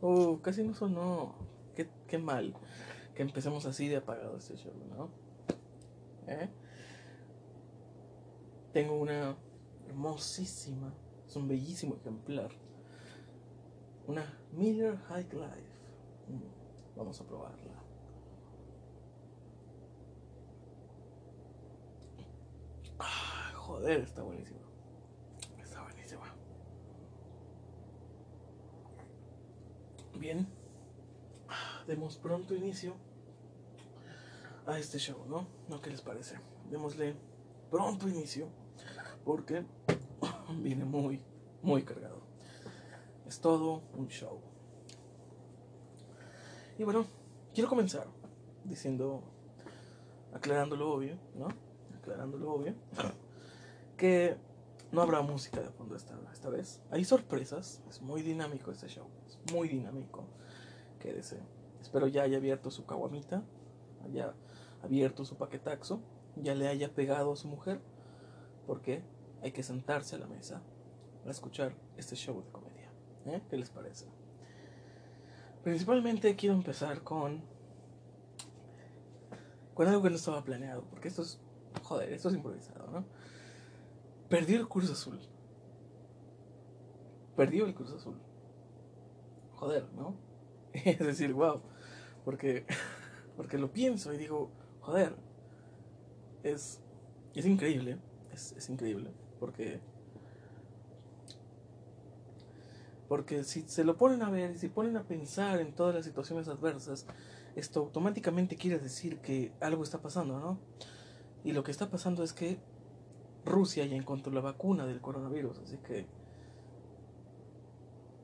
Uh, casi no sonó. Qué, qué mal que empecemos así de apagado este show, ¿no? ¿Eh? Tengo una hermosísima, es un bellísimo ejemplar. Una Miller High Life. Mm, Vamos a probarla. Ah, joder, está buenísima. Está buenísima. Bien. Demos pronto inicio a este show, ¿no? ¿No qué les parece? Démosle pronto inicio porque viene muy, muy cargado. Es todo un show. Y bueno, quiero comenzar diciendo, aclarando lo obvio, ¿no? Aclarando lo obvio, que no habrá música de fondo esta, vez. Hay sorpresas, es muy dinámico este show, muy dinámico. Quédese. Espero ya haya abierto su caguamita, haya abierto su paquetaxo, ya le haya pegado a su mujer, porque hay que sentarse a la mesa para escuchar este show de comedia. ¿eh? ¿Qué les parece? Principalmente quiero empezar con con algo que no estaba planeado, porque esto es joder, esto es improvisado, ¿no? Perdió el curso azul. Perdió el curso azul. Joder, ¿no? Es decir, wow, porque porque lo pienso y digo, joder, es es increíble, es, es increíble, porque porque si se lo ponen a ver, si ponen a pensar en todas las situaciones adversas, esto automáticamente quiere decir que algo está pasando, ¿no? Y lo que está pasando es que Rusia ya encontró la vacuna del coronavirus, así que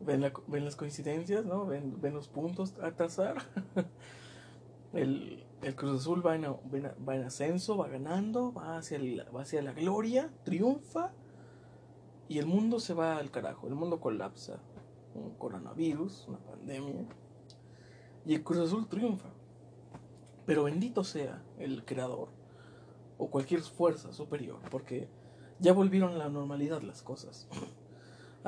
ven, la- ven las coincidencias, ¿no? Ven, los puntos a trazar. el, el Cruz Azul va en, va en ascenso, va ganando, va hacia, va hacia la gloria, triunfa y el mundo se va al carajo, el mundo colapsa. Un coronavirus, una pandemia. Y el Cruz Azul triunfa. Pero bendito sea el creador o cualquier fuerza superior, porque ya volvieron a la normalidad las cosas.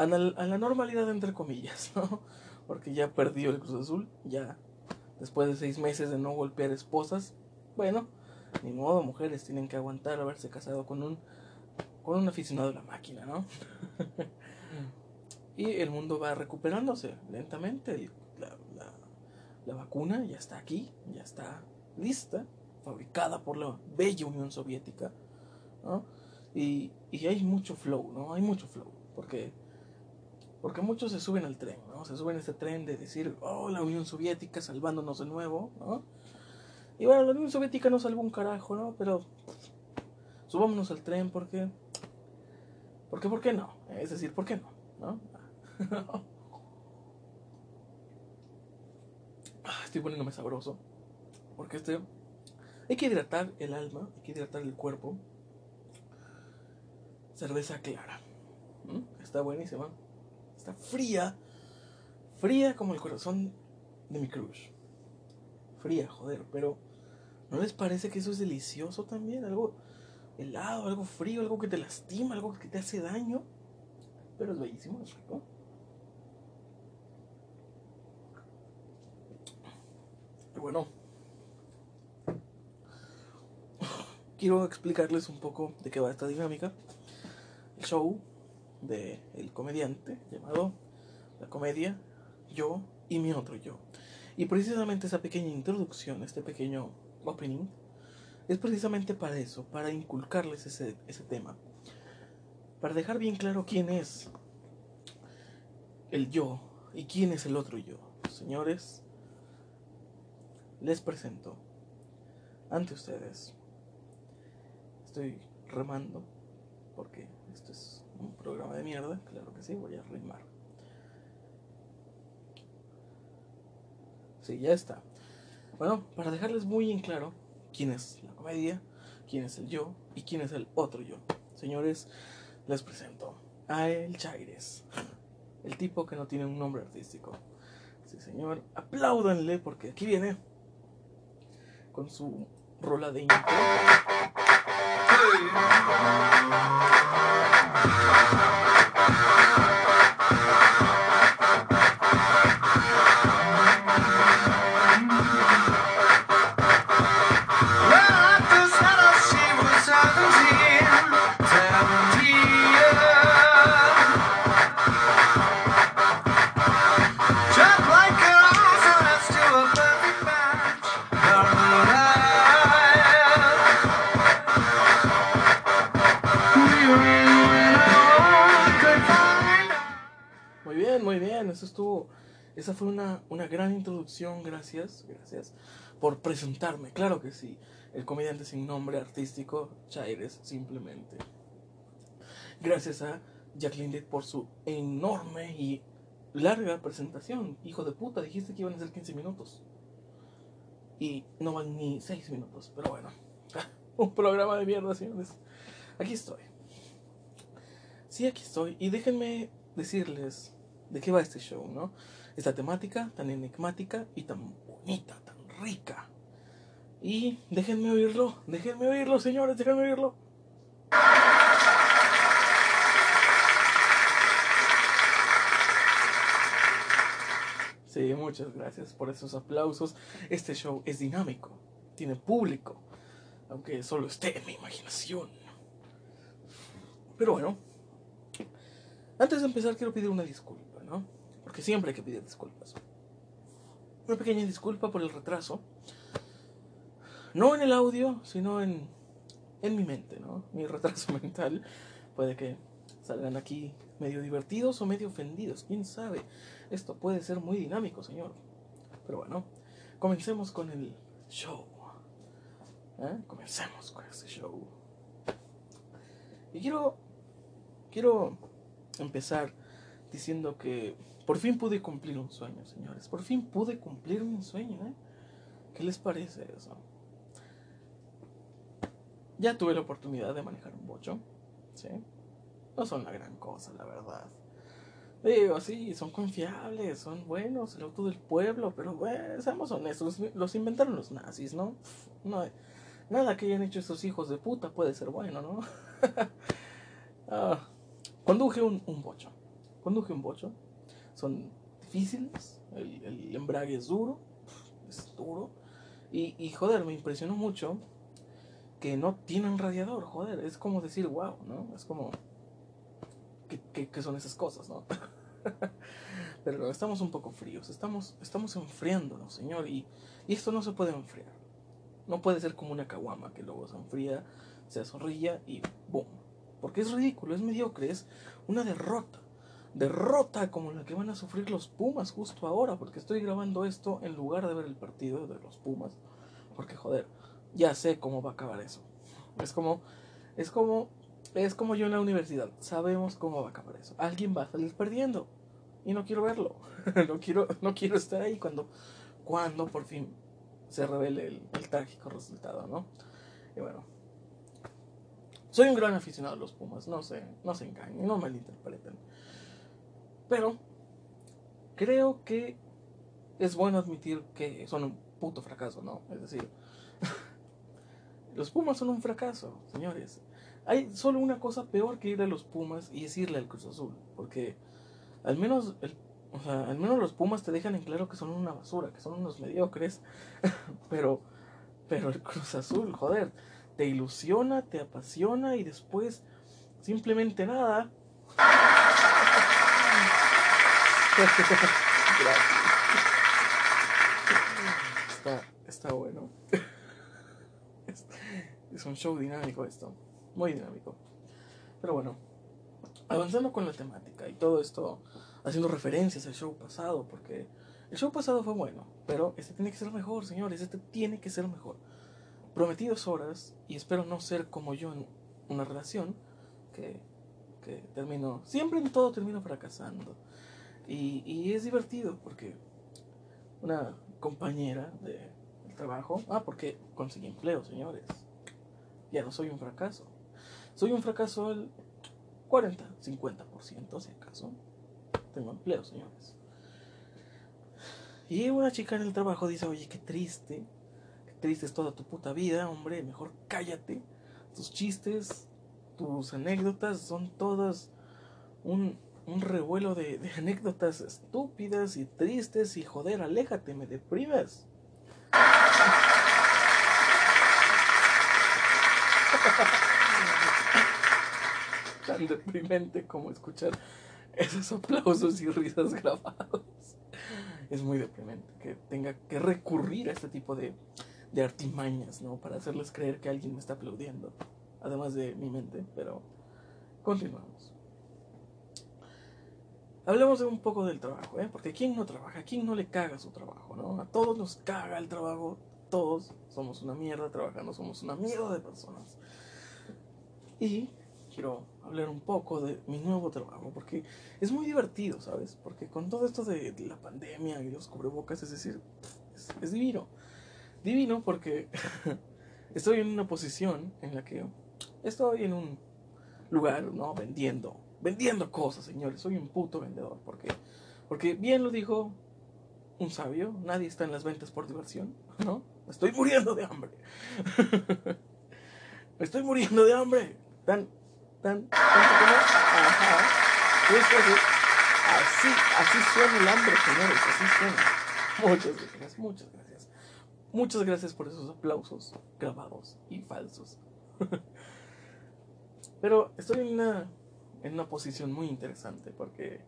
A la, normalidad entre comillas, ¿no? Porque ya perdió el Cruz Azul, ya después de seis meses de no golpear esposas, bueno, ni modo, mujeres tienen que aguantar haberse casado con un con un aficionado de la máquina, ¿no? y el mundo va recuperándose lentamente. la, la- la vacuna ya está aquí, ya está lista, fabricada por la bella Unión Soviética, ¿no? Y, y hay mucho flow, ¿no? Hay mucho flow, porque, porque muchos se suben al tren, ¿no? Se suben a ese tren de decir, oh, la Unión Soviética salvándonos de nuevo, ¿no? Y bueno, la Unión Soviética no salvó un carajo, ¿no? Pero subámonos al tren porque... Porque, ¿por qué no? Es decir, ¿por qué no? ¿No? Ah, Estoy poniéndome sabroso. Porque este. Hay que hidratar el alma, hay que hidratar el cuerpo. Cerveza clara. Está buenísima. Está fría. Fría como el corazón de mi crush. Fría, joder, pero. ¿No les parece que eso es delicioso también? Algo helado, algo frío, algo que te lastima, algo que te hace daño. Pero es bellísimo, es rico. Y bueno, quiero explicarles un poco de qué va esta dinámica. El show de el comediante llamado La Comedia, Yo y mi otro yo. Y precisamente esa pequeña introducción, este pequeño opening, es precisamente para eso, para inculcarles ese, ese tema. Para dejar bien claro quién es el yo y quién es el otro yo. Señores, les presento ante ustedes. Estoy remando porque esto es un programa de mierda, claro que sí, voy a rimar. Sí, ya está. Bueno, para dejarles muy en claro quién es la comedia, quién es el yo y quién es el otro yo. Señores, les presento a El Chaires, el tipo que no tiene un nombre artístico. Sí, señor, apláudanle porque aquí viene con su rola de intro. Thank you. Esa fue una, una gran introducción, gracias, gracias por presentarme, claro que sí, el comediante sin nombre artístico, Chaires, simplemente. Gracias a Jacqueline Litt por su enorme y larga presentación. Hijo de puta, dijiste que iban a ser 15 minutos. Y no van ni 6 minutos, pero bueno. Un programa de mierda, señores. Aquí estoy. Sí, aquí estoy. Y déjenme decirles de qué va este show, ¿no? Esta temática tan enigmática y tan bonita, tan rica. Y déjenme oírlo, déjenme oírlo, señores, déjenme oírlo. Sí, muchas gracias por esos aplausos. Este show es dinámico, tiene público, aunque solo esté en mi imaginación. Pero bueno, antes de empezar quiero pedir una disculpa. Porque siempre hay que pedir disculpas. Una pequeña disculpa por el retraso. No en el audio, sino en, en mi mente, ¿no? Mi retraso mental. Puede que salgan aquí medio divertidos o medio ofendidos, quién sabe. Esto puede ser muy dinámico, señor. Pero bueno, comencemos con el show. ¿Eh? Comencemos con este show. Y quiero, quiero empezar diciendo que por fin pude cumplir un sueño, señores. Por fin pude cumplir un sueño, ¿eh? ¿Qué les parece eso? Ya tuve la oportunidad de manejar un bocho, ¿sí? No son la gran cosa, la verdad. Digo, sí, son confiables, son buenos, el auto del pueblo, pero bueno, seamos honestos, los inventaron los nazis, ¿no? no nada que hayan hecho esos hijos de puta puede ser bueno, ¿no? ah, conduje un, un bocho, conduje un bocho, son difíciles, el, embrague es duro, es duro, y, y joder, me impresionó mucho que no tienen radiador, joder, es como decir, wow, ¿no? Es como, ¿qué, qué, son esas cosas, no? Pero estamos un poco fríos, estamos, estamos enfriándonos, señor, y, y esto no se puede enfriar. No puede ser como una caguama que luego se enfría, se azorrilla y ¡boom! Porque es ridículo, es mediocre, es una derrota. Derrota como la que van a sufrir los Pumas justo ahora, porque estoy grabando esto en lugar de ver el partido de los Pumas. Porque joder, ya sé cómo va a acabar eso. Es como, es como, es como yo en la universidad. Sabemos cómo va a acabar eso. Alguien va a salir perdiendo y no quiero verlo. no quiero, no quiero estar ahí cuando, cuando por fin se revele el, trágico resultado, ¿no? Y bueno, soy un gran aficionado a los Pumas. No sé, no se engañen, no malinterpreten. Pero creo que es bueno admitir que son un puto fracaso, ¿no? Es decir, los Pumas son un fracaso, señores. Hay solo una cosa peor que ir a los Pumas y es irle al Cruz Azul. Porque al menos, o sea, al menos los Pumas te dejan en claro que son una basura, que son unos mediocres. pero, pero el Cruz Azul, joder, te ilusiona, te apasiona y después simplemente nada. Está, está bueno. Es un show dinámico esto. Muy dinámico. Pero bueno, avanzando con la temática y todo esto, haciendo referencias al show pasado, porque el show pasado fue bueno, pero este tiene que ser mejor, señores, este tiene que ser mejor. Prometí dos horas y espero no ser como yo en una relación que, que termino, siempre en todo termino fracasando. Y, es divertido porque una compañera de trabajo, ah, porque conseguí empleo, señores ya no soy un fracaso. Soy un fracaso al 40, 50%, si acaso. Tengo empleo, señores. Y una chica en el trabajo dice, oye, qué triste, qué triste es toda tu puta vida, hombre, mejor cállate. Tus chistes, tus anécdotas son todas un, un revuelo de, de anécdotas estúpidas y tristes y joder, aléjate, me deprimes. Tan deprimente como escuchar esos aplausos y risas grabados. Es muy deprimente que tenga que recurrir a este tipo de, de artimañas, ¿no? Para hacerles creer que alguien me está aplaudiendo. Además de mi mente, pero continuamos. Hablemos de un poco del trabajo, ¿eh? Porque ¿quién no trabaja? ¿Quién no le caga su trabajo, no? A todos nos caga el trabajo. Todos somos una mierda trabajando, somos una mierda de personas. Y quiero hablar un poco de mi nuevo trabajo, porque es muy divertido, ¿sabes? Porque con todo esto de la pandemia y los cubrebocas, es decir, es, es divino. Divino porque estoy en una posición en la que estoy en un lugar, ¿no? Vendiendo, vendiendo cosas, señores. Soy un puto vendedor. porque Porque bien lo dijo un sabio, nadie está en las ventas por diversión, ¿no? Estoy muriendo de hambre. estoy muriendo de hambre. Tan, tan, tan Ajá. Así, así suena el hambre, señores, así suena. Muchas gracias, muchas gracias. Muchas gracias por esos aplausos grabados y falsos. Pero estoy en una, en una posición muy interesante porque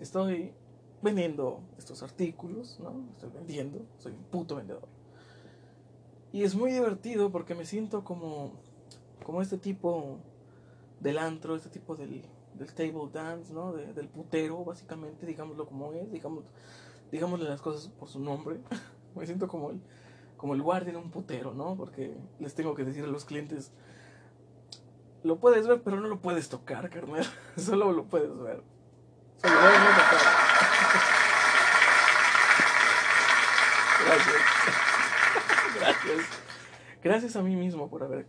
estoy vendiendo estos artículos, ¿no? Estoy vendiendo, soy un puto vendedor. Y es muy divertido porque me siento como, como este tipo del antro, este tipo del, del table dance, ¿no? del putero, básicamente, digámoslo como es, digamos, digámosle las cosas por su nombre. me siento como el, como el guardia de un putero, ¿no? Porque les tengo que decir a los clientes, lo puedes ver, pero no lo puedes tocar, carnal. Solo lo puedes ver. Solo lo puedes tocar. Gracias. Gracias. Gracias a mí mismo por haber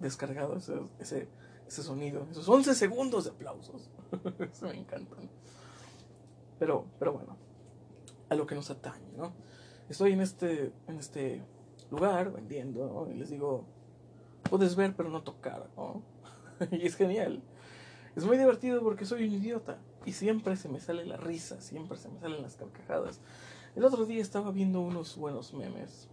descargado ese, ese, ese sonido. Esos 11 segundos de aplausos. Eso me encantan. Pero, pero bueno, a lo que nos atañe, ¿no? Estoy en este, en este lugar vendiendo, ¿no? Y les digo, puedes ver pero no tocar, ¿no? y es genial. Es muy divertido porque soy un idiota y siempre se me sale la risa, siempre se me salen las carcajadas. El otro día estaba viendo unos buenos memes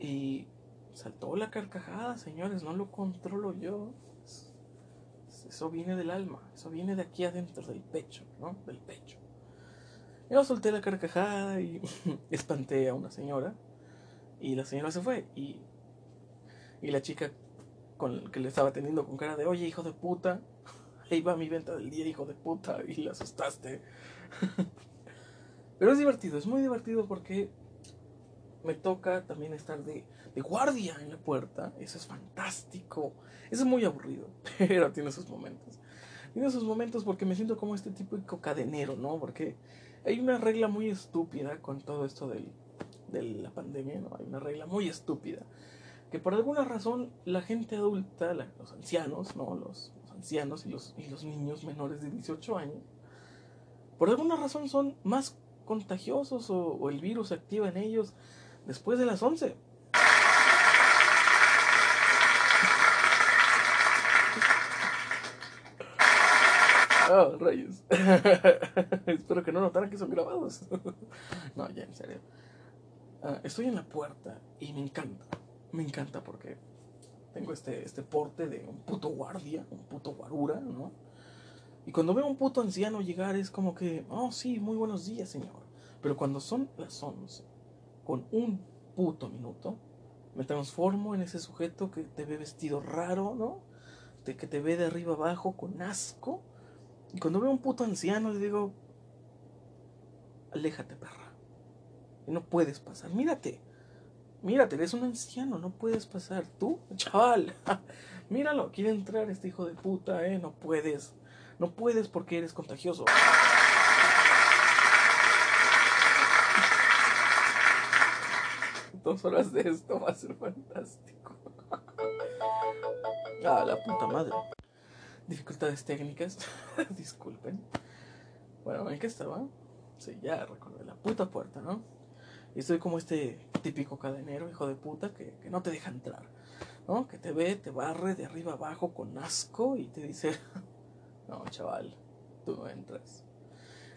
y saltó la carcajada, señores, no lo controlo yo. Eso viene del alma, eso viene de aquí adentro, del pecho, ¿no? Del pecho. Yo solté la carcajada y espanté a una señora y la señora se fue y, y la chica con que le estaba teniendo con cara de, oye, hijo de puta, ahí va mi venta del día, hijo de puta, y le asustaste. Pero es divertido, es muy divertido porque me toca también estar de, de guardia en la puerta. Eso es fantástico. Eso es muy aburrido, pero tiene sus momentos. Tiene sus momentos porque me siento como este típico cadenero, ¿no? Porque hay una regla muy estúpida con todo esto del, de la pandemia, ¿no? Hay una regla muy estúpida que por alguna razón la gente adulta, los ancianos, ¿no? Los, ancianos y los, y los niños menores de 18 años, por alguna razón son más contagiosos o, el virus se activa en ellos después de las 11. Oh, rayos. Espero que no notaran que son grabados. no, ya, en serio. Ah, estoy en la puerta y me encanta me encanta porque tengo este, este porte de un puto guardia, un puto guarura, ¿no? Y cuando veo a un puto anciano llegar es como que, oh sí, muy buenos días, señor. Pero cuando son las 11, con un puto minuto, me transformo en ese sujeto que te ve vestido raro, ¿no? De que te ve de arriba abajo con asco. Y cuando veo a un puto anciano le digo, aléjate, perra. No puedes pasar, mírate. Mírate, eres un anciano, no puedes pasar. Tú, chaval, míralo, quiere entrar este hijo de puta, eh, no puedes. No puedes porque eres contagioso. Dos horas de esto va a ser fantástico. Ah, la puta madre. Dificultades técnicas. Disculpen. Bueno, ¿en qué estaba? Sí, ya recordé la puta puerta, ¿no? Y estoy como este típico cadenero, hijo de puta, que, no te deja entrar. ¿no? Que te ve, te barre de arriba abajo con asco y te dice, no, chaval, tú no entras.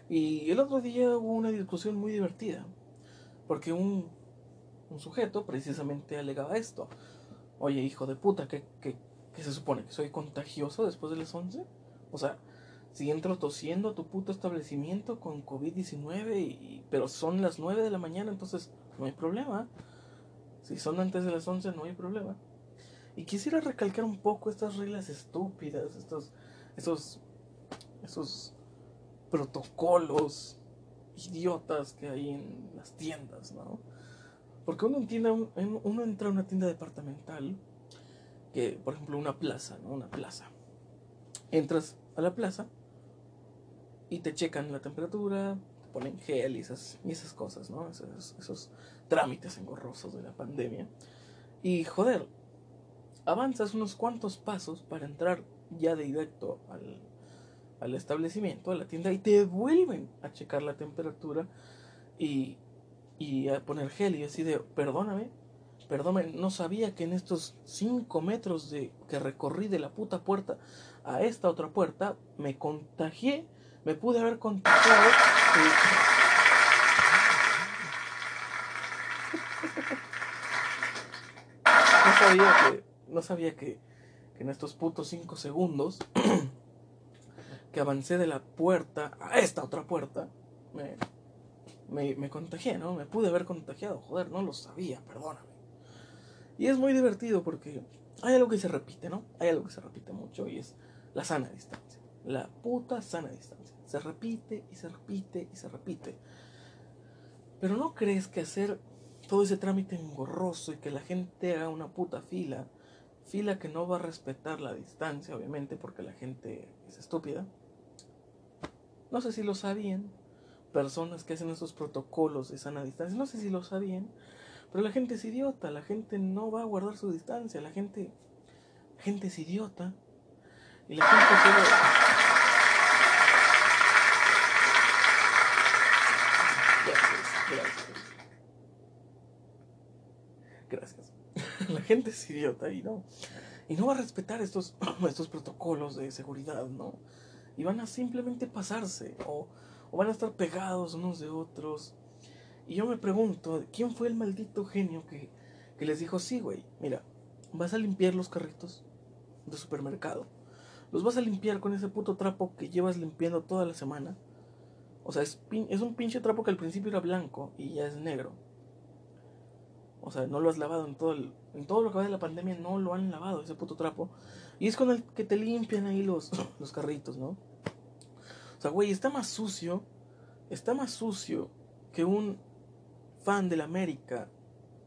Y el otro día hubo una discusión muy divertida, porque un, un sujeto precisamente alegaba esto. Oye, hijo de puta, ¿qué, qué, qué se supone? ¿Que soy contagioso después de las 11? O sea, si entro tosiendo a tu puto establecimiento con COVID-19, y, pero son las 9 de la mañana, entonces no hay problema. Si son antes de las 11, no hay problema. Y quisiera recalcar un poco estas reglas estúpidas, estos, esos, esos protocolos idiotas que hay en las tiendas, ¿no? Porque uno, entiende, uno entra a una tienda departamental, que por ejemplo una plaza, ¿no? Una plaza. Entras a la plaza y te checan la temperatura, te ponen gel y esas, y esas cosas, ¿no? Esos, esos trámites engorrosos de la pandemia. Y joder, avanzas unos cuantos pasos para entrar ya directo al, al establecimiento, a la tienda, y te vuelven a checar la temperatura y y a poner gel y así de, perdóname, perdóname, no sabía que en estos 5 metros de, que recorrí de la puta puerta a esta otra puerta, me contagié, me pude haber contagiado. no sabía que, no sabía que, que en estos putos 5 segundos que avancé de la puerta a esta otra puerta, me, me, me contagié, ¿no? Me pude haber contagiado, joder, no lo sabía, perdóname. Y es muy divertido porque hay algo que se repite, ¿no? Hay algo que se repite mucho y es la sana distancia. La puta sana distancia. Se repite y se repite y se repite. Pero ¿no crees que hacer todo ese trámite engorroso y que la gente haga una puta fila, fila que no va a respetar la distancia, obviamente, porque la gente es estúpida? No sé si lo sabían, personas que hacen esos protocolos de sana distancia. No sé si lo sabían, pero la gente es idiota, la gente no va a guardar su distancia, la gente, gente es idiota y la gente solo... Gracias, gracias. La gente es idiota y no, y no va a respetar estos, estos protocolos de seguridad, ¿no? Y van a simplemente pasarse o o van a estar pegados unos de otros. Y yo me pregunto, ¿quién fue el maldito genio que, que les dijo, sí, güey, mira, vas a limpiar los carritos de supermercado? Los vas a limpiar con ese puto trapo que llevas limpiando toda la semana. O sea, es, es un pinche trapo que al principio era blanco y ya es negro. O sea, no lo has lavado en todo el, en todo lo que va de la pandemia, no lo han lavado ese puto trapo. Y es con el que te limpian ahí los, los carritos, ¿no? O sea, güey, está más sucio, está más sucio que un fan de la América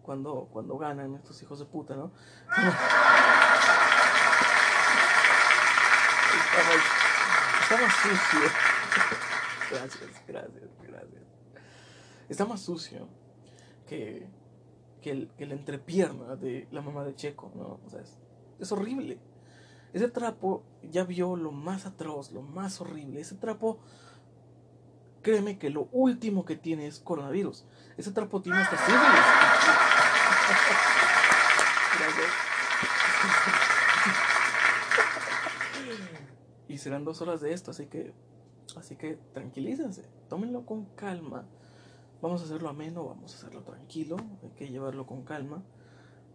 cuando, cuando ganan estos hijos de puta, ¿no? Está más, sucio. Gracias, gracias, gracias. Está más sucio que, que, el, que la entrepierna de la mamá de Checo, ¿no? O sea, es, es horrible. Ese trapo ya vio lo más atroz, lo más horrible. Ese trapo, créeme que lo último que tiene es coronavirus. Ese trapo tiene hasta sífilis. y serán dos horas de esto, así que, así que tranquilícense, tómenlo con calma. Vamos a hacerlo ameno, vamos a hacerlo tranquilo, hay que llevarlo con calma.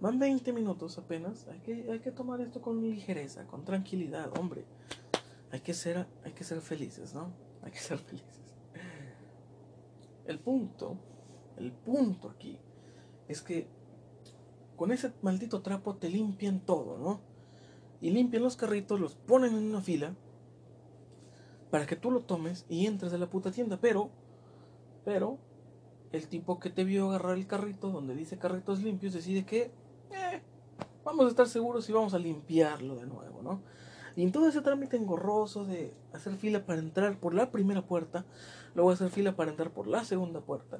Van 20 minutos apenas. Hay que, hay que tomar esto con ligereza, con tranquilidad, hombre. Hay que ser, hay que ser felices, ¿no? Hay que ser felices. El punto, el punto aquí es que con ese maldito trapo te limpian todo, ¿no? Y limpian los carritos, los ponen en una fila para que tú lo tomes y entres a la puta tienda. Pero, pero, el tipo que te vio agarrar el carrito donde dice carritos limpios decide que eh, vamos a estar seguros y vamos a limpiarlo de nuevo, ¿no? Y en todo ese trámite engorroso de hacer fila para entrar por la primera puerta, luego hacer fila para entrar por la segunda puerta.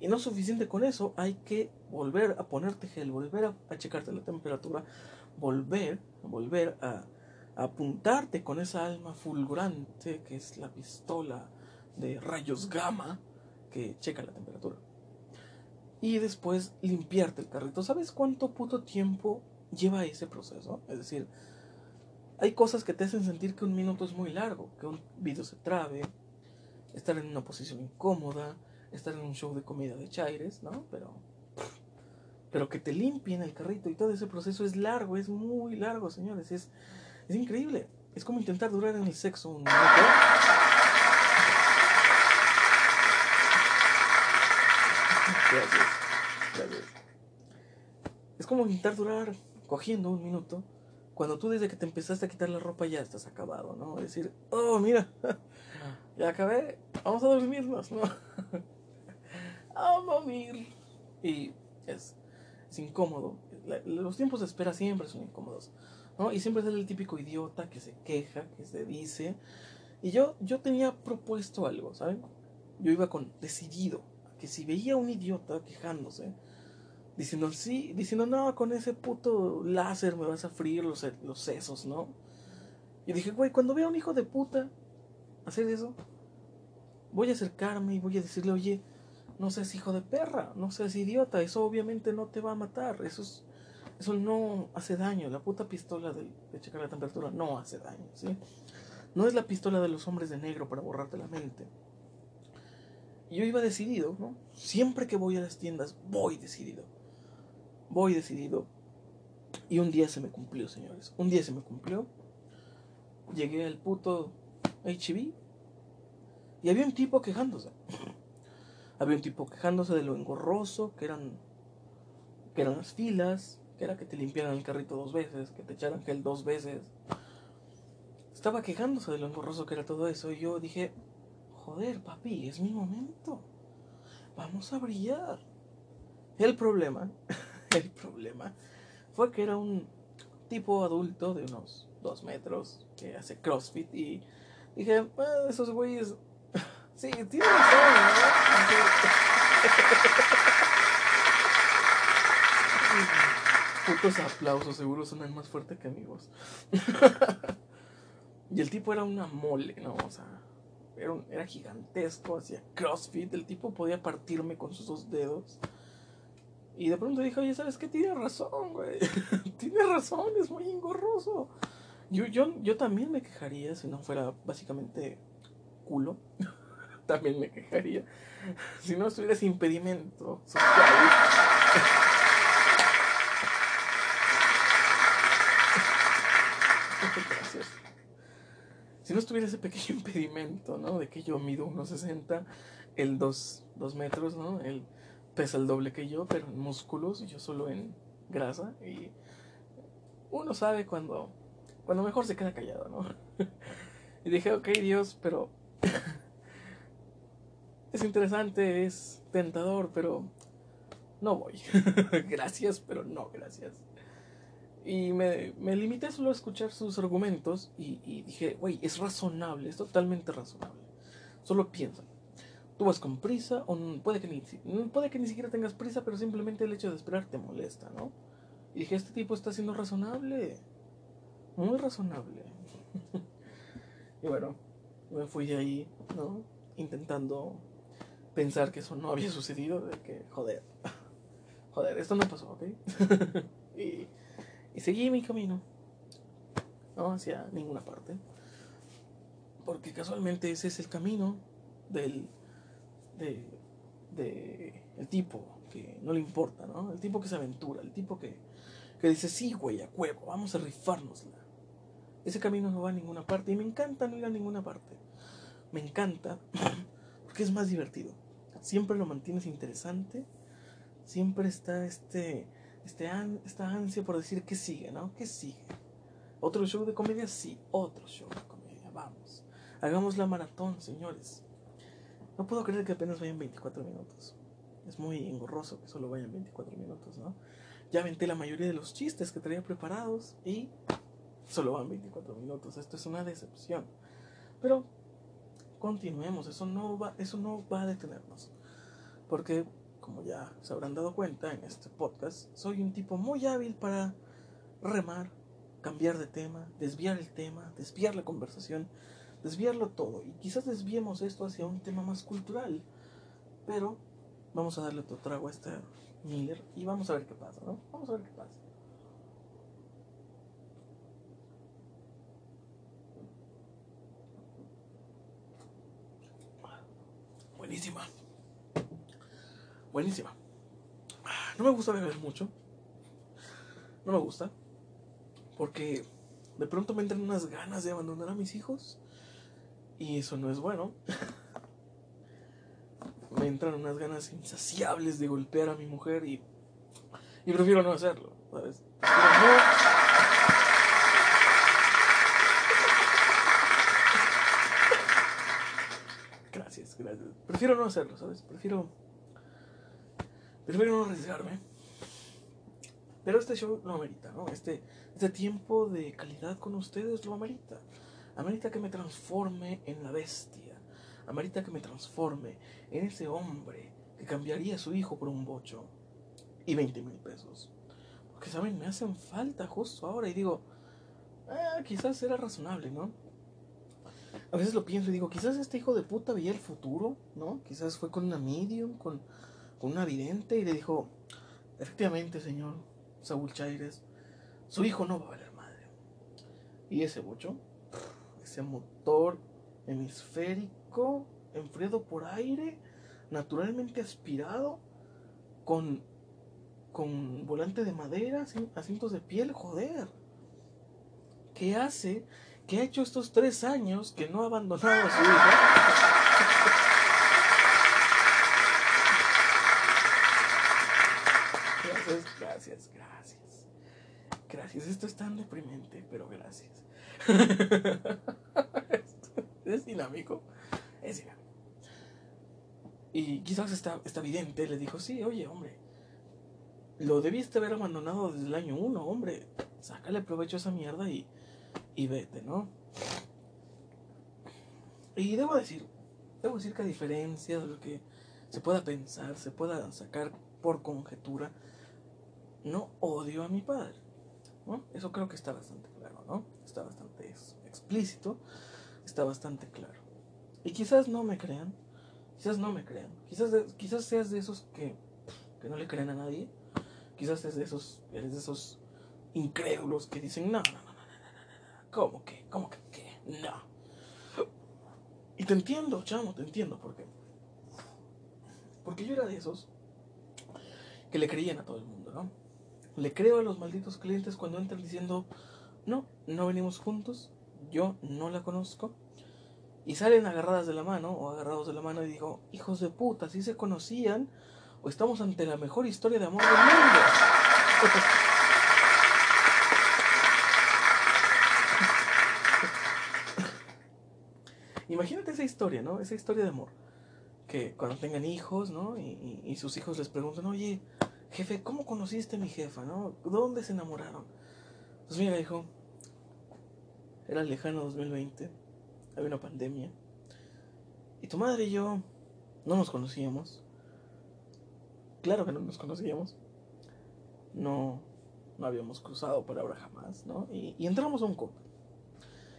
Y no suficiente con eso, hay que volver a ponerte gel, volver a, checarte la temperatura, volver, volver a, a apuntarte con esa alma fulgurante que es la pistola de rayos gamma que checa la temperatura y después limpiarte el carrito. ¿Sabes cuánto puto tiempo lleva ese proceso? Es decir, hay cosas que te hacen sentir que un minuto es muy largo, que un video se trabe, estar en una posición incómoda, estar en un show de comida de chaires, ¿no? Pero pero que te limpien el carrito y todo ese proceso es largo, es muy largo, señores, es es increíble. Es como intentar durar en el sexo un minuto. Es como intentar durar cogiendo un minuto cuando tú desde que te empezaste a quitar la ropa ya estás acabado, ¿no? Decir, oh, mira, Ya acabé, vamos a dormirnos, ¿no? a dormir. Y es, es incómodo. los tiempos de espera siempre son incómodos. ¿no? Y siempre es el típico idiota que se queja, que se dice. Y yo, yo tenía propuesto algo, ¿saben? Yo iba con decidido que si veía a un idiota quejándose, diciendo sí, diciendo no, con ese puto láser me vas a fríer los, los sesos, ¿no? Y dije, güey, cuando vea a un hijo de puta hacer eso, voy a acercarme y voy a decirle, oye, no seas hijo de perra, no seas idiota, eso obviamente no te va a matar, eso es, eso no hace daño, la puta pistola de, de checar la temperatura no hace daño, ¿sí? No es la pistola de los hombres de negro para borrarte la mente. Yo iba decidido, ¿no? Siempre que voy a las tiendas, voy decidido. Voy decidido. Y un día se me cumplió, señores. Un día se me cumplió. Llegué al puto HB y había un tipo quejándose. había un tipo quejándose de lo engorroso que eran, que eran las filas, que era que te limpiaran el carrito dos veces, que te echaran gel dos veces. Estaba quejándose de lo engorroso que era todo eso y yo dije, joder, papi, es mi momento. Vamos a brillar. El problema, el problema fue que era un tipo adulto de unos dos metros que hace CrossFit y dije, ah, esos güeyes Sí, tiene razón, ¿no? Putos aplausos, seguro suenan más fuerte que amigos. y el tipo era una mole, ¿no? O sea, era, era gigantesco, hacía crossfit. El tipo podía partirme con sus dos dedos. Y de pronto dije, oye, ¿sabes qué? Tiene razón, güey. Tiene razón, es muy engorroso. Yo, yo, yo también me quejaría si no fuera básicamente culo también me quejaría. Si no estuvieras impedimento social. Si no estuviera ese pequeño impedimento, ¿no? De que yo mido 1,60, el 2, 2 metros, ¿no? Él pesa el doble que yo, pero en músculos y yo solo en grasa. Y uno sabe cuando, cuando mejor se queda callado, ¿no? Y dije, ok, Dios, pero es interesante, es tentador, pero no voy. gracias, pero no, gracias. Y me, me, limité solo a escuchar sus argumentos y, dije, güey, es razonable, es totalmente razonable. Solo piensa. Tú vas con prisa o puede que, ni, puede que ni siquiera tengas prisa, pero simplemente el hecho de esperar te molesta, ¿no? Y dije, este tipo está siendo razonable. Muy razonable. y bueno, me fui de ahí, ¿no? Intentando pensar que eso no había sucedido, de que, joder, joder, esto no pasó, ¿ok? y, y seguí mi camino, no hacia ninguna parte, porque casualmente ese es el camino del, de, de el tipo que no le importa, ¿no? El tipo que se aventura, el tipo que, que dice, sí, güey, a huevo, vamos a rifárnosla. Ese camino no va a ninguna parte y me encanta no ir a ninguna parte. Me encanta porque es más divertido siempre lo mantienes interesante, siempre está este, este esta ansia por decir que sigue, ¿no? ¿Qué sigue? ¿Otro show de comedia? Sí, otro show de comedia, vamos. Hagamos la maratón, señores. No puedo creer que apenas vayan 24 minutos. Es muy engorroso que solo vayan 24 minutos, ¿no? Ya aventé la mayoría de los chistes que traía preparados y solo van 24 minutos. Esto es una decepción. Pero continuemos, eso no va, eso no va a detenernos. Porque, como ya se habrán dado cuenta en este podcast, soy un tipo muy hábil para remar, cambiar de tema, desviar el tema, desviar la conversación, desviarlo todo. Y quizás desviemos esto hacia un tema más cultural. Pero vamos a darle otro trago a este Miller y vamos a ver qué pasa, ¿no? Vamos a ver qué pasa. Buenísima. Buenísima. No me gusta beber mucho. No me gusta. Porque de pronto me entran unas ganas de abandonar a mis hijos. Y eso no es bueno. me entran unas ganas insaciables de golpear a mi mujer y, y prefiero no hacerlo, ¿sabes? gracias, gracias. Prefiero no hacerlo, ¿sabes? Prefiero. Prefiero no arriesgarme. Pero este show lo amerita, ¿no? Este, este tiempo de calidad con ustedes lo amerita. Amerita que me transforme en la bestia. Amerita que me transforme en ese hombre que cambiaría a su hijo por un bocho y 20 mil pesos. Porque, ¿saben? Me hacen falta justo ahora y digo, ah, quizás era razonable, ¿no? A veces lo pienso y digo, quizás este hijo de puta veía el futuro, ¿no? Quizás fue con una medium, con, con una vidente y le dijo, efectivamente, señor Saúl Chaires, su hijo no va a valer madre. Y ese bocho, ese motor hemisférico, enfriado por aire, naturalmente aspirado, con, con volante de madera, asientos de piel, joder. ¿Qué hace? ¿Qué ha hecho estos tres años que no ha abandonado a su hijo? Gracias, gracias, gracias. Gracias, esto es tan deprimente, pero gracias. es dinámico, es dinámico. Y quizás esta, esta vidente le dijo, sí, oye, hombre, lo debiste haber abandonado desde el año uno, hombre. Sácale provecho a esa mierda y, y vete, ¿no? Y debo decir, debo decir que a diferencia de lo que se pueda pensar, se pueda sacar por conjetura, no odio a mi padre. ¿no? Eso creo que está bastante claro, ¿no? Está bastante explícito, está bastante claro. Y quizás no me crean, quizás no me crean, quizás, quizás seas de esos que, que no le creen a nadie, quizás es de esos, eres de esos incrédulos que dicen, no, no, no, no, no, no, ¿cómo que? ¿Cómo que qué? No. Y te entiendo, chamo, te entiendo, ¿por qué? Porque yo era de esos que le creían a todo el mundo, ¿no? Le creo a los malditos clientes cuando entran diciendo, no, no venimos juntos, yo no la conozco. Y salen agarradas de la mano o agarrados de la mano y digo, hijos de puta, si se conocían o estamos ante la mejor historia de amor del mundo. Imagínate esa historia, ¿no? Esa historia de amor. Que cuando tengan hijos, ¿no? Y, y, sus hijos les preguntan, oye, jefe, ¿cómo conociste a mi jefa, ¿no? ¿Dónde se enamoraron? Pues mira, hijo, era lejano 2020, había una pandemia. Y tu madre y yo no nos conocíamos. Claro que no nos conocíamos. No, no habíamos cruzado palabra jamás, ¿no? Y, y entramos a un Coppel.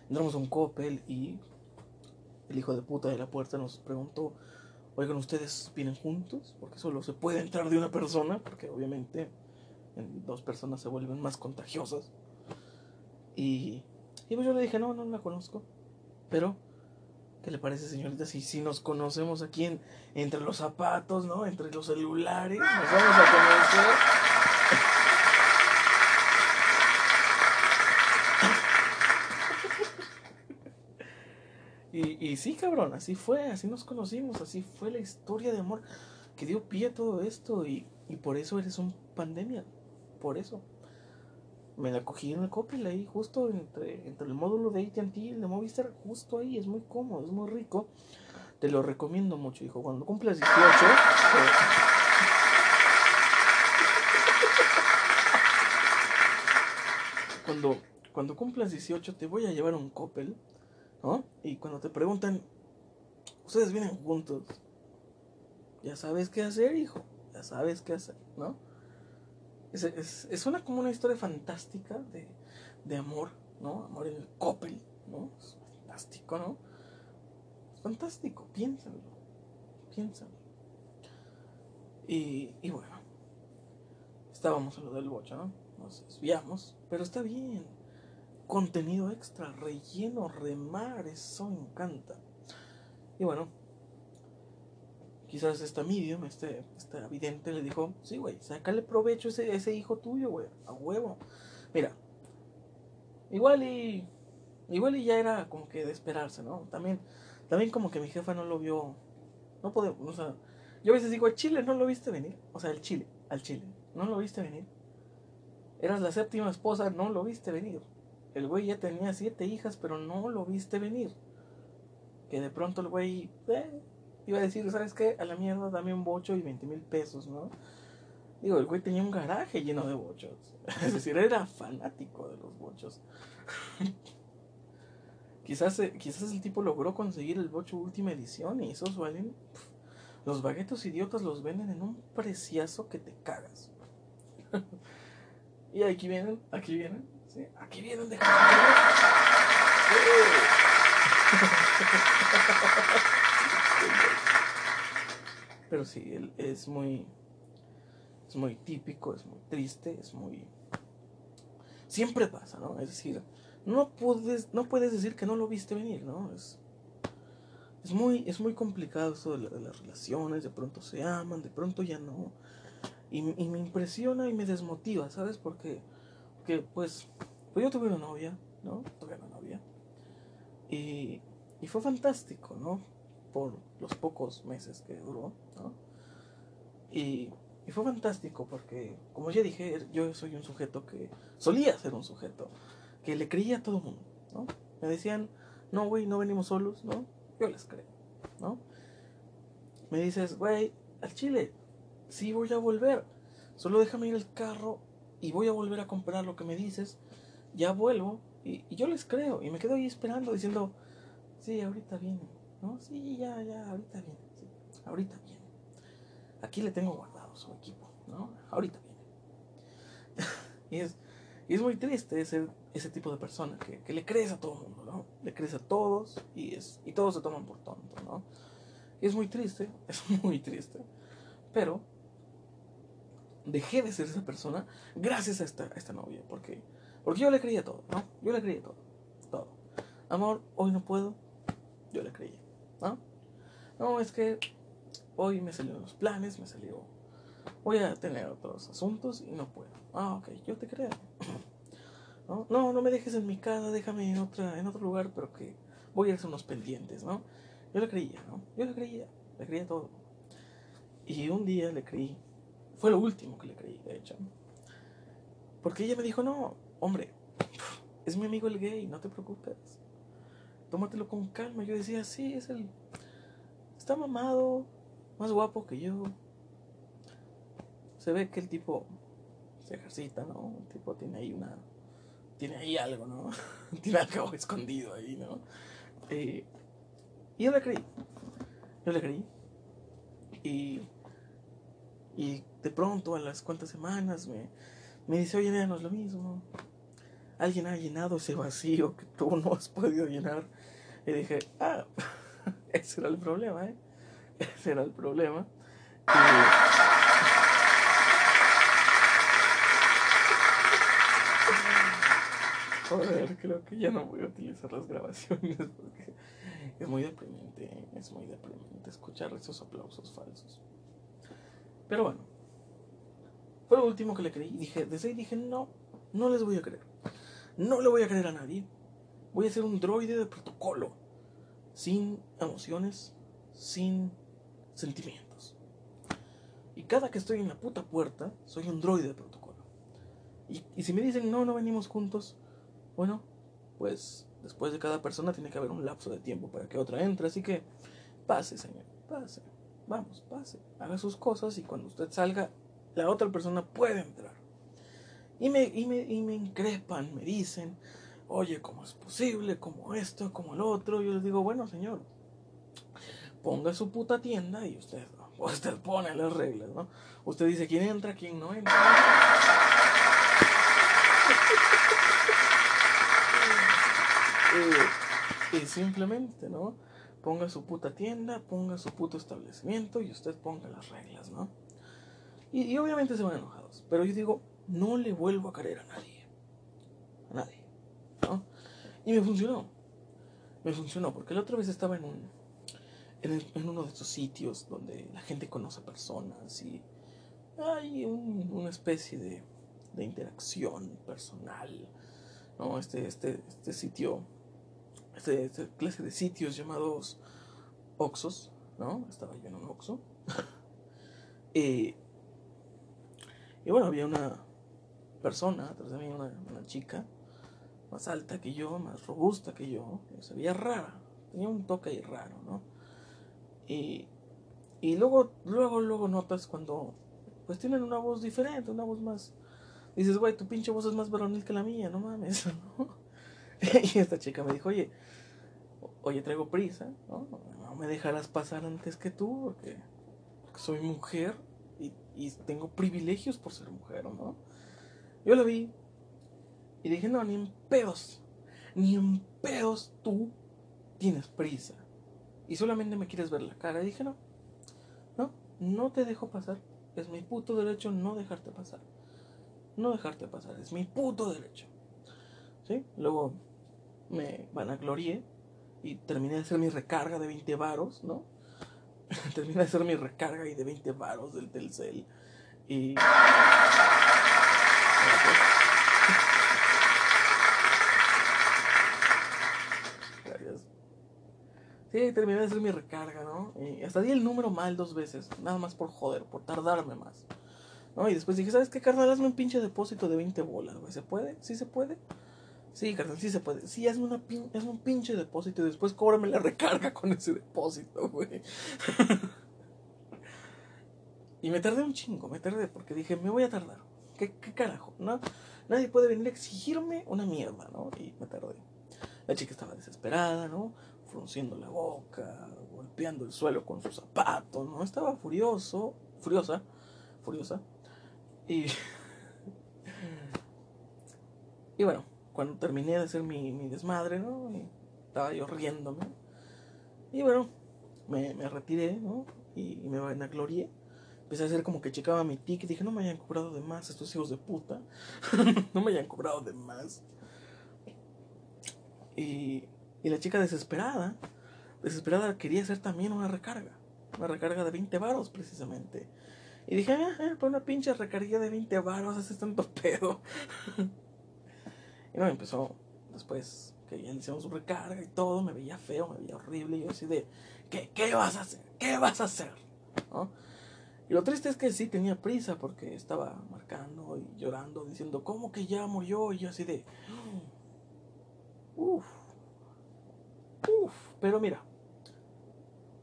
Entramos a un Coppel y el hijo de puta de la puerta nos preguntó, oigan, ¿ustedes vienen juntos? Porque solo se puede entrar de una persona, porque obviamente en dos personas se vuelven más contagiosas. Y, y pues yo le dije, no, no la conozco. Pero, ¿qué le parece, señorita? Si, si nos conocemos aquí en, entre los zapatos, ¿no? Entre los celulares, nos vamos a conocer. Y, y sí, cabrón, así fue, así nos conocimos, así fue la historia de amor que dio pie a todo esto y, y por eso eres un pandemia, por eso. Me la cogí en el Coppel ahí, justo entre, entre el módulo de AT&T y el de Movistar, justo ahí, es muy cómodo, es muy rico. Te lo recomiendo mucho, hijo. Cuando cumplas 18... Eh, cuando, cuando cumplas 18 te voy a llevar un Coppel ¿no? Y cuando te preguntan, ustedes vienen juntos, ya sabes qué hacer, hijo, ya sabes qué hacer, ¿no? Es, es, es una como una historia fantástica de, de amor, ¿no? Amor en el Coppel, ¿no? Es fantástico, ¿no? Es fantástico, piénsalo, piénsalo. Y, y bueno, estábamos en lo del bocho, ¿no? Nos desviamos, pero está bien contenido extra, relleno, remar, eso me encanta. Y bueno, quizás esta medium, este, este evidente le dijo, sí, güey, sácale provecho a ese, ese hijo tuyo, güey, a huevo. Mira, igual y, igual y ya era como que de esperarse, ¿no? También, también como que mi jefa no lo vio, no podemos, o sea, yo a veces digo, el Chile no lo viste venir, o sea, el Chile, al Chile, no lo viste venir. Eras la séptima esposa, no lo viste venir. El güey ya tenía siete hijas, pero no lo viste venir. Que de pronto el güey, eh, iba a decir, ¿sabes qué? A la mierda, dame un bocho y 20 mil pesos, ¿no? Digo, el güey tenía un garaje lleno de bochos. Es decir, era fanático de los bochos. quizás, eh, quizás el tipo logró conseguir el bocho última edición y esos valen... los baguetos idiotas los venden en un preciazo que te cagas. y aquí vienen, aquí vienen, Aquí vienen de... Pero sí, él es muy. Es muy típico, es muy triste, es muy. Siempre pasa, ¿no? Es decir, no puedes, no puedes decir que no lo viste venir, ¿no? Es, es, muy, es muy complicado eso de, las relaciones, de pronto se aman, de pronto ya no. Y, y, me impresiona y me desmotiva, ¿sabes? Porque, porque pues, pues yo tuve una novia, ¿no? Tuve una novia. Y, y fue fantástico, ¿no? Por los pocos meses que duró, ¿no? Y, y, fue fantástico porque, como ya dije, yo soy un sujeto que solía ser un sujeto que le creía a todo el mundo, ¿no? Me decían, no, güey, no venimos solos, ¿no? Yo les creo, ¿no? Me dices, güey, al Chile, sí voy a volver, solo déjame ir el carro y voy a volver a comprar lo que me dices, ya vuelvo y, y yo les creo y me quedo ahí esperando diciendo, Sí, ahorita viene. ¿No? Sí, ya, ya, ahorita viene. Sí, ahorita viene. Aquí le tengo guardado su equipo, ¿no? Ahorita viene. y, es, y es muy triste ese, ese tipo de persona que, que le crees a todo el mundo, ¿no? Le crees a todos y, es, y todos se toman por tonto, ¿no? Y es muy triste, es muy triste. Pero dejé de ser esa persona gracias a esta, esta novia. Porque, porque yo le creía todo, ¿no? Yo le creía todo. Todo. Amor, hoy no puedo, yo le creí, ¿no? No, es que hoy me salieron los planes, me salió. Voy a tener otros asuntos y no puedo. Ah, ok, yo te creo. ¿No? no, no me dejes en mi casa, déjame en, otra, en otro lugar, pero que voy a hacer unos pendientes, ¿no? Yo le creía, ¿no? Yo le creía, le creía todo. Y un día le creí, fue lo último que le creí, de hecho. Porque ella me dijo, no, hombre, es mi amigo el gay, no te preocupes tómatelo con calma. Yo decía, sí, es el. Está mamado, más guapo que yo. Se ve que el tipo se ejercita, ¿no? El tipo tiene ahí una. Tiene ahí algo, ¿no? tiene algo escondido ahí, ¿no? Eh, y yo le creí. Yo le creí. Y. Y de pronto, a las cuantas semanas, me, me dice, oye, no es lo mismo. Alguien ha llenado ese vacío que tú no has podido llenar. Y dije, ah, ese era el problema, ¿eh? Ese era el problema. Y... Joder, creo que ya no voy a utilizar las grabaciones porque es muy deprimente, es muy deprimente escuchar esos aplausos falsos. Pero bueno, fue lo último que le creí. Dije, desde ahí dije, no, no les voy a creer. No le voy a creer a nadie. Voy a ser un droide de protocolo, sin emociones, sin sentimientos. Y cada que estoy en la puta puerta, soy un droide de protocolo. Y, y si me dicen, no, no venimos juntos, bueno, pues después de cada persona tiene que haber un lapso de tiempo para que otra entre. Así que pase, señor, pase. Vamos, pase. Haga sus cosas y cuando usted salga, la otra persona puede entrar. Y me, y me, y me increpan, me dicen, oye, ¿cómo es posible? ¿Cómo esto? ¿Cómo el otro? Yo les digo, bueno, señor, ponga su puta tienda y usted, usted pone las reglas, ¿no? Usted dice quién entra, quién no entra. y, y simplemente, ¿no? Ponga su puta tienda, ponga su puto establecimiento y usted ponga las reglas, ¿no? Y, obviamente se van enojados. Pero yo digo, no le vuelvo a creer a nadie. A nadie. Y me funcionó. Me funcionó, porque la otra vez estaba en un. En, uno de estos sitios donde la gente conoce personas y hay una especie de, de interacción personal. ¿no? Este, este, este sitio, este, esta clase de sitios llamados Oxos, ¿no? Estaba yo en un Oxo. y, y bueno, había una persona atrás de mí, una, una chica, más alta que yo, más robusta que yo, se veía rara, tenía un toque ahí raro, ¿no? Y, Y luego, luego, luego notas cuando pues tienen una voz diferente, una voz más... Dices, güey, tu pinche voz es más varonil que la mía, no mames, ¿no? y esta chica me dijo, oye, oye, traigo prisa, ¿no? No me dejarás pasar antes que tú, porque, soy mujer y, y, tengo privilegios por ser mujer, ¿no? Yo lo vi y dije, no, ni en pedos, ni en pedos tú tienes prisa. Y solamente me quieres ver la cara. Y dije, no, no, no te dejo pasar. Es mi puto derecho no dejarte pasar. No dejarte pasar, es mi puto derecho. ¿Sí? Luego me van a gloriar y terminé de hacer mi recarga de 20 varos, ¿no? terminé de hacer mi recarga y de 20 varos del Telcel. Y... Gracias. Sí, terminé de hacer mi recarga, ¿no? Y hasta di el número mal dos veces, nada más por joder, por tardarme más. ¿No? Y después dije, ¿sabes qué, carnal? Hazme un pinche depósito de 20 bolas, güey. ¿Se puede? ¿Sí se puede? Carnal, sí se puede. Sí, hazme, una pin un pinche depósito y después cóbrame la recarga con ese depósito, güey. y me tardé un chingo, me tardé porque dije, me voy a tardar. ¿Qué, qué carajo? ¿No? Nadie puede venir a exigirme una mierda, ¿no? Y me tardé. La chica estaba desesperada, ¿no? Frunciendo la boca, golpeando el suelo con sus zapatos, ¿no? Estaba furioso, furiosa, furiosa. Y. y bueno, cuando terminé de hacer mi, mi desmadre, ¿no? Estaba yo riéndome. Y bueno, me, me retiré, ¿no? Y, y me vanaglorié. Empecé a hacer como que checaba mi ticket. Dije, no me hayan cobrado de más estos hijos de puta. no me hayan cobrado de más. Y, y la chica desesperada, desesperada quería hacer también una recarga. Una recarga de 20 varos precisamente. Y dije, ah, ah, por una pinche recarga de 20 varos haces tanto pedo. y no, empezó después que ya le su recarga y todo, me veía feo, me veía horrible. Y yo así de, ¿qué, qué vas a hacer? ¿Qué vas a hacer? ¿No? Y lo triste es que sí tenía prisa porque estaba marcando y llorando, diciendo, ¿cómo que ya murió? Y yo así de, uff, uff, pero mira,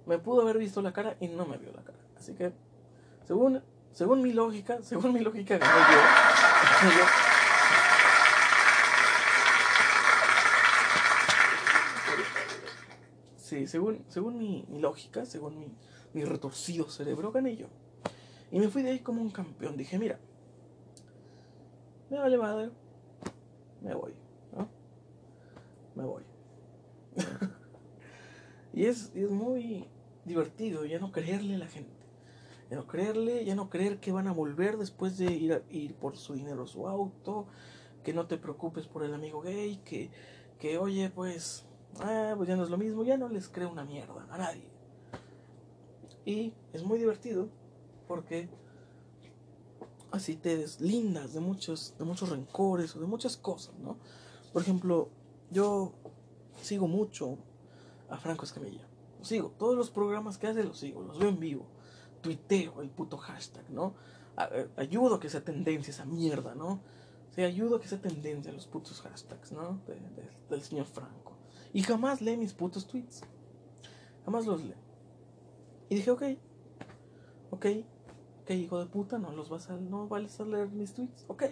me pudo haber visto la cara y no me vio la cara. Así que, según, según mi lógica, según mi lógica, gané yo. Sí, según, según mi, mi lógica, según mi, mi retorcido cerebro, gané yo. Y me fui de ahí como un campeón. Dije, mira, me vale madre, me voy, ¿no? Me voy. y, es, es muy divertido ya no creerle a la gente. Ya no creerle, ya no creer que van a volver después de ir, ir por su dinero, su auto, que no te preocupes por el amigo gay, que, que oye, pues, ah, pues ya no es lo mismo, ya no les creo una mierda a nadie. Y es muy divertido porque así te deslindas de muchos, de muchos rencores o de muchas cosas, ¿no? Por ejemplo, yo sigo mucho a Franco Escamilla. Lo sigo. Todos los programas que hace los sigo, los veo en vivo. Tuiteo el puto hashtag, ¿no? ayudo a que sea tendencia esa mierda, ¿no? O ayudo a que sea tendencia los putos hashtags, ¿no? del señor Franco. Y jamás lee mis putos tweets. Jamás los lee. Y dije, ok, ok, ok, hijo de puta, no los vas a, no vales a leer mis tweets, ok.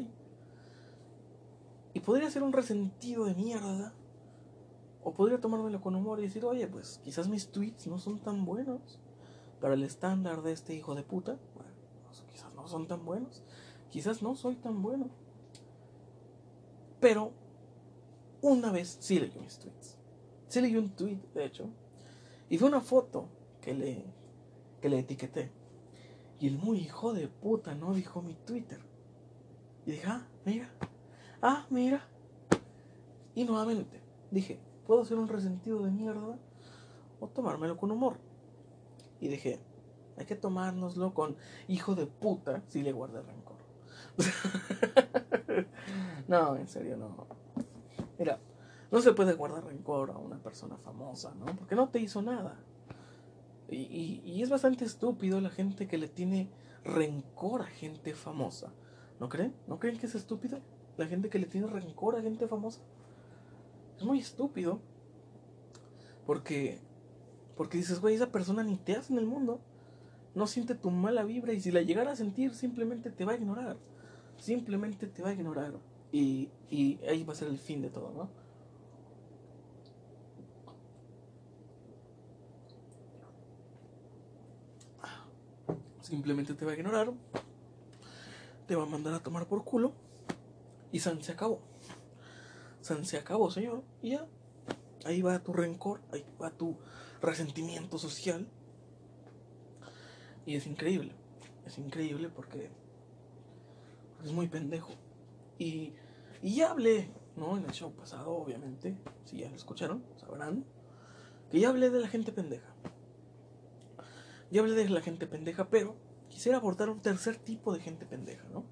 Y podría ser un resentido de mierda. O podría tomármelo con humor y decir, oye, pues quizás mis tweets no son tan buenos para el estándar de este hijo de puta. Bueno, quizás no son tan buenos. Quizás no soy tan bueno. Pero una vez sí leí mis tweets. Leí un tweet, de hecho. Y fue una foto que le, que le etiqueté. Y el muy hijo de puta no dijo mi Twitter. Y dije, ah, mira. Ah, mira. Y nuevamente dije, puedo ser un resentido de mierda o tomármelo con humor. Y dije, hay que tomárnoslo con hijo de puta si le guarda rencor. no, en serio, no. Mira, no se puede guardar rencor a una persona famosa, ¿no? Porque no te hizo nada. Y, y, es bastante estúpido la gente que le tiene rencor a gente famosa. ¿No creen? ¿No creen que es estúpido? La gente que le tiene rencor a gente famosa. Es muy estúpido. Porque, porque dices, güey, esa persona ni te hace en el mundo. no siente tu mala vibra y si la llegara a sentir simplemente te va a ignorar. Simplemente te va a ignorar. Y, y ahí va a ser el fin de todo, ¿no? Simplemente te va a ignorar. Te va a mandar a tomar por culo. Y San se acabó. San se acabó, señor. Y ya. Ahí va tu rencor. Ahí va tu resentimiento social. Y es increíble. Es increíble porque es muy pendejo. Y, y ya hablé, ¿no? En el show pasado, obviamente. Si ya lo escucharon, sabrán. Que ya hablé de la gente pendeja. Ya hablé de la gente pendeja, pero quisiera abordar un tercer tipo de gente pendeja, ¿no?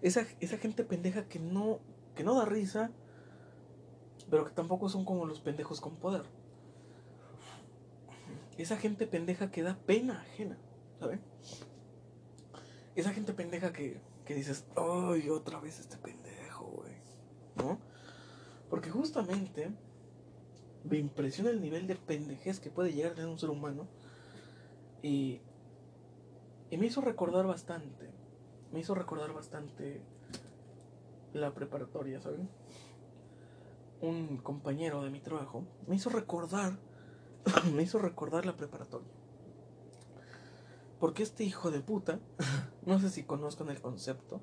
Esa, esa gente pendeja que no, que no da risa, pero que tampoco son como los pendejos con poder. Esa gente pendeja que da pena ajena, ¿saben? Esa gente pendeja que, que dices, ¡ay, otra vez este pendejo, güey! ¿No? Porque justamente me impresiona el nivel de pendejez que puede llegar a tener un ser humano y, y me hizo recordar bastante, me hizo recordar bastante la preparatoria, ¿saben? Un compañero de mi trabajo me hizo recordar, me hizo recordar la preparatoria. Porque este hijo de puta, no sé si conozcan el concepto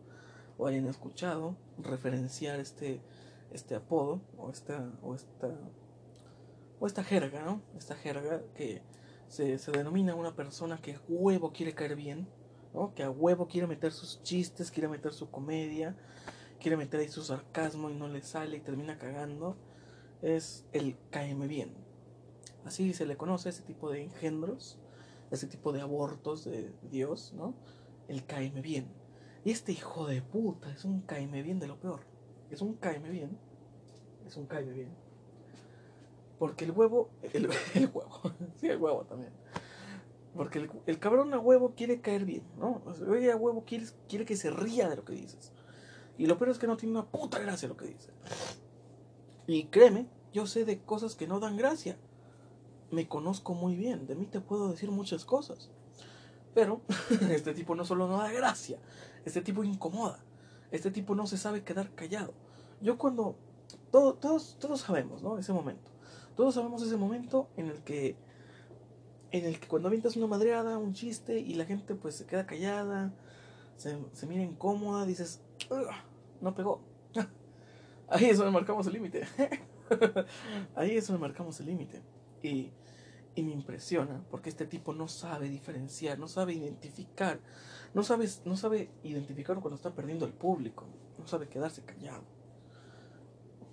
o hayan escuchado referenciar este, este apodo o esta, o esta, o esta jerga, ¿no? Esta jerga que se, se denomina una persona que a huevo quiere caer bien, ¿no? Que a huevo quiere meter sus chistes, quiere meter su comedia, quiere meter ahí su sarcasmo y no le sale y termina cagando. Es el caeme bien. Así se le conoce a ese tipo de engendros, ese tipo de abortos de Dios, ¿no? El caeme bien. Y este hijo de puta es un caeme bien de lo peor. Es un caeme bien. Es un caeme bien. Porque el huevo, el, el huevo, sí, el huevo también. Porque el, el, cabrón a huevo quiere caer bien, ¿no? Oye, a huevo quiere, quiere que se ría de lo que dices. Y lo peor es que no tiene una puta gracia lo que dice. Y créeme, yo sé de cosas que no dan gracia. Me conozco muy bien, de mí te puedo decir muchas cosas. Pero este tipo no solo no da gracia, este tipo incomoda. Este tipo no se sabe quedar callado. Yo cuando... Todo, todos, todos sabemos, ¿no? Ese momento. Todos sabemos ese momento en el que en el que cuando avientas una madreada, un chiste y la gente pues se queda callada, se, se mira incómoda, dices, no pegó. Ahí es donde marcamos el límite. Ahí es donde marcamos el límite. Y, y me impresiona porque este tipo no sabe diferenciar, no sabe identificar, no sabe, no sabe identificar cuando está perdiendo el público, no sabe quedarse callado.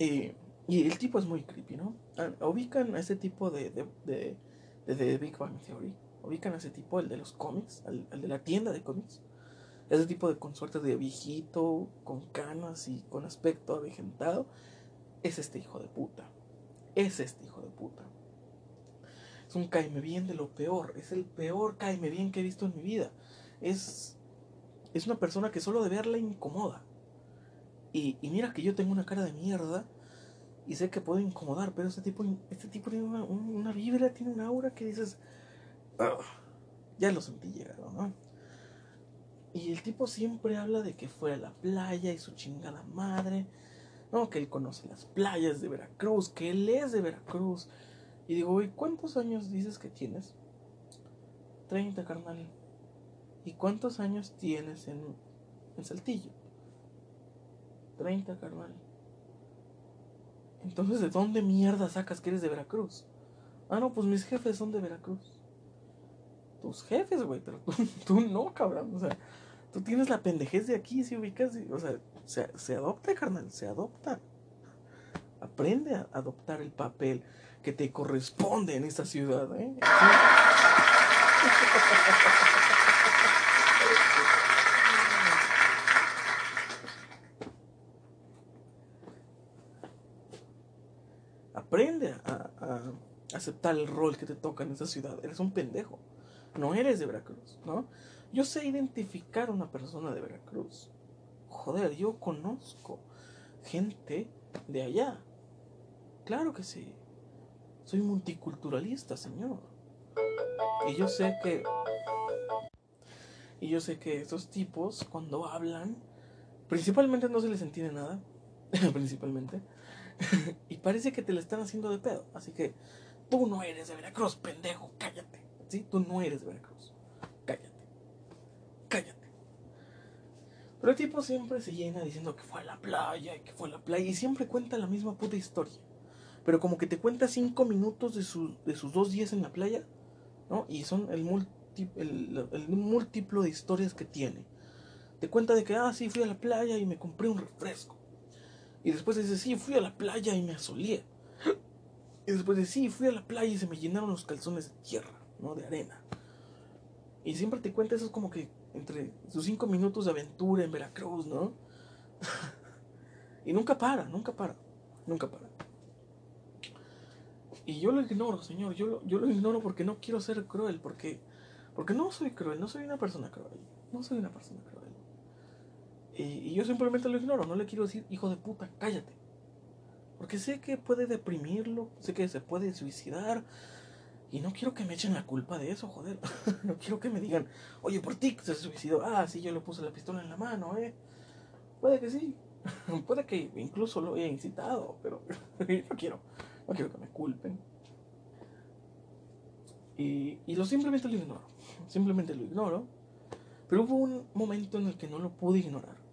Y, y el tipo es muy creepy, ¿no? Ubican a ese tipo de, de, de de Big Bang Theory. Ubican a ese tipo, el de los cómics, el, el de la tienda de cómics. Ese tipo de consorte de viejito, con canas y con aspecto avejentado. Es este hijo de puta. Es este hijo de puta. Es un caime bien de lo peor. Es el peor caime bien que he visto en mi vida. Es, es una persona que solo de verla incomoda. Y, y mira que yo tengo una cara de mierda y sé que puedo incomodar, pero este tipo, este tipo tiene una, vibra, tiene una aura que dices, oh, ya lo sentí llegar, ¿no? Y el tipo siempre habla de que fue a la playa y su chingada madre, ¿no? Que él conoce las playas de Veracruz, que él es de Veracruz. Y digo, ¿y cuántos años dices que tienes? 30, carnal. ¿Y cuántos años tienes en, en Saltillo? 30, carnal. Entonces, ¿de dónde mierda sacas que eres de Veracruz? Ah, no, pues mis jefes son de Veracruz. Tus jefes, güey, pero tú, no, cabrón. O sea, tú tienes la pendejez de aquí, si ubicas. O sea, se, se adopta, carnal, se adopta. Aprende a adoptar el papel que te corresponde en esta ciudad, ¿eh? Aprende a, aceptar el rol que te toca en esa ciudad. Eres un pendejo. No eres de Veracruz, ¿no? Yo sé identificar a una persona de Veracruz. Joder, yo conozco gente de allá. Claro que sí. Soy multiculturalista, señor. Y yo sé que Y yo sé que estos tipos, cuando hablan, principalmente no se les entiende nada. principalmente. y parece que te la están haciendo de pedo. Así que tú no eres de Veracruz, pendejo, cállate. ¿Sí? Tú no eres de Veracruz. Cállate. Cállate. Pero el tipo siempre se llena diciendo que fue a la playa y que fue a la playa. Y siempre cuenta la misma puta historia. Pero como que te cuenta cinco minutos de, de sus dos días en la playa. ¿No? Y son el, el, el múltiplo de historias que tiene. Te cuenta de que, ah, sí, fui a la playa y me compré un refresco. Y después dice, sí, fui a la playa y me asolía. Y después dice, sí, fui a la playa y se me llenaron los calzones de tierra, ¿no? De arena. Y siempre te cuenta eso como que entre sus cinco minutos de aventura en Veracruz, ¿no? y nunca para, nunca para, nunca para. Y yo lo ignoro, señor, yo lo, yo lo ignoro porque no quiero ser cruel, porque, porque no soy cruel, no soy una persona cruel, no soy una persona cruel. Y, yo simplemente lo ignoro, no le quiero decir, hijo de puta, cállate. Porque sé que puede deprimirlo, sé que se puede suicidar. Y no quiero que me echen la culpa de eso, joder. no quiero que me digan, oye, por ti se suicidó. Ah, sí, yo le puse la pistola en la mano, eh. Puede que sí. puede que incluso lo haya incitado, pero no quiero. No quiero que me culpen. Y, y lo simplemente lo ignoro. Simplemente lo ignoro. Pero hubo un momento en el que no lo pude ignorar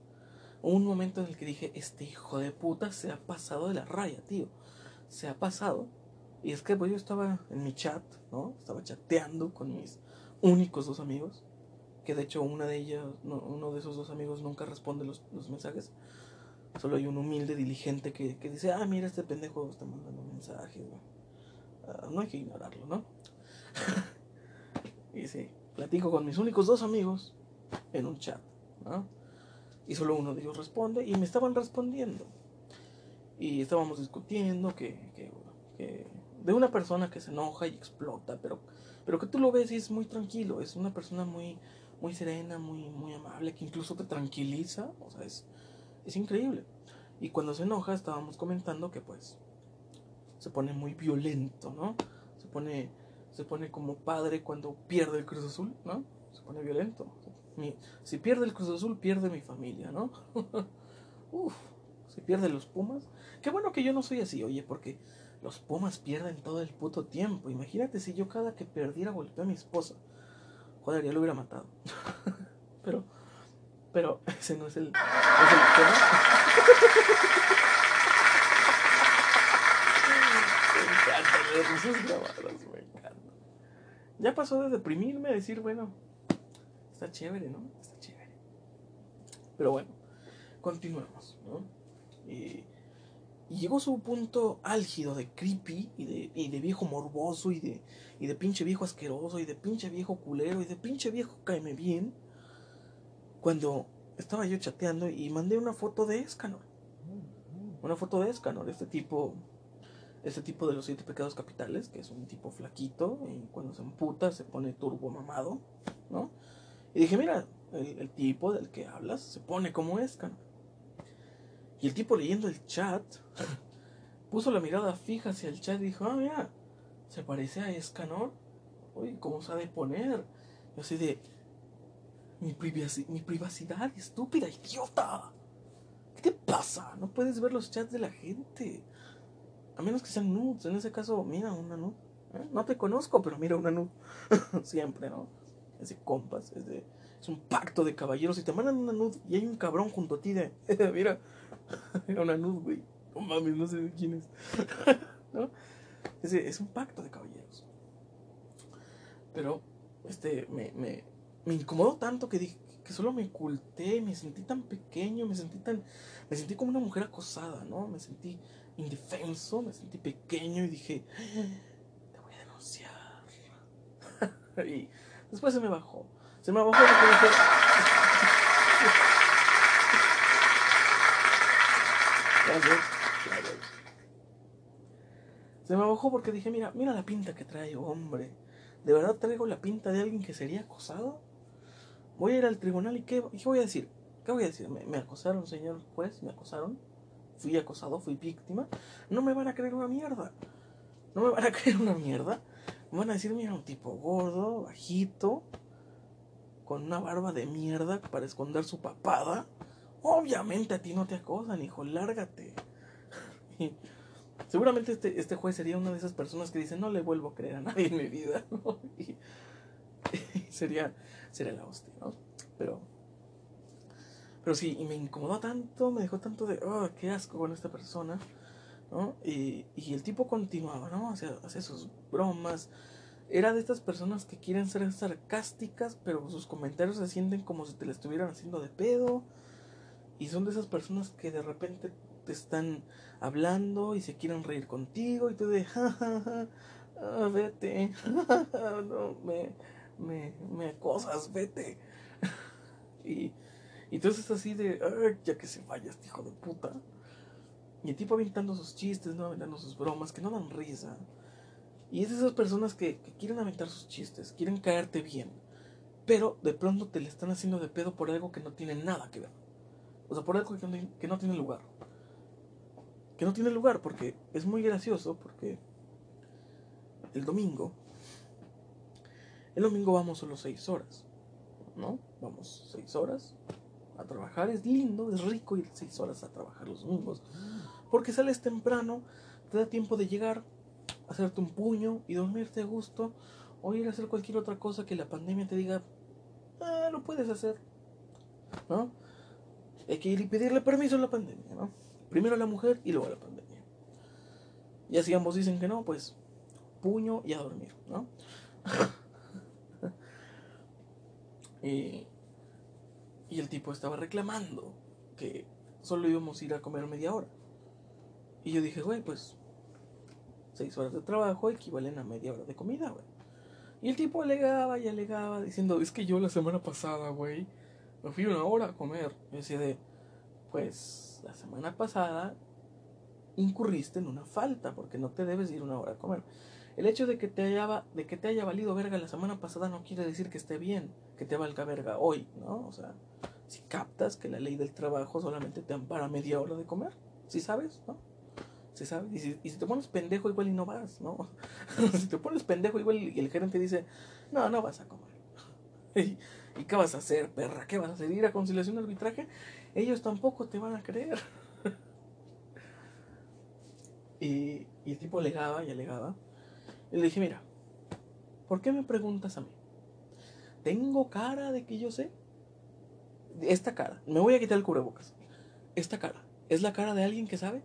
un momento en el que dije, este hijo de puta se ha pasado de la raya, tío. Se ha pasado. Y es que pues yo estaba en mi chat, ¿no? Estaba chateando con mis únicos dos amigos. Que de hecho una de ellas, uno de esos dos amigos nunca responde los, mensajes. Solo hay un humilde diligente que, dice, ah, mira, este pendejo está mandando mensajes. Ah, no hay que ignorarlo, ¿no? y sí, platico con mis únicos dos amigos en un chat, ¿no? Y solo uno de ellos responde y me estaban respondiendo. Y estábamos discutiendo que, que, de una persona que se enoja y explota, pero, pero que tú lo ves y es muy tranquilo, es una persona muy, muy serena, muy, muy amable, que incluso te tranquiliza, o sea, es, es increíble. Y cuando se enoja estábamos comentando que pues se pone muy violento, ¿no? Se pone, se pone como padre cuando pierde el Cruz Azul, ¿no? Se pone violento si pierde el Cruz Azul, pierde mi familia, ¿no? Uf, si pierde los Pumas. Qué bueno que yo no soy así, oye, porque los Pumas pierden todo el puto tiempo. Imagínate si yo cada que perdiera golpeé a mi esposa. Joder, ya lo hubiera matado. pero, pero ese no es el, es el tema. me encanta, me encanta. Ya pasó de deprimirme a decir, bueno, Está chévere, ¿no? Está chévere. Pero bueno, continuemos, ¿no? y llegó su punto álgido de creepy y de, y de viejo morboso y de, y de pinche viejo asqueroso y de pinche viejo culero y de pinche viejo caeme bien. Cuando estaba yo chateando y mandé una foto de Escanor. Una foto de Escanor, este tipo este tipo de los siete pecados capitales, que es un tipo flaquito, y cuando se emputa se pone turbo mamado, ¿no? Y dije, mira, el, tipo del que hablas se pone como Escanor. Y el tipo leyendo el chat puso la mirada fija hacia el chat y dijo, ah, mira, se parece a Escanor. Uy, ¿cómo sabe poner? Yo así de, mi, mi privacidad, estúpida, idiota. ¿Qué te pasa? No puedes ver los chats de la gente. A menos que sean nudes. En ese caso, mira una nude. ¿eh? No te conozco, pero mira una nude. Siempre, ¿no? Es de compas, es de es un pacto de caballeros. Y te mandan una nud y hay un cabrón junto a ti de, mira, era una nud, güey. No mames, no sé de quién es. ¿No? Es, es, un pacto de caballeros. Pero, este, me, me, me incomodó tanto que dije que solo me oculté, me sentí tan pequeño, me sentí tan, me sentí como una mujer acosada, ¿no? Me sentí indefenso, me sentí pequeño y dije, te voy a denunciar. y Después se me bajó. Se me bajó porque dije... Se me bajó porque dije, mira, mira la pinta que traigo, hombre. ¿De verdad traigo la pinta de alguien que sería acosado? Voy a ir al tribunal y ¿qué, qué voy a decir? ¿Qué voy a decir? ¿Me, ¿Me, acosaron, señor juez? ¿Me acosaron? ¿Fui acosado? ¿Fui víctima? No me van a creer una mierda. No me van a creer una mierda. Van a decir, mira, un tipo gordo, bajito, con una barba de mierda para esconder su papada, obviamente a ti no te acosan, hijo, lárgate. seguramente este, este juez sería una de esas personas que dice, no le vuelvo a creer a nadie en mi vida, Y, sería, sería la hostia, ¿no? Pero, pero sí, y me incomodó tanto, me dejó tanto de, oh, qué asco con esta persona, Y, y el tipo continuaba, ¿no? Hacía, hacía sus bromas, era de estas personas que quieren ser sarcásticas, pero sus comentarios se sienten como si te la estuvieran haciendo de pedo. Y son de esas personas que de repente te están hablando y se quieren reír contigo y tú de, ja, ah, vete, no, me, me, me acosas, vete. y, y entonces así de, ya que se vaya este hijo de puta. Y el tipo aventando sus chistes, ¿no? Aventando sus bromas que no dan risa. Y es de esas personas que, quieren aventar sus chistes, quieren caerte bien, pero de pronto te le están haciendo de pedo por algo que no tiene nada que ver. O sea, por algo que no, que no tiene lugar. Que no tiene lugar porque es muy gracioso porque el domingo, el domingo vamos solo seis horas, ¿no? Vamos seis horas a trabajar, es lindo, es rico ir seis horas a trabajar los domingos, porque sales temprano, te da tiempo de llegar, hacerte un puño y dormirte a gusto o ir a hacer cualquier otra cosa que la pandemia te diga, ah, lo puedes hacer, ¿no? Hay que ir y pedirle permiso a la pandemia, ¿no? Primero a la mujer y luego a la pandemia. Y así ambos dicen que no, pues puño y a dormir, ¿no? y, y el tipo estaba reclamando que solo íbamos a ir a comer media hora. Y yo dije, güey, pues seis horas de trabajo equivalen a media hora de comida, güey. Y el tipo alegaba y alegaba diciendo, es que yo la semana pasada, güey, me fui una hora a comer. Y decía de, pues la semana pasada incurriste en una falta porque no te debes ir una hora a comer. El hecho de que te haya, de que te haya valido verga la semana pasada no quiere decir que esté bien, que te valga verga hoy, ¿no? O sea, si captas que la ley del trabajo solamente te ampara media hora de comer, ¿sí sabes, no? ¿Se sabe? Y si, te pones pendejo igual y no vas, ¿no? si te pones pendejo igual y el gerente dice, no, no vas a comer. ¿Y, qué vas a hacer, perra? ¿Qué vas a hacer? ¿Ir a conciliación arbitraje? Ellos tampoco te van a creer. y, y el tipo alegaba y alegaba. Y le dije, mira, ¿por qué me preguntas a mí? ¿Tengo cara de que yo sé? Esta cara, me voy a quitar el cubrebocas. Esta cara, ¿es la cara de alguien que sabe?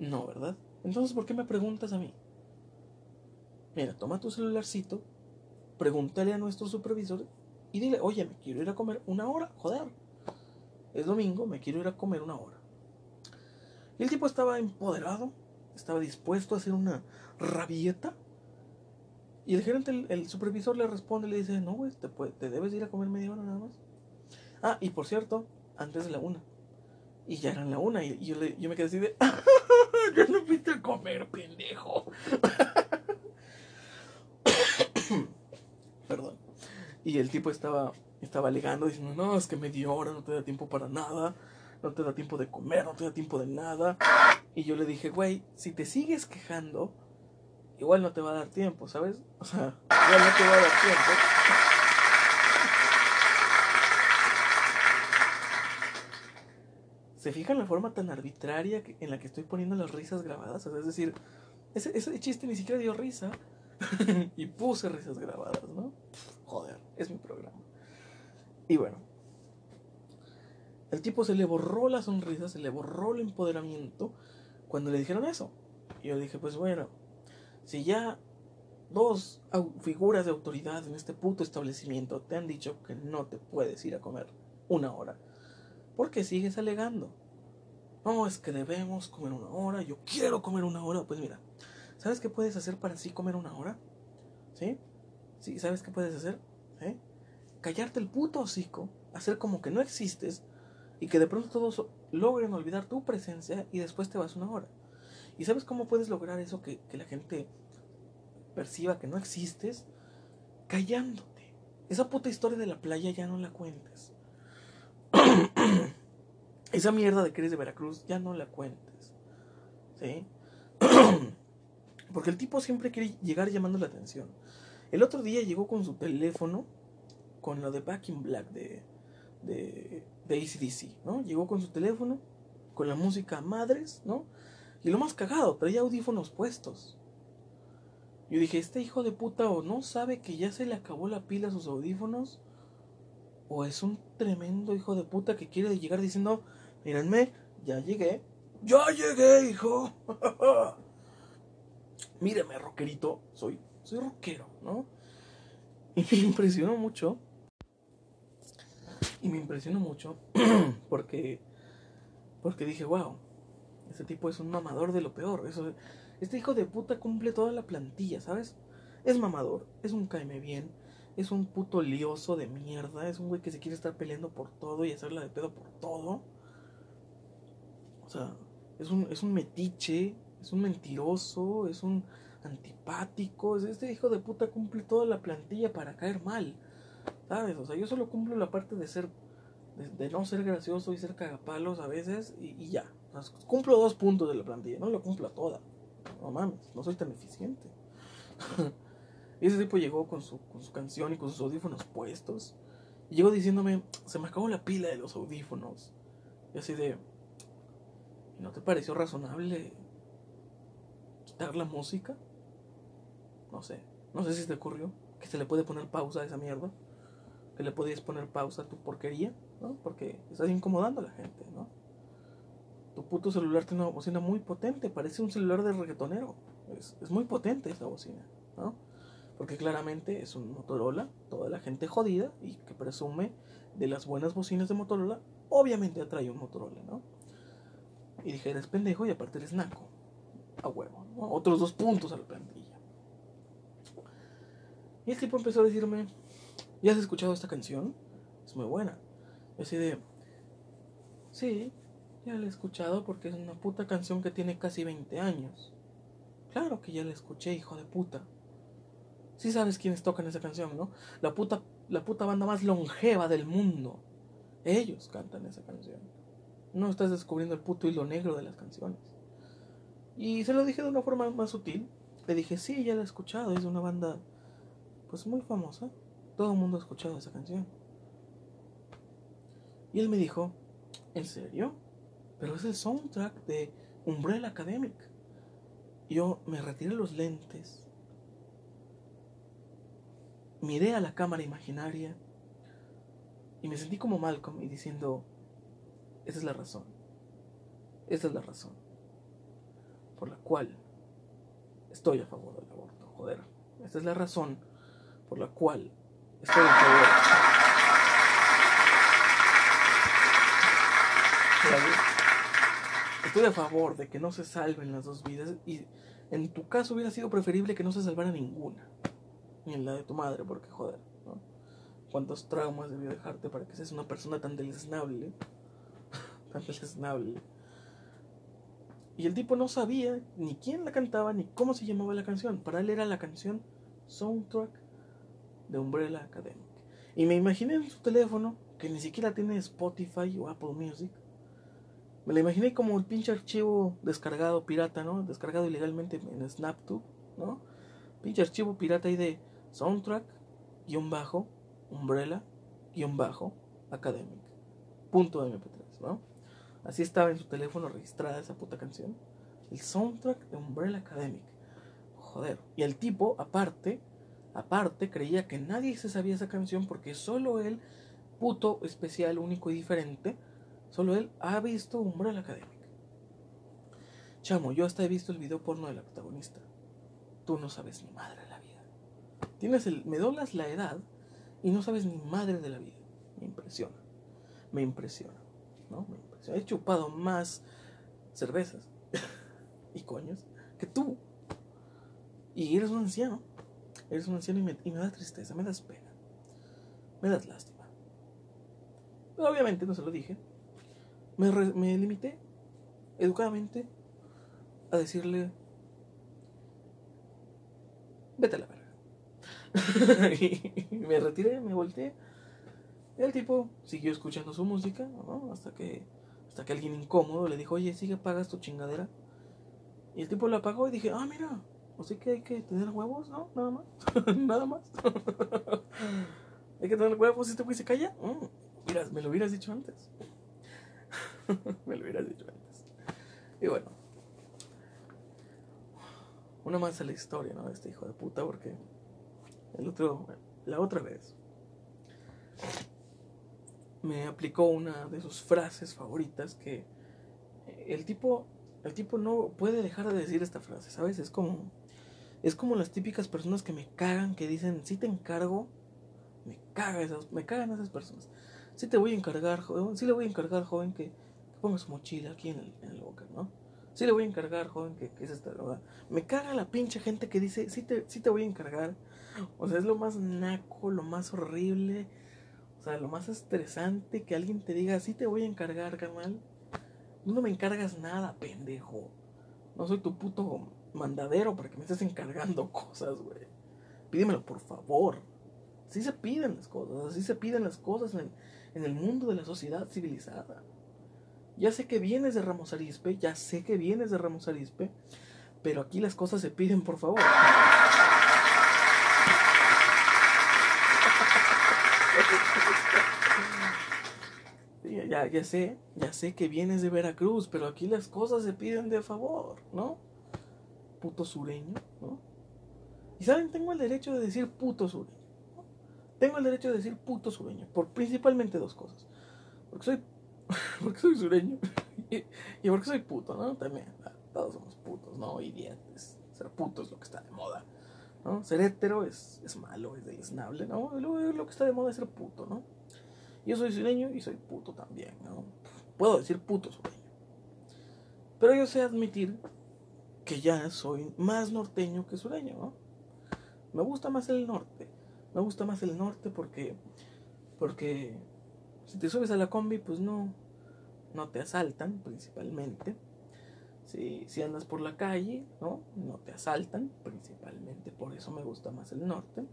No, ¿verdad? Entonces, ¿por qué me preguntas a mí? Mira, toma tu celularcito, pregúntale a nuestro supervisor y dile, oye, me quiero ir a comer una hora, joder. Es domingo, me quiero ir a comer una hora. Y el tipo estaba empoderado, estaba dispuesto a hacer una rabieta. Y el gerente, el, supervisor le responde, le dice, no, güey, te, te debes ir a comer media hora nada más. Ah, y por cierto, antes de la una. Y ya eran la una. Y yo, yo me quedé así de. yo no fuiste a comer, pendejo. Perdón. Y el tipo estaba, estaba alegando, diciendo: No, es que media hora no te da tiempo para nada. No te da tiempo de comer, no te da tiempo de nada. Y yo le dije: Güey, si te sigues quejando, igual no te va a dar tiempo, ¿sabes? O sea, igual no te va a dar tiempo. ¿Se fijan la forma tan arbitraria en la que estoy poniendo las risas grabadas? es decir, ese, ese chiste ni siquiera dio risa. y puse risas grabadas, ¿no? Joder, es mi programa. Y bueno, el tipo se le borró la sonrisa, se le borró el empoderamiento cuando le dijeron eso. Y yo dije, pues bueno, si ya dos figuras de autoridad en este puto establecimiento te han dicho que no te puedes ir a comer una hora ¿Por qué sigues alegando? No, es que debemos comer una hora, yo quiero comer una hora. Pues mira, ¿sabes qué puedes hacer para sí comer una hora? ¿Sí? ¿Sí? ¿Sabes qué puedes hacer? ¿Eh? Callarte el puto hocico, hacer como que no existes y que de pronto todos logren olvidar tu presencia y después te vas una hora. ¿Y sabes cómo puedes lograr eso que, que la gente perciba que no existes? Callándote. Esa puta historia de la playa ya no la cuentes. Esa mierda de que eres de Veracruz ya no la cuentes. ¿Sí? Porque el tipo siempre quiere llegar llamando la atención. El otro día llegó con su teléfono con lo de Back in Black de, de, de ACDC, ¿no? Llegó con su teléfono, con la música madres, ¿no? Y lo más cagado, traía audífonos puestos. Yo dije, este hijo de puta o no sabe que ya se le acabó la pila a sus audífonos, o es un tremendo hijo de puta que quiere llegar diciendo, mírenme, ya llegué, ya llegué, hijo. Míreme, rockerito, soy, soy rockero, ¿no? Y me impresionó mucho. Y me impresionó mucho porque, porque dije, wow, este tipo es un mamador de lo peor. Eso, este hijo de puta cumple toda la plantilla, ¿sabes? Es mamador, es un caeme bien, es un puto lioso de mierda, es un güey que se quiere estar peleando por todo y hacerla de pedo por todo. O sea, es un, es un metiche, es un mentiroso, es un antipático. Este hijo de puta cumple toda la plantilla para caer mal. ¿Sabes? O sea, yo solo cumplo la parte de ser, de, no ser gracioso y ser cagapalos a veces y, ya. cumplo dos puntos de la plantilla, no lo cumplo a toda. No mames, no soy tan eficiente. y ese tipo llegó con su, con su canción y con sus audífonos puestos. Y llegó diciéndome, se me acabó la pila de los audífonos. Y así de, ¿no te pareció razonable quitar la música? No sé, no sé si te ocurrió que se le puede poner pausa a esa mierda. Que le podías poner pausa a tu porquería, ¿no? Porque estás incomodando a la gente, ¿no? Tu puto celular tiene una bocina muy potente, parece un celular de reggaetonero. Es, es muy potente esa bocina, ¿no? Porque claramente es un Motorola, toda la gente jodida y que presume de las buenas bocinas de Motorola, obviamente atrae un Motorola, ¿no? Y dije, eres pendejo y aparte eres naco. A huevo, ¿no? Otros dos puntos al plantilla. Y el tipo empezó a decirme, ¿ya has escuchado esta canción? Es muy buena. Y así de, sí, ya la he escuchado porque es una puta canción que tiene casi 20 años. Claro que ya la escuché, hijo de puta. Sí sabes quiénes tocan esa canción, ¿no? La puta, la puta banda más longeva del mundo. Ellos cantan esa canción. No estás descubriendo el puto hilo negro de las canciones. Y se lo dije de una forma más sutil. Le dije, sí, ya la he escuchado, es una banda pues muy famosa. Todo el mundo ha escuchado esa canción. Y él me dijo, ¿en serio? Pero es el soundtrack de Umbrella Academic. Yo me retiré los lentes, miré a la cámara imaginaria y me sentí como Malcolm y diciendo, esa es la razón. Esa es la razón por la cual estoy a favor del aborto. Joder, esta es la razón por la cual estoy a favor. Estoy a favor de que no se salven las dos vidas y en tu caso hubiera sido preferible que no se salvara ninguna. Ni en la de tu madre, porque joder, ¿no? ¿Cuántos traumas debió dejarte para que seas una persona tan deleznable? tan deleznable. Y el tipo no sabía ni quién la cantaba ni cómo se llamaba la canción. Para él era la canción soundtrack de Umbrella Academic. Y me imaginé en su teléfono, que ni siquiera tiene Spotify o Apple Music. Me la imaginé como el pinche archivo descargado pirata, ¿no? Descargado ilegalmente en SnapTube, ¿no? Pinche archivo pirata ahí de soundtrack, guion bajo, Umbrella, guion bajo, Academic. Punto MP3, ¿no? Así estaba en su teléfono registrada esa puta canción. El soundtrack de Umbrella Academic. Joder. Y el tipo, aparte, Aparte, creía que nadie se sabía esa canción porque solo él, puto, especial, único y diferente, solo él ha visto Umbrella Academic. Chamo, yo hasta he visto el video porno de la protagonista. Tú no sabes ni madre. Tienes el. Me doblas la edad y no sabes ni madre de la vida. Me impresiona. Me impresiona. ¿No? Me impresiona. He chupado más cervezas y coños que tú. Y eres un anciano. Eres un anciano y me, da tristeza, me das pena. Me das lástima. Pero obviamente no se lo dije. Me, me limité educadamente a decirle, vete a la verga. y me retiré, me volteé. Y el tipo siguió escuchando su música, Hasta que, hasta que alguien incómodo le dijo, oye, sigue, pagas tu chingadera. Y el tipo la apagó y dije, ah, mira, sea que hay que tener huevos, ¿no? Nada más. Nada más. hay que tener huevos si este güey se calla. Mm, mira, me lo hubieras dicho antes. me lo hubieras dicho antes. Y bueno. Una más a la historia, ¿no? De este hijo de puta, porque el otro, la otra vez, me aplicó una de sus frases favoritas que el tipo, el tipo no puede dejar de decir esta frase, ¿sabes? Es como, es como las típicas personas que me cagan, que dicen, si te encargo, me caga esas, me cagan esas personas. Si te voy a encargar, joven, sí le voy a encargar, joven, que, ponga su mochila aquí en el, en boca, ¿no? Sí le voy a encargar, joven, que, es esta droga. Me caga la pinche gente que dice, sí te, sí te voy a encargar. O sea, es lo más naco, lo más horrible, o sea, lo más estresante que alguien te diga, sí te voy a encargar, carnal. No me encargas nada, pendejo. No soy tu puto mandadero para que me estés encargando cosas, güey. Pídemelo, por favor. Así se piden las cosas, así se piden las cosas en, en el mundo de la sociedad civilizada. Ya sé que vienes de Ramos Arispe, ya sé que vienes de Ramos Arispe, pero aquí las cosas se piden, por favor. Ya, sé, ya sé que vienes de Veracruz, pero aquí las cosas se piden de favor, ¿no? Puto sureño, ¿no? Y saben, tengo el derecho de decir puto sureño. Tengo el derecho de decir puto sureño, por principalmente dos cosas. Porque soy, porque soy sureño y, porque soy puto, ¿no? También, todos somos putos, ¿no? Y Ser puto es lo que está de moda, ¿no? Ser hétero es, es malo, es deleznable, ¿no? Lo, lo que está de moda es ser puto, ¿no? Yo soy sureño y soy puto también, ¿no? Puedo decir puto sureño. Pero yo sé admitir que ya soy más norteño que sureño, ¿no? Me gusta más el norte. Me gusta más el norte porque porque si te subes a la combi, pues no no te asaltan principalmente. Si, si andas por la calle, ¿no? No te asaltan principalmente, por eso me gusta más el norte.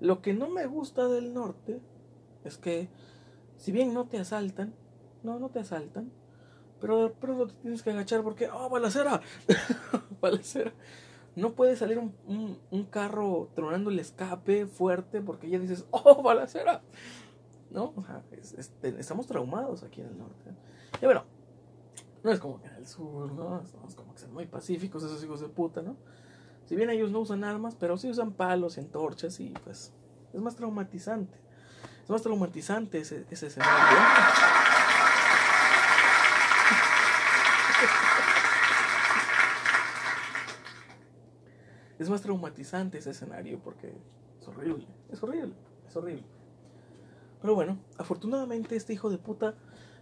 Lo que no me gusta del norte es que si bien no te asaltan, no, no te asaltan, pero de pronto te tienes que agachar porque, oh, balacera, balacera. No puede salir un, un, carro tronando el escape fuerte porque ya dices, oh, balacera. ¿No? O sea, estamos traumados aquí en el norte. Y bueno, no es como que en el sur, ¿no? Es como que son muy pacíficos esos hijos de puta, ¿no? Si bien ellos no usan armas, pero sí usan palos y antorchas y pues es más traumatizante. Es más traumatizante ese, ese escenario. es más traumatizante ese escenario porque es horrible, es horrible, es horrible. Pero bueno, afortunadamente este hijo de puta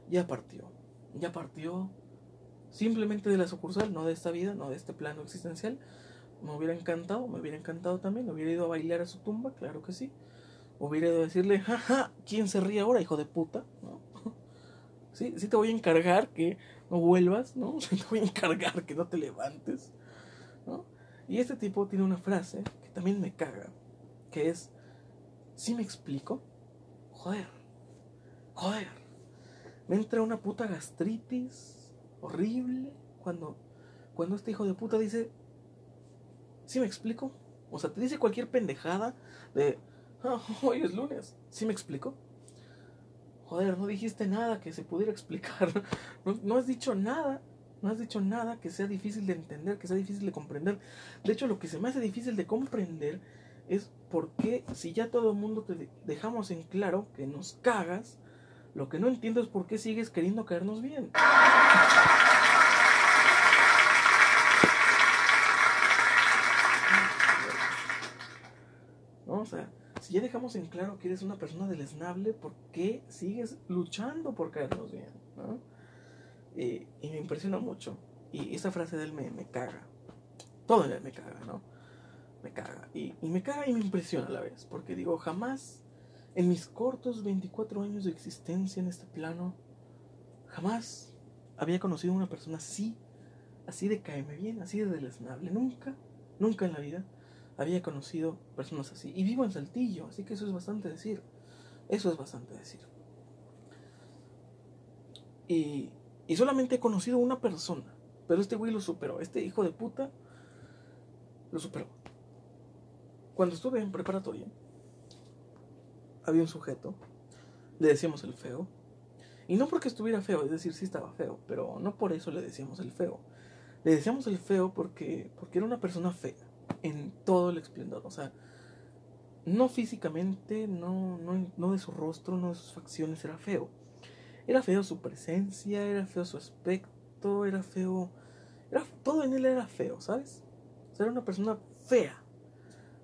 ya partió. Ya partió simplemente de la sucursal, no de esta vida, no de este plano existencial. Me hubiera encantado, me hubiera encantado también, me hubiera ido a bailar a su tumba, claro que sí. Hubiera ido decirle, jaja, ¿quién se ríe ahora, hijo de puta? ¿No? Sí, sí te voy a encargar que no vuelvas, ¿no? Sí te voy a encargar que no te levantes, ¿no? Y este tipo tiene una frase que también me caga, que es, ¿sí me explico? Joder, joder, me entra una puta gastritis horrible cuando, cuando este hijo de puta dice, ¿sí me explico? O sea, te dice cualquier pendejada de, hoy es lunes. ¿Sí me explico? Joder, no dijiste nada que se pudiera explicar. No, has dicho nada. No has dicho nada que sea difícil de entender, que sea difícil de comprender. De hecho, lo que se me hace difícil de comprender es por qué, si ya todo el mundo te dejamos en claro que nos cagas, lo que no entiendo es por qué sigues queriendo caernos bien. ¿No? O sea, ya dejamos en claro que eres una persona deleznable, ¿por qué sigues luchando por caernos bien? ¿no? y me impresiona mucho. Y esa frase de él me, me caga. Todo él me caga, ¿no? Me caga. Y, y, me caga y me impresiona a la vez. Porque digo, jamás en mis cortos 24 años de existencia en este plano, jamás había conocido a una persona así, así de caerme bien, así de deleznable. Nunca, nunca en la vida había conocido personas así. Y vivo en Saltillo, así que eso es bastante decir. Eso es bastante decir. Y, y solamente he conocido una persona. Pero este güey lo superó. Este hijo de puta lo superó. Cuando estuve en preparatoria, había un sujeto, le decíamos el feo. Y no porque estuviera feo, es decir, sí estaba feo, pero no por eso le decíamos el feo. Le decíamos el feo porque, porque era una persona fea en todo el esplendor. O sea, no físicamente, no, no, no de su rostro, no de sus facciones, era feo. Era feo su presencia, era feo su aspecto, era feo. Era, todo en él era feo, ¿sabes? Era una persona fea.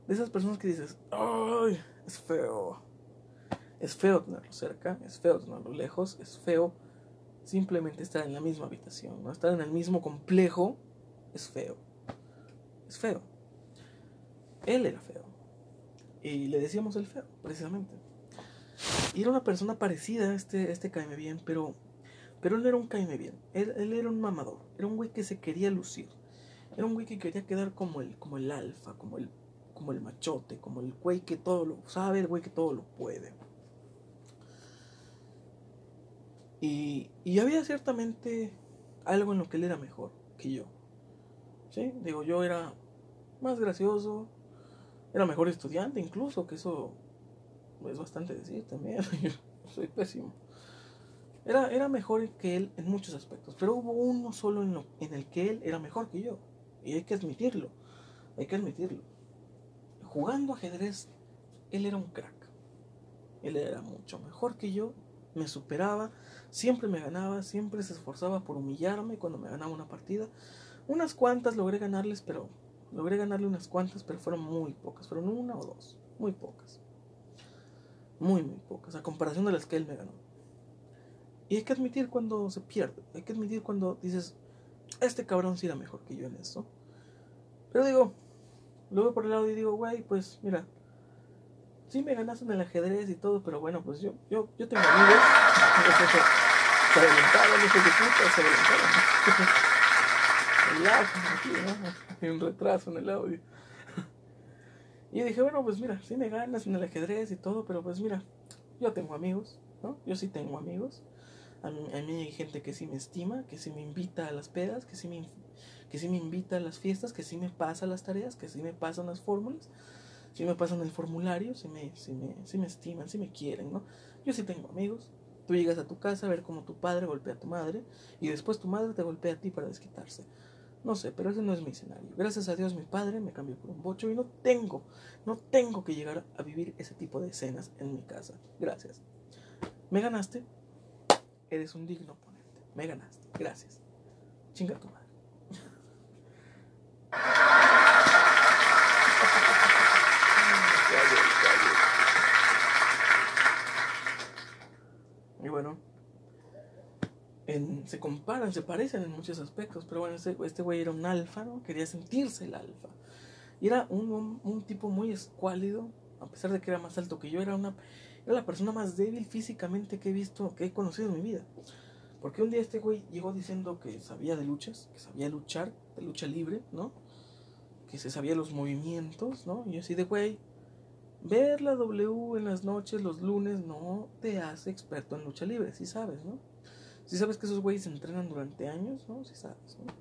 De esas personas que dices, ¡ay! Es feo. Es feo tenerlo cerca, es feo tenerlo lejos, es feo simplemente estar en la misma habitación, ¿no? Estar en el mismo complejo es feo. Es feo. Él era feo. Y le decíamos el feo, precisamente. Y era una persona parecida a este, este caime bien, pero, pero él no era un caime bien. Él, él, era un mamador. Era un güey que se quería lucir. Era un güey que quería quedar como el, como el alfa, como el, como el machote, como el güey que todo lo sabe, el güey que todo lo puede. Y, y había ciertamente algo en lo que él era mejor que yo. ¿Sí? Digo, yo era más gracioso, era mejor estudiante incluso, que eso es bastante decir también. Soy pésimo. Era, era mejor que él en muchos aspectos, pero hubo uno solo en, en el que él era mejor que yo. Y hay que admitirlo. Hay que admitirlo. Jugando ajedrez, él era un crack. Él era mucho mejor que yo, me superaba, siempre me ganaba, siempre se esforzaba por humillarme cuando me ganaba una partida. Unas cuantas logré ganarles, pero logré ganarle unas cuantas, pero fueron muy pocas, fueron una o dos, muy pocas. Muy, muy pocas, a comparación de las que él me ganó. Y hay que admitir cuando se pierde, hay que admitir cuando dices, este cabrón sí era mejor que yo en eso. Pero digo, veo por el lado y digo, güey, pues mira, sí me ganaste en el ajedrez y todo, pero bueno, pues yo, yo, yo tengo amigos. se puta, se. Hay un retraso en el audio. Y dije, bueno, pues mira, sí me ganas en el ajedrez y todo, pero pues mira, yo tengo amigos, ¿no? Yo sí tengo amigos. A mí, a mí hay gente que sí me estima, que sí me invita a las pedas, que sí me, que sí me invita a las fiestas, que sí me pasa las tareas, que sí me pasan las fórmulas, sí me pasan el formulario, sí me, sí me, sí me estiman, sí me quieren, ¿no? Yo sí tengo amigos. Tú llegas a tu casa a ver cómo tu padre golpea a tu madre y después tu madre te golpea a ti para desquitarse. No sé, pero ese no es mi escenario. Gracias a Dios mi padre me cambió por un bocho y no tengo, no tengo que llegar a vivir ese tipo de escenas en mi casa. Gracias. ¿Me ganaste? Eres un digno oponente. Me ganaste. Gracias. Chinga tu madre. Y bueno, se comparan, se parecen en muchos aspectos, pero bueno, este, este güey era un alfa, ¿no? Quería sentirse el alfa. Era un, un, un, tipo muy escuálido, a pesar de que era más alto que yo, era, una, era la persona más débil físicamente que he visto, que he conocido en mi vida. Porque un día este güey llegó diciendo que sabía de luchas, que sabía luchar, de lucha libre, ¿no? Que se sabía los movimientos, ¿no? Y yo así de, güey, ver la W en las noches, los lunes, no te hace experto en lucha libre, sí sabes, ¿no? Si sabes que esos güeyes se entrenan durante años, ¿no? Si sabes, ¿no?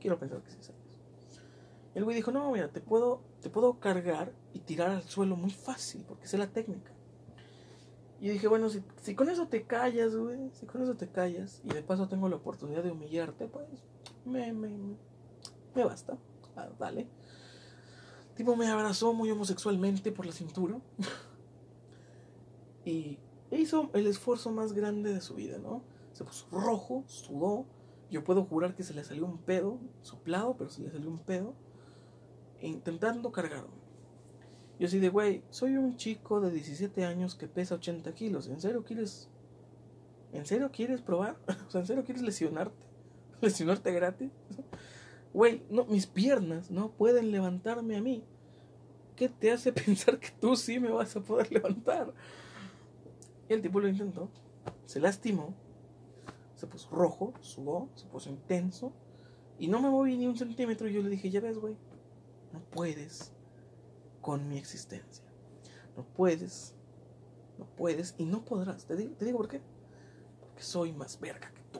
Quiero pensar que sí sabes. El güey dijo, no, mira, te puedo, te puedo cargar y tirar al suelo muy fácil, porque sé la técnica. Y dije, bueno, si, con eso te callas, güey, si con eso te callas, y de paso tengo la oportunidad de humillarte, pues, me, me, me basta. Ah, dale. Tipo me abrazó muy homosexualmente por la cintura. y hizo el esfuerzo más grande de su vida, ¿no? Se puso rojo, sudó. Yo puedo jurar que se le salió un pedo, soplado, pero se le salió un pedo. Intentando cargarme. Yo así de, güey, soy un chico de 17 años que pesa 80 kilos. ¿En serio quieres... ¿En serio quieres probar? ¿en serio quieres lesionarte? ¿Lesionarte gratis? Güey, no, mis piernas no pueden levantarme a mí. ¿Qué te hace pensar que tú sí me vas a poder levantar? Y el tipo lo intentó. Se lastimó. Se puso rojo, sudó, se puso intenso. Y no me moví ni un centímetro. Y yo le dije, ya ves, güey, no puedes con mi existencia. No puedes, no puedes y no podrás. ¿Te digo, te digo por qué? Porque soy más verga que tú.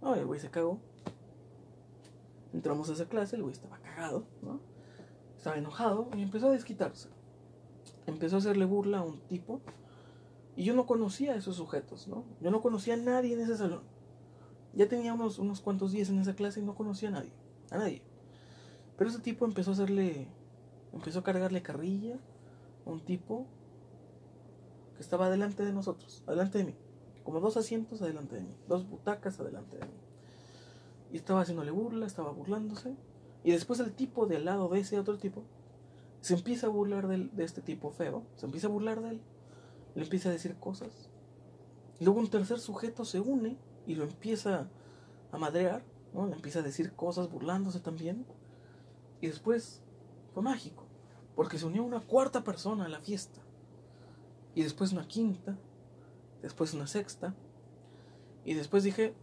No, el güey se cagó. Entramos a esa clase, el güey estaba cagado, ¿no? Estaba enojado y empezó a desquitarse. empezó a hacerle burla a un tipo y yo no conocía a esos sujetos, ¿no? Yo no conocía a nadie en ese salón. Ya tenía unos, unos cuantos días en esa clase y no conocía a nadie, a nadie. Pero ese tipo empezó a hacerle, empezó a cargarle carrilla a un tipo que estaba delante de nosotros, adelante de mí, como dos asientos adelante de mí, dos butacas adelante de mí. Y estaba haciéndole burla, estaba burlándose. Y después el tipo de lado de ese otro tipo se empieza a burlar de, de este tipo feo, se empieza a burlar de él, le empieza a decir cosas. Luego un tercer sujeto se une y lo empieza a madrear, ¿no? Le empieza a decir cosas burlándose también. Y después fue mágico, porque se unió una cuarta persona a la fiesta. Y después una quinta, después una sexta. Y después dije,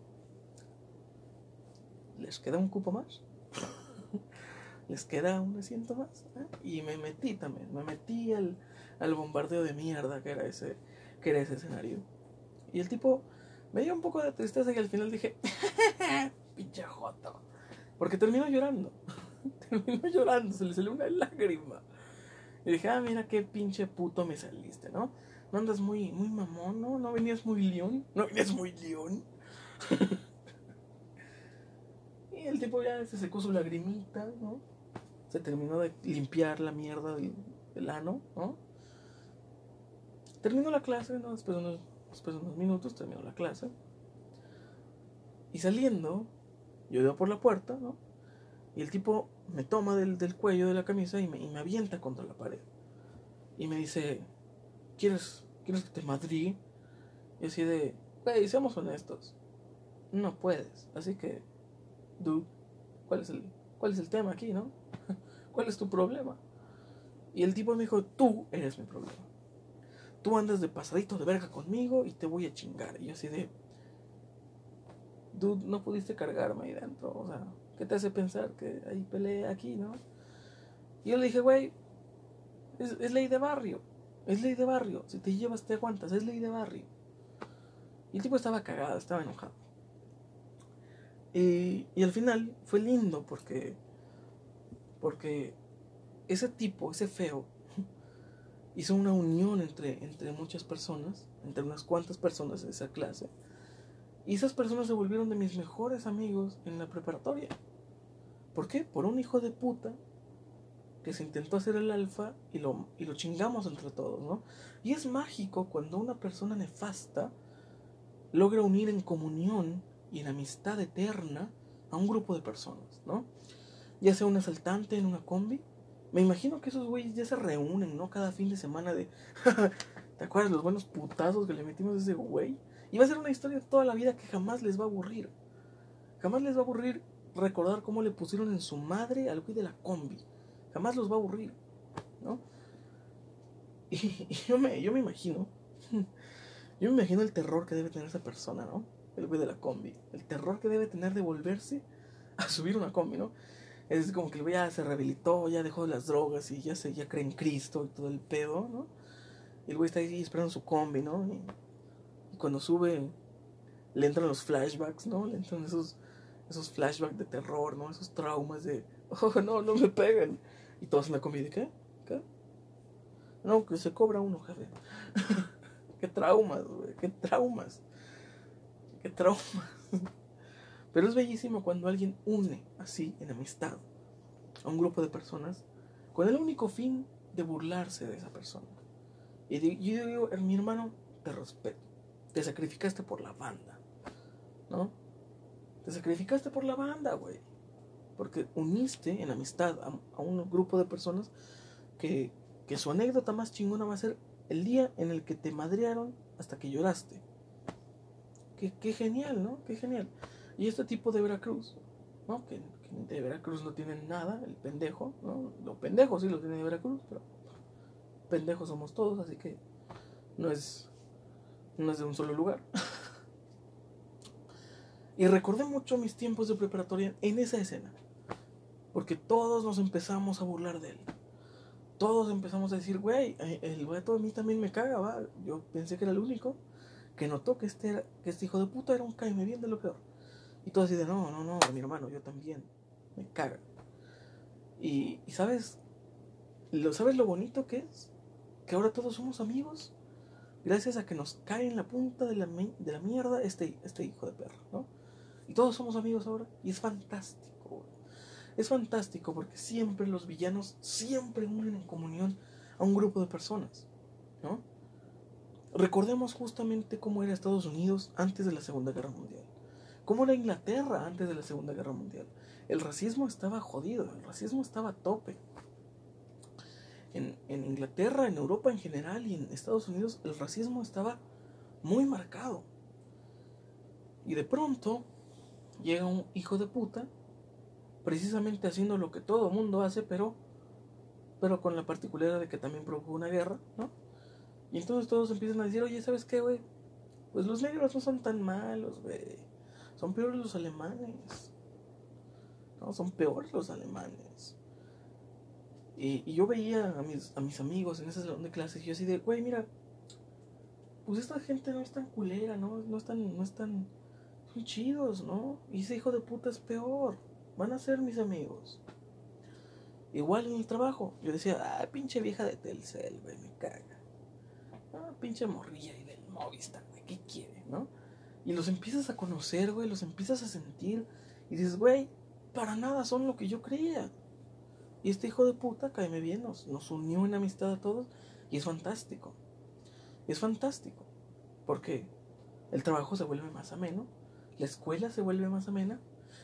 ¿les queda un cupo más? ¿Les queda un asiento más? ¿Eh? Y me metí también, me metí al, al bombardeo de mierda que era ese, que era ese escenario. Y el tipo me dio un poco de tristeza y al final dije, pinche joto. Porque terminó llorando. terminó llorando, se le salió una lágrima. Y dije, ah, mira qué pinche puto me saliste, ¿no? No andas muy, muy mamón, ¿no? No venías muy león. No venías muy león. y el tipo ya se secó su lagrimita, ¿no? Se terminó de limpiar la mierda del, del ano, ¿no? Terminó la clase, ¿no? Después de, unos, después de unos minutos terminó la clase. Y saliendo, yo veo por la puerta, ¿no? Y el tipo me toma del, cuello de la camisa y me, avienta contra la pared. Y me dice, ¿quieres, ¿quieres que te madrí? Y así de, hey, seamos honestos. No puedes. Así que, dude, ¿cuál es el, cuál es el tema aquí, no? ¿Cuál es tu problema? Y el tipo me dijo, tú eres mi problema. Tú andas de pasadito de verga conmigo y te voy a chingar. Y yo así de, dude, no pudiste cargarme ahí dentro. O sea, ¿qué te hace pensar que hay pelea aquí, no? Y yo le dije, güey, es, ley de barrio. Es ley de barrio. Si te llevas, te aguantas. Es ley de barrio. Y el tipo estaba cagado, estaba enojado. Y, y al final fue lindo porque, porque ese tipo, ese feo, hizo una unión entre, entre muchas personas, entre unas cuantas personas de esa clase. Y esas personas se volvieron de mis mejores amigos en la preparatoria. ¿Por qué? Por un hijo de puta que se intentó hacer el alfa y lo, y lo chingamos entre todos, ¿no? Y es mágico cuando una persona nefasta logra unir en comunión y en amistad eterna a un grupo de personas, ¿no? Ya sea un asaltante en una combi, me imagino que esos güeyes ya se reúnen, ¿no? Cada fin de semana de... ¿Te acuerdas los buenos putazos que le metimos a ese güey? Y va a ser una historia toda la vida que jamás les va a aburrir. Jamás les va a aburrir recordar cómo le pusieron en su madre al güey de la combi. Jamás los va a aburrir, ¿no? Y, y yo, me, yo me imagino... Yo me imagino el terror que debe tener esa persona, ¿no? El güey de la combi. El terror que debe tener de volverse a subir una combi, ¿no? Es como que el güey ya se rehabilitó, ya dejó las drogas y ya, se, ya cree en Cristo y todo el pedo, ¿no? Y el güey está ahí esperando su combi, ¿no? Y, cuando sube, le entran los flashbacks, ¿no? Le entran esos, esos flashbacks de terror, ¿no? Esos traumas de, oh, no, no me pegan. Y todos en la combi, ¿de qué? ¿Qué? No, que se cobra uno, jefe. qué traumas, güey, qué traumas. Qué traumas. Pero es bellísimo cuando alguien une así, en amistad, a un grupo de personas con el único fin de burlarse de esa persona. Y yo digo, mi hermano, te respeto. Te sacrificaste por la banda. ¿No? Te sacrificaste por la banda, güey. Porque uniste en amistad a, un grupo de personas que, que su anécdota más chingona va a ser el día en el que te madrearon hasta que lloraste. Qué, qué genial, ¿no? Qué genial. Y este tipo de Veracruz, ¿no? Que, de Veracruz no tienen nada, el pendejo, ¿no? Los pendejos sí lo tienen de Veracruz, pero pendejos somos todos, así que no es, no es de un solo lugar. y recordé mucho mis tiempos de preparatoria en esa escena, porque todos nos empezamos a burlar de él. Todos empezamos a decir, güey, el vato a mí también me caga, va. Yo pensé que era el único que notó que este, era, que este hijo de puta era un caime bien de lo peor. Y todo así de, no, no, no, mi hermano, yo también. Me caga. Y, y sabes, lo, ¿sabes lo bonito que es? que ahora todos somos amigos gracias a que nos cae en la punta de la, de la mierda este, este hijo de perro, ¿no? Y todos somos amigos ahora y es fantástico. Es fantástico porque siempre los villanos siempre unen en comunión a un grupo de personas, ¿no? Recordemos justamente cómo era Estados Unidos antes de la Segunda Guerra Mundial. Cómo era Inglaterra antes de la Segunda Guerra Mundial. El racismo estaba jodido, el racismo estaba a tope. En, en, Inglaterra, en Europa en general y en Estados Unidos el racismo estaba muy marcado. Y de pronto llega un hijo de puta, precisamente haciendo lo que todo mundo hace, pero, pero con la particularidad de que también provocó una guerra, ¿no? Y entonces todos empiezan a decir, oye, ¿sabes qué, güey? Pues los negros no son tan malos, güey. Son peores los alemanes. No, son peores los alemanes. Y, yo veía a mis, a mis amigos en ese salón de clases yo así de, güey, mira, pues esta gente no es tan culera, ¿no? No es tan, no es tan, son chidos, ¿no? Y ese hijo de puta es peor. Van a ser mis amigos. Igual en el trabajo. Yo decía, ah, pinche vieja de Telcel, güey, me caga. Ah, pinche morrilla y del Movistar, güey, ¿qué quiere, no? Y los empiezas a conocer, güey, los empiezas a sentir. Y dices, güey, para nada son lo que yo creía. Y este hijo de puta, caeme bien, nos, nos unió en amistad a todos. Y es fantástico. Es fantástico. Porque el trabajo se vuelve más ameno la escuela se vuelve más amena,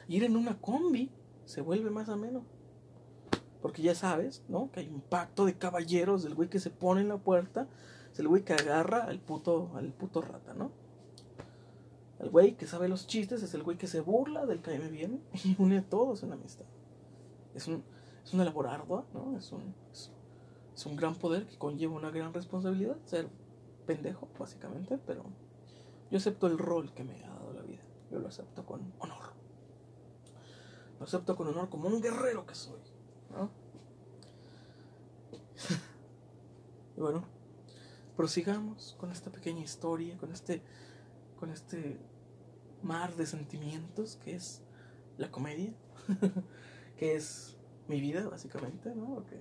ir en una combi se vuelve más ameno. Porque ya sabes, ¿no? Que hay un pacto de caballeros del güey que se pone en la puerta, es el güey que agarra al puto, al puto rata, ¿no? El güey que sabe los chistes es el güey que se burla del caeme bien y une a todos en amistad. Es, un, es una labor ardua, ¿no? Es un, es, es un gran poder que conlleva una gran responsabilidad, ser pendejo, básicamente, pero yo acepto el rol que me ha dado la vida. Yo lo acepto con honor. Lo acepto con honor como un guerrero que soy. ¿no? y bueno, prosigamos con esta pequeña historia, con este, con este mar de sentimientos que es la comedia, que es mi vida, básicamente, ¿no? Porque,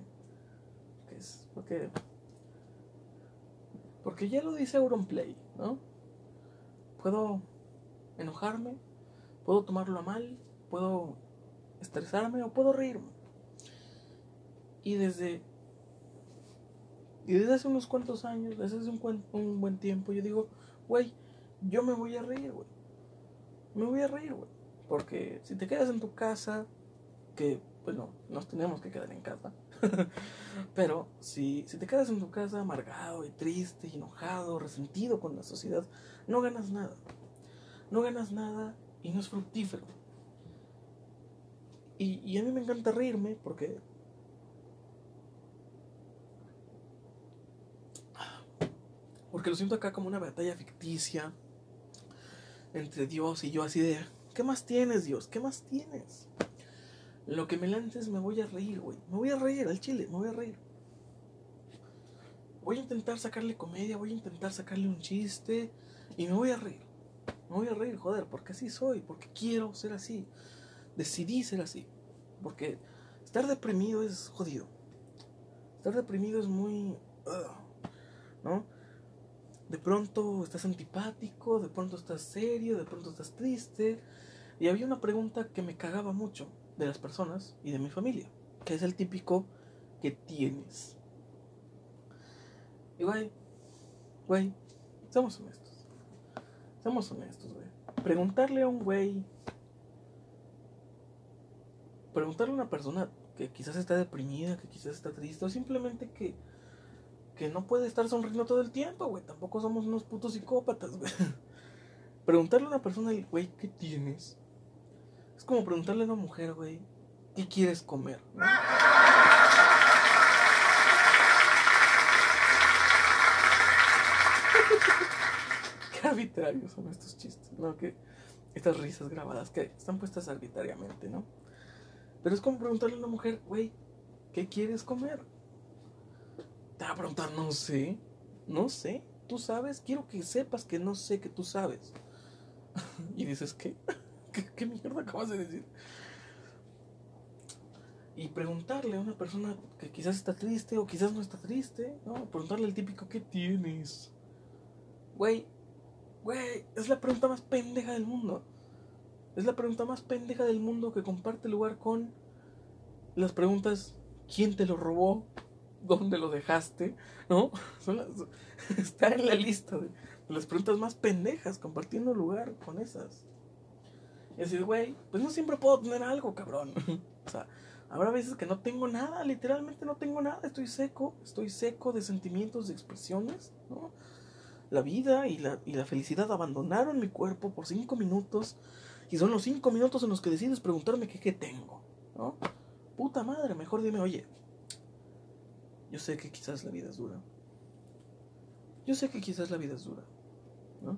porque es, porque, porque ya lo dice Auronplay, ¿no? Puedo enojarme, puedo tomarlo a mal, puedo estresarme o puedo reírme. Y desde, y desde hace unos cuantos años, desde hace un, un buen tiempo, yo digo, güey, yo me voy a reír, güey. Me voy a reír, güey. Porque si te quedas en tu casa, que, bueno, nos tenemos que quedar en casa. Pero si, si te quedas en tu casa amargado y triste y enojado, resentido con la sociedad, no ganas nada no ganas nada y no es fructífero. Y, a mí me encanta reírme porque... Porque lo siento acá como una batalla ficticia entre Dios y yo, así de, ¿qué más tienes, Dios? ¿Qué más tienes? Lo que me lances me voy a reír, güey. Me voy a reír al chile, me voy a reír. Voy a intentar sacarle comedia, voy a intentar sacarle un chiste y me voy a reír. Me voy a reír, joder, porque así soy, porque quiero ser así. Decidí ser así. Porque estar deprimido es jodido. Estar deprimido es muy... ¿No? De pronto estás antipático, de pronto estás serio, de pronto estás triste. Y había una pregunta que me cagaba mucho de las personas y de mi familia, que es el típico que tienes. Y güey, güey, seamos honestos. Seamos honestos, güey. Preguntarle a un güey. Preguntarle a una persona que quizás está deprimida, que quizás está triste, o simplemente que, que no puede estar sonriendo todo el tiempo, güey. Tampoco somos unos putos psicópatas, güey. Preguntarle a una persona, güey, ¿qué tienes? Es como preguntarle a una mujer, güey, ¿qué quieres comer? arbitrarios son estos chistes, ¿no? Que estas risas grabadas que están puestas arbitrariamente, ¿no? Pero es como preguntarle a una mujer, güey, ¿qué quieres comer? Te va a preguntar, no sé, no sé, tú sabes, quiero que sepas que no sé que tú sabes. y dices, ¿qué? ¿Qué, qué mierda acabas de decir? y preguntarle a una persona que quizás está triste o quizás no está triste, ¿no? Preguntarle el típico, ¿qué tienes? Güey, güey, es la pregunta más pendeja del mundo. Es la pregunta más pendeja del mundo que comparte lugar con las preguntas, ¿quién te lo robó? ¿Dónde lo dejaste? ¿No? está en la lista de las preguntas más pendejas, compartiendo lugar con esas. Y decir, güey, pues no siempre puedo tener algo, cabrón. o sea, Habrá veces que no tengo nada, literalmente no tengo nada, estoy seco, estoy seco de sentimientos, de expresiones, ¿no? La vida y la, y la felicidad abandonaron mi cuerpo por cinco minutos y son los cinco minutos en los que decides preguntarme qué, qué tengo, ¿no? Puta madre, mejor dime, oye, yo sé que quizás la vida es dura. Yo sé que quizás la vida es dura, ¿no?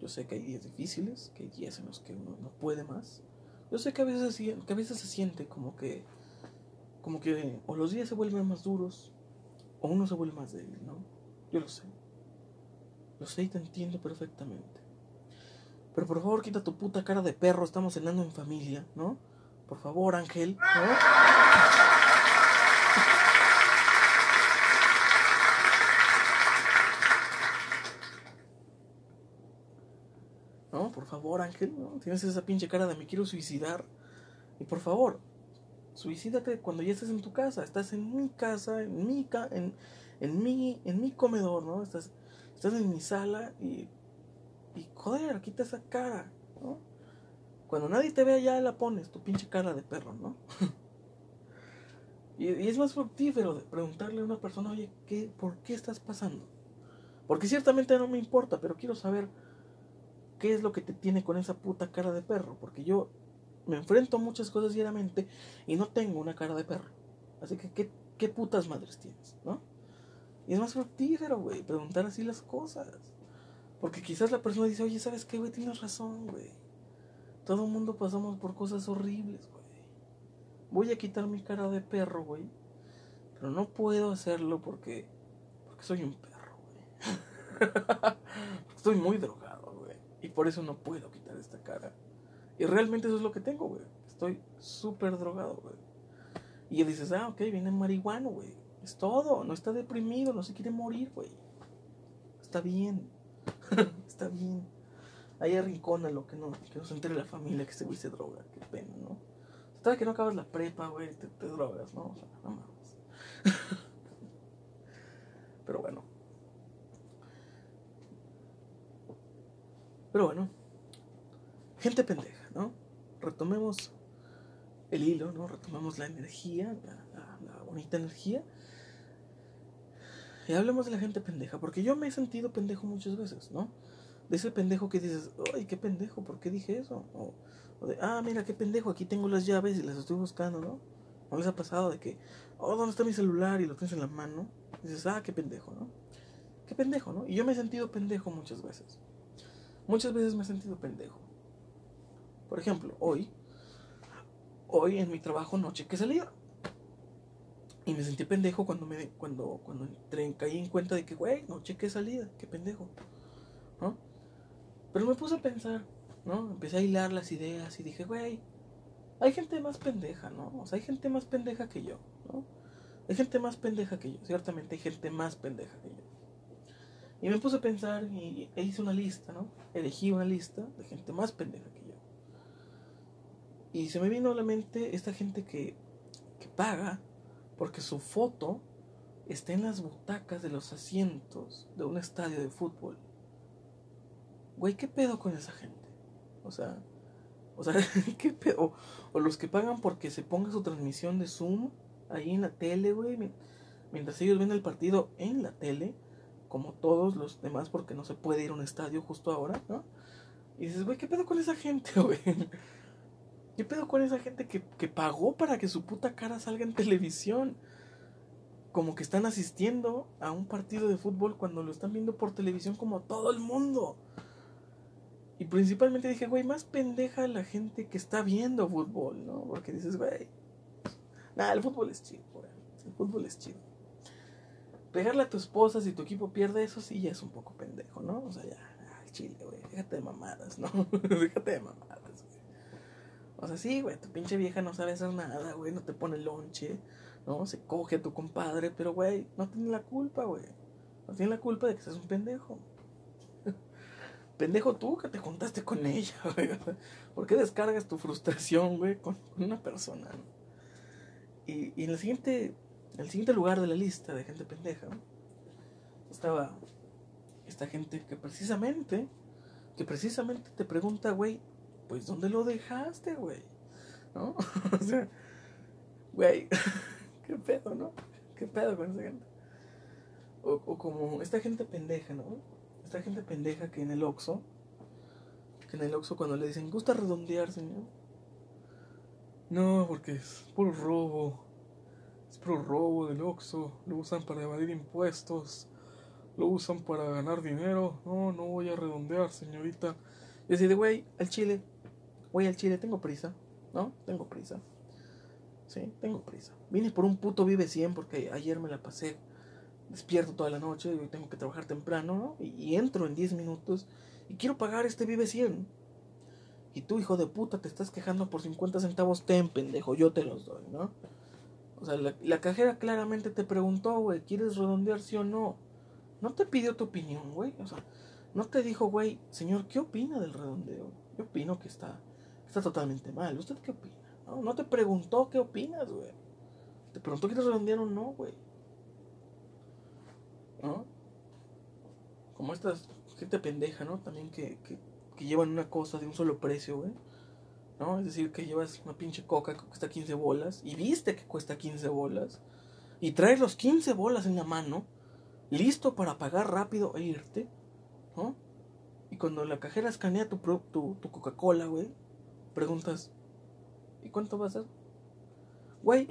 Yo sé que hay días difíciles, que hay días en los que uno no puede más. Yo sé que a veces, se siente como que, como que o los días se vuelven más duros o uno se vuelve más débil, ¿no? Yo lo sé. Lo sé y te entiendo perfectamente. Pero por favor, quita tu puta cara de perro, estamos cenando en familia, ¿no? Por favor, Ángel, ¿no? por favor, Ángel, ¿no? Tienes esa pinche cara de me quiero suicidar. Y por favor, suicídate cuando ya estés en tu casa. Estás en mi casa, en mi, en, en mi, en mi comedor, ¿no? Estás, estás en mi sala y, y joder, quita esa cara, ¿no? Cuando nadie te vea ya la pones, tu pinche cara de perro, ¿no? y, y, es más fructífero de preguntarle a una persona, oye, ¿qué, ¿por qué estás pasando? Porque ciertamente no me importa, pero quiero saber ¿Qué es lo que te tiene con esa puta cara de perro? Porque yo me enfrento a muchas cosas diariamente y no tengo una cara de perro. Así que, ¿qué, putas madres tienes? ¿No? Y es más fructífero, güey, preguntar así las cosas. Porque quizás la persona dice, oye, ¿sabes qué, güey? Tienes razón, güey. Todo el mundo pasamos por cosas horribles, güey. Voy a quitar mi cara de perro, güey. Pero no puedo hacerlo porque. Porque soy un perro, güey. Estoy muy drogado. Y por eso no puedo quitar esta cara. Y realmente eso es lo que tengo, güey. Estoy súper drogado, güey. Y dices, ah, ok, viene marihuano, güey. Es todo. No está deprimido, no se quiere morir, güey. Está bien. está bien. Ahí arrincona lo que no, que no se entere la familia que este güey se droga. Qué pena, ¿no? Está que no acabas la prepa, güey, te, te drogas, ¿no? O sea, no mames. Pero bueno. Pero bueno, gente pendeja, ¿no? Retomemos el hilo, ¿no? Retomemos la energía, la, bonita energía. Y hablemos de la gente pendeja, porque yo me he sentido pendejo muchas veces, ¿no? De ese pendejo que dices, ay, qué pendejo, ¿por qué dije eso? O, de, ah, mira, qué pendejo, aquí tengo las llaves y las estoy buscando, ¿no? ¿No les ha pasado de que, oh, ¿dónde está mi celular? Y lo tienes en la mano. Y dices, ah, qué pendejo, ¿no? Qué pendejo, ¿no? Y yo me he sentido pendejo muchas veces. Muchas veces me he sentido pendejo. Por ejemplo, hoy, hoy en mi trabajo no chequé salida. Y me sentí pendejo cuando me cuando cuando caí en cuenta de que, güey, no chequé salida, qué pendejo. Pero me puse a pensar, ¿no? Empecé a hilar las ideas y dije, güey, hay gente más pendeja, ¿no? O sea, hay gente más pendeja que yo, ¿no? Hay gente más pendeja que yo, ciertamente hay gente más pendeja que yo. Y me puse a pensar y e hice una lista, ¿no? Elegí una lista de gente más pendeja que yo. Y se me vino a la mente esta gente que, que paga porque su foto está en las butacas de los asientos de un estadio de fútbol. Güey, ¿qué pedo con esa gente? O sea, o sea, ¿qué pedo? O los que pagan porque se ponga su transmisión de Zoom ahí en la tele, güey, mientras ellos ven el partido en la tele como todos los demás, porque no se puede ir a un estadio justo ahora, ¿no? Y dices, güey, ¿qué pedo con esa gente, güey? ¿Qué pedo con esa gente que, que pagó para que su puta cara salga en televisión? Como que están asistiendo a un partido de fútbol cuando lo están viendo por televisión como todo el mundo. Y principalmente dije, güey, más pendeja la gente que está viendo fútbol, ¿no? Porque dices, güey, nada, el fútbol es chido, güey. El fútbol es chido pegarle a tu esposa si tu equipo pierde, eso sí ya es un poco pendejo, ¿no? O sea, ya, al chile, güey, déjate de mamadas, ¿no? déjate de mamadas, güey. O sea, sí, güey, tu pinche vieja no sabe hacer nada, güey, no te pone lonche, ¿no? Se coge a tu compadre, pero, güey, no tiene la culpa, güey. No tiene la culpa de que seas un pendejo. pendejo tú que te juntaste con ella, güey. ¿Por qué descargas tu frustración, güey, con una persona? Y, y en el siguiente, en el siguiente lugar de la lista de gente pendeja, estaba esta gente que precisamente, que precisamente te pregunta, güey, pues ¿dónde lo dejaste, güey? ¿No? o sea, güey, qué pedo, ¿no? ¿Qué pedo con esa gente? O, o como esta gente pendeja, ¿no? Esta gente pendeja que en el Oxxo, que en el Oxxo cuando le dicen, ¿gusta redondear, señor? No, porque es puro robo. Es puro robo del Oxxo. Lo usan para evadir impuestos. Lo usan para ganar dinero. No, no voy a redondear, señorita. Y así de, güey, al chile. Voy al chile, tengo prisa. ¿No? Tengo prisa. Sí, tengo prisa. Vine por un puto Vive 100 porque ayer me la pasé despierto toda la noche y hoy tengo que trabajar temprano, ¿no? Y, y entro en 10 minutos y quiero pagar este Vive 100. Y tú, hijo de puta, te estás quejando por 50 centavos, ten, pendejo, yo te los doy, ¿no? O sea, la, cajera claramente te preguntó, güey, ¿quieres redondear sí o no? No te pidió tu opinión, güey. O sea, no te dijo, güey, señor, ¿qué opina del redondeo? Yo opino que está, está totalmente mal. ¿Usted qué opina? No, no te preguntó qué opinas, güey. Te preguntó, ¿quieres redondear o no, güey? ¿No? Como esta gente pendeja, ¿no? También que, que, que llevan una cosa de un solo precio, güey. ¿No? Es decir, que llevas una pinche coca que cuesta 15 bolas y viste que cuesta 15 bolas y traes los 15 bolas en la mano, listo para pagar rápido e irte, ¿no? Y cuando la cajera escanea tu, tu, tu Coca-Cola, güey, preguntas, ¿y cuánto va a ser? Güey,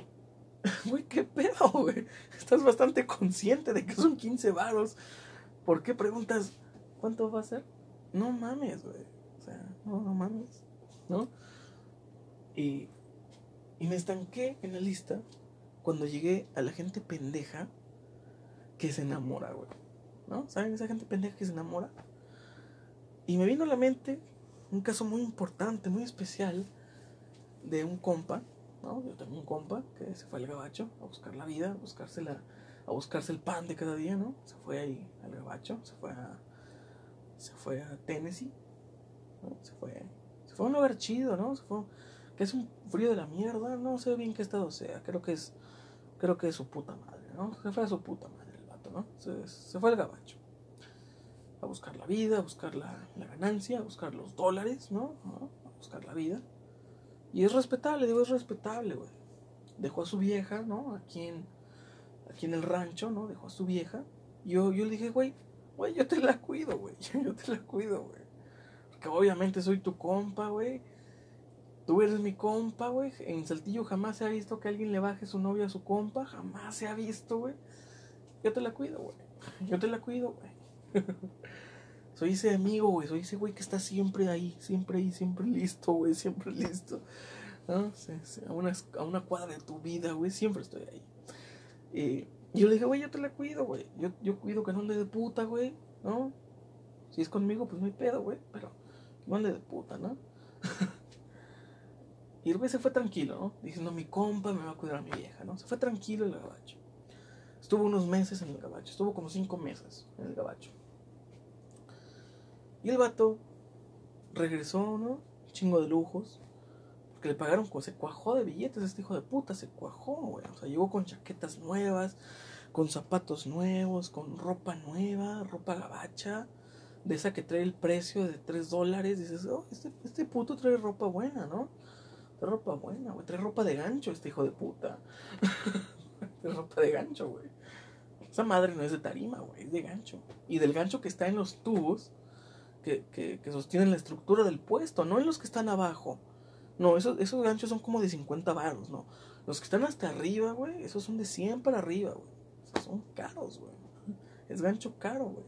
güey, ¿qué pedo, güey? Estás bastante consciente de que son 15 varos. ¿Por qué preguntas, ¿cuánto va a ser? No mames, güey. O sea, no, no mames, ¿no? Y, y me estanqué en la lista cuando llegué a la gente pendeja que se enamora, güey. ¿No? ¿Saben esa gente pendeja que se enamora? Y me vino a la mente un caso muy importante, muy especial de un compa, ¿no? Yo tengo un compa que se fue al gabacho a buscar la vida, a buscarse, la, a buscarse el pan de cada día, ¿no? Se fue ahí al gabacho, se fue a, se fue a Tennessee. Se fue, se fue a un lugar chido, ¿no? Se fue, que es un frío de la mierda, no sé bien qué estado sea, creo que es, creo que es su puta madre, ¿no? Se fue a su puta madre el vato, ¿no? Se, fue al gabacho a buscar la vida, a buscar la, la ganancia, a buscar los dólares, ¿no? A buscar la vida. Y es respetable, digo, es respetable, güey. Dejó a su vieja, ¿no? Aquí en, aquí en el rancho, ¿no? Dejó a su vieja. Yo, yo le dije, güey, güey, yo te la cuido, güey. Yo te la cuido, güey. Porque obviamente soy tu compa, güey. Tú eres mi compa, güey. En Saltillo jamás se ha visto que alguien le baje su novia a su compa. Jamás se ha visto, güey. Yo te la cuido, güey. Yo te la cuido, güey. soy ese amigo, güey. Soy ese güey que está siempre ahí. Siempre ahí, siempre listo, güey. Siempre listo. ¿No? A, una, a una cuadra de tu vida, güey. Siempre estoy ahí. Y yo le dije, güey, yo te la cuido, güey. Yo, yo cuido que no ande de puta, güey. ¿No? Si es conmigo, pues no hay pedo, güey. Pero no ande de puta, ¿no? y el güey se fue tranquilo, ¿no? Diciendo, mi compa me va a cuidar a mi vieja, ¿no? Se fue tranquilo el gabacho. Estuvo unos meses en el gabacho. Estuvo como cinco meses en el gabacho. Y el vato regresó, ¿no? Chingo de lujos. Porque le pagaron, se cuajó de billetes este hijo de puta, se cuajó, güey. O sea, llegó con chaquetas nuevas, con zapatos nuevos, con ropa nueva, ropa gabacha, de esa que trae el precio de 3 dólares. Dices, oh, este, este puto trae ropa buena, ¿no? Ropa buena, güey. Trae ropa de gancho este hijo de puta. trae ropa de gancho, güey. Esa madre no es de tarima, güey, es de gancho. Y del gancho que está en los tubos que, que, que sostienen la estructura del puesto, no en los que están abajo. No, esos, esos ganchos son como de 50 baros, ¿no? Los que están hasta arriba, güey, esos son de 100 para arriba, güey. Son caros, güey. Es gancho caro, güey.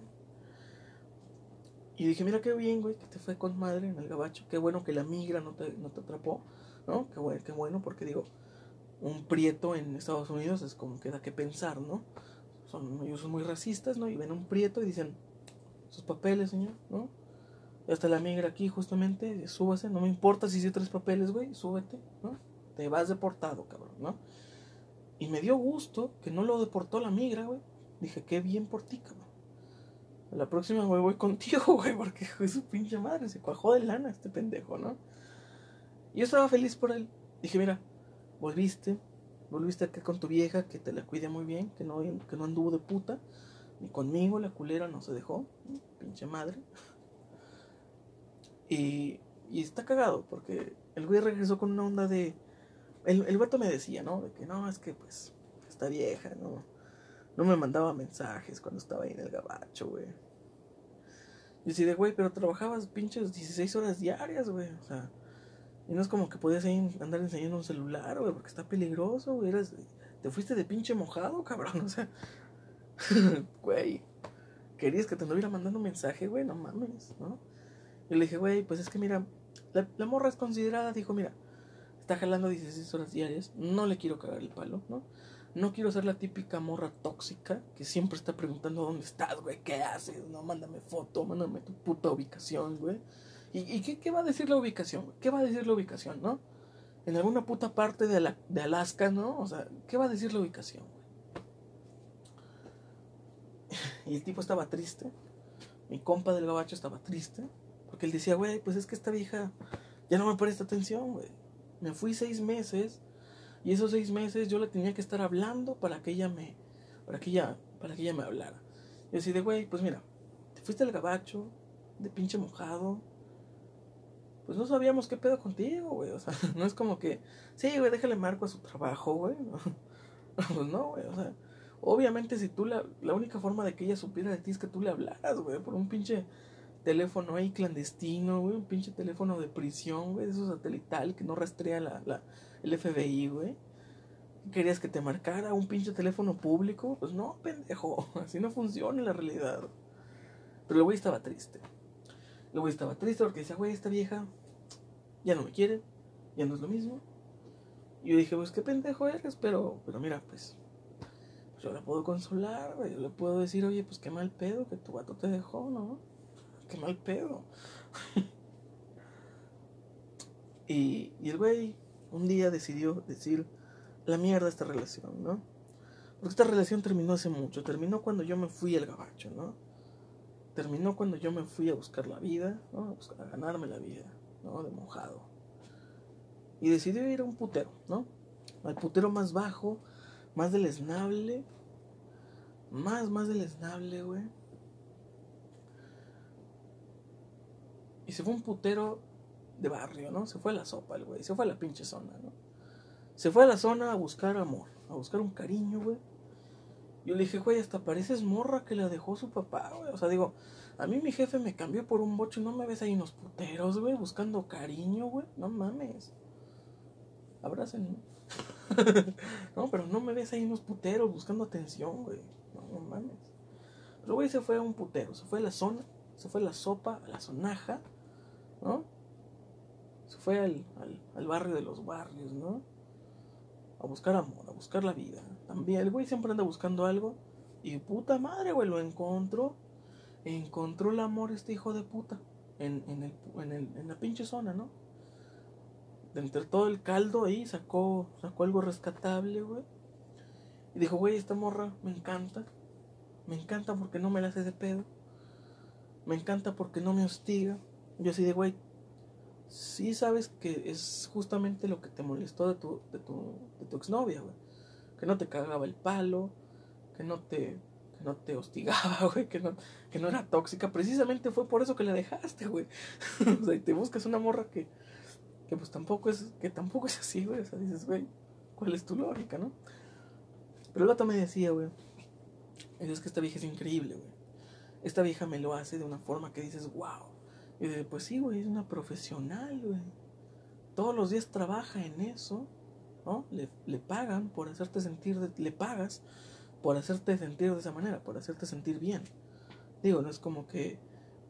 Y dije, mira qué bien, güey, que te fue con madre en el gabacho. Qué bueno que la migra no te, no te atrapó, ¿no? Qué bueno, qué bueno, porque digo, un prieto en Estados Unidos es como que da que pensar, ¿no? Son, ellos son muy racistas, ¿no? Y ven un prieto y dicen, sus papeles, señor, ¿no? Ya está la migra aquí, justamente. Súbase. No me importa si hice tres papeles, güey. Súbete, ¿no? Te vas deportado, cabrón, ¿no? Y me dio gusto que no lo deportó la migra, güey. Dije, qué bien por ti, cabrón. La próxima, güey, voy contigo, güey, porque su pinche madre. Se cuajó de lana este pendejo, ¿no? Y yo estaba feliz por él. Dije, mira, volviste. Volviste acá con tu vieja, que te la cuide muy bien, que no, que no anduvo de puta. Ni conmigo, la culera no se dejó. Pinche madre. Y, y está cagado, porque el güey regresó con una onda de. El, el vato me decía, ¿no? De que no, es que pues está vieja, ¿no? No me mandaba mensajes cuando estaba ahí en el gabacho, güey. Y decía, güey, pero trabajabas pinches 16 horas diarias, güey. O sea, y no es como que podías andar enseñando un celular, güey, porque está peligroso, güey. Eras, te fuiste de pinche mojado, cabrón. O sea, güey, querías que te anduviera mandando un mensaje, güey, no mames, ¿no? Y le dije, güey, pues es que mira, la, la morra es considerada, dijo, mira, está jalando 16 horas diarias, no le quiero cagar el palo, ¿no? No quiero ser la típica morra tóxica que siempre está preguntando dónde estás, güey, qué haces, no, mándame foto, mándame tu puta ubicación, güey. ¿Y, qué, va a decir la ubicación? ¿Qué va a decir la ubicación, no? En alguna puta parte de Alaska, ¿no? O sea, ¿qué va a decir la ubicación, güey? Y el tipo estaba triste. Mi compa del gabacho estaba triste. Porque él decía, güey, pues es que esta vieja ya no me presta atención, güey. Me fui seis meses y esos seis meses yo le tenía que estar hablando para que ella me, para que ella, para que ella me hablara. Y así de, güey, pues mira, te fuiste al gabacho, de pinche mojado. Pues no sabíamos qué pedo contigo, güey. O sea, no es como que, sí, güey, déjale marco a su trabajo, güey. No. Pues no, güey, o sea, obviamente si tú la, la única forma de que ella supiera de ti es que tú le hablaras, güey, por un pinche teléfono ahí clandestino, güey, un pinche teléfono de prisión, güey, de esos satelital que no rastrea la, la, el FBI, güey. ¿Querías que te marcara un pinche teléfono público? Pues no, pendejo, así no funciona en la realidad. Pero el güey estaba triste. El güey estaba triste porque decía, güey, esta vieja ya no me quiere, ya no es lo mismo. Y yo dije, pues qué pendejo eres, pero, pero mira, pues, pues yo la puedo consolar. Yo le puedo decir, oye, pues qué mal pedo que tu gato te dejó, ¿no? Qué mal pedo. y, y el güey un día decidió decir la mierda esta relación, ¿no? Porque esta relación terminó hace mucho. Terminó cuando yo me fui al gabacho, ¿no? Terminó cuando yo me fui a buscar la vida, ¿no? A, ganarme la vida, ¿no? De mojado. Y decidió ir a un putero, ¿no? Al putero más bajo, más deleznable. Más, más deleznable, güey. Y se fue un putero de barrio, ¿no? Se fue a la sopa el güey, se fue a la pinche zona, ¿no? Se fue a la zona a buscar amor, a buscar un cariño, güey. Yo le dije, güey, hasta pareces morra que la dejó su papá, güey. O sea, digo, a mí mi jefe me cambió por un bocho y no me ves ahí unos puteros, güey, buscando cariño, güey. No mames. Abrácenme. no, pero no me ves ahí unos puteros buscando atención, güey. No, mames. Pero, güey, se fue a un putero, se fue a la zona, se fue a la sopa, a la sonaja, ¿no? Se fue al, al barrio de los barrios, ¿no? A buscar amor, a buscar la vida. También el güey siempre anda buscando algo. Y puta madre, güey, lo encontró. Encontró el amor este hijo de puta. En, en, el, en, el, en la pinche zona, ¿no? De entre todo el caldo ahí sacó, sacó algo rescatable, güey. Y dijo, güey, esta morra me encanta. Me encanta porque no me la hace de pedo. Me encanta porque no me hostiga. Yo así de, güey, sí sabes que es justamente lo que te molestó de tu, de tu, de tu exnovia, güey. Que no te cagaba el palo, que no te, que no te hostigaba, güey, que no, que no era tóxica. Precisamente fue por eso que la dejaste, güey. o sea, y te buscas una morra que, que pues tampoco es, que tampoco es así, güey. O sea, dices, güey, ¿cuál es tu lógica, no? Pero el vato me decía, güey, es que esta vieja es increíble, güey. Esta vieja me lo hace de una forma que dices, wow. Y de, pues sí, güey, es una profesional, güey. Todos los días trabaja en eso, ¿no? Le, le pagan por hacerte sentir, de, le pagas por hacerte sentir de esa manera, por hacerte sentir bien. Digo, no es como que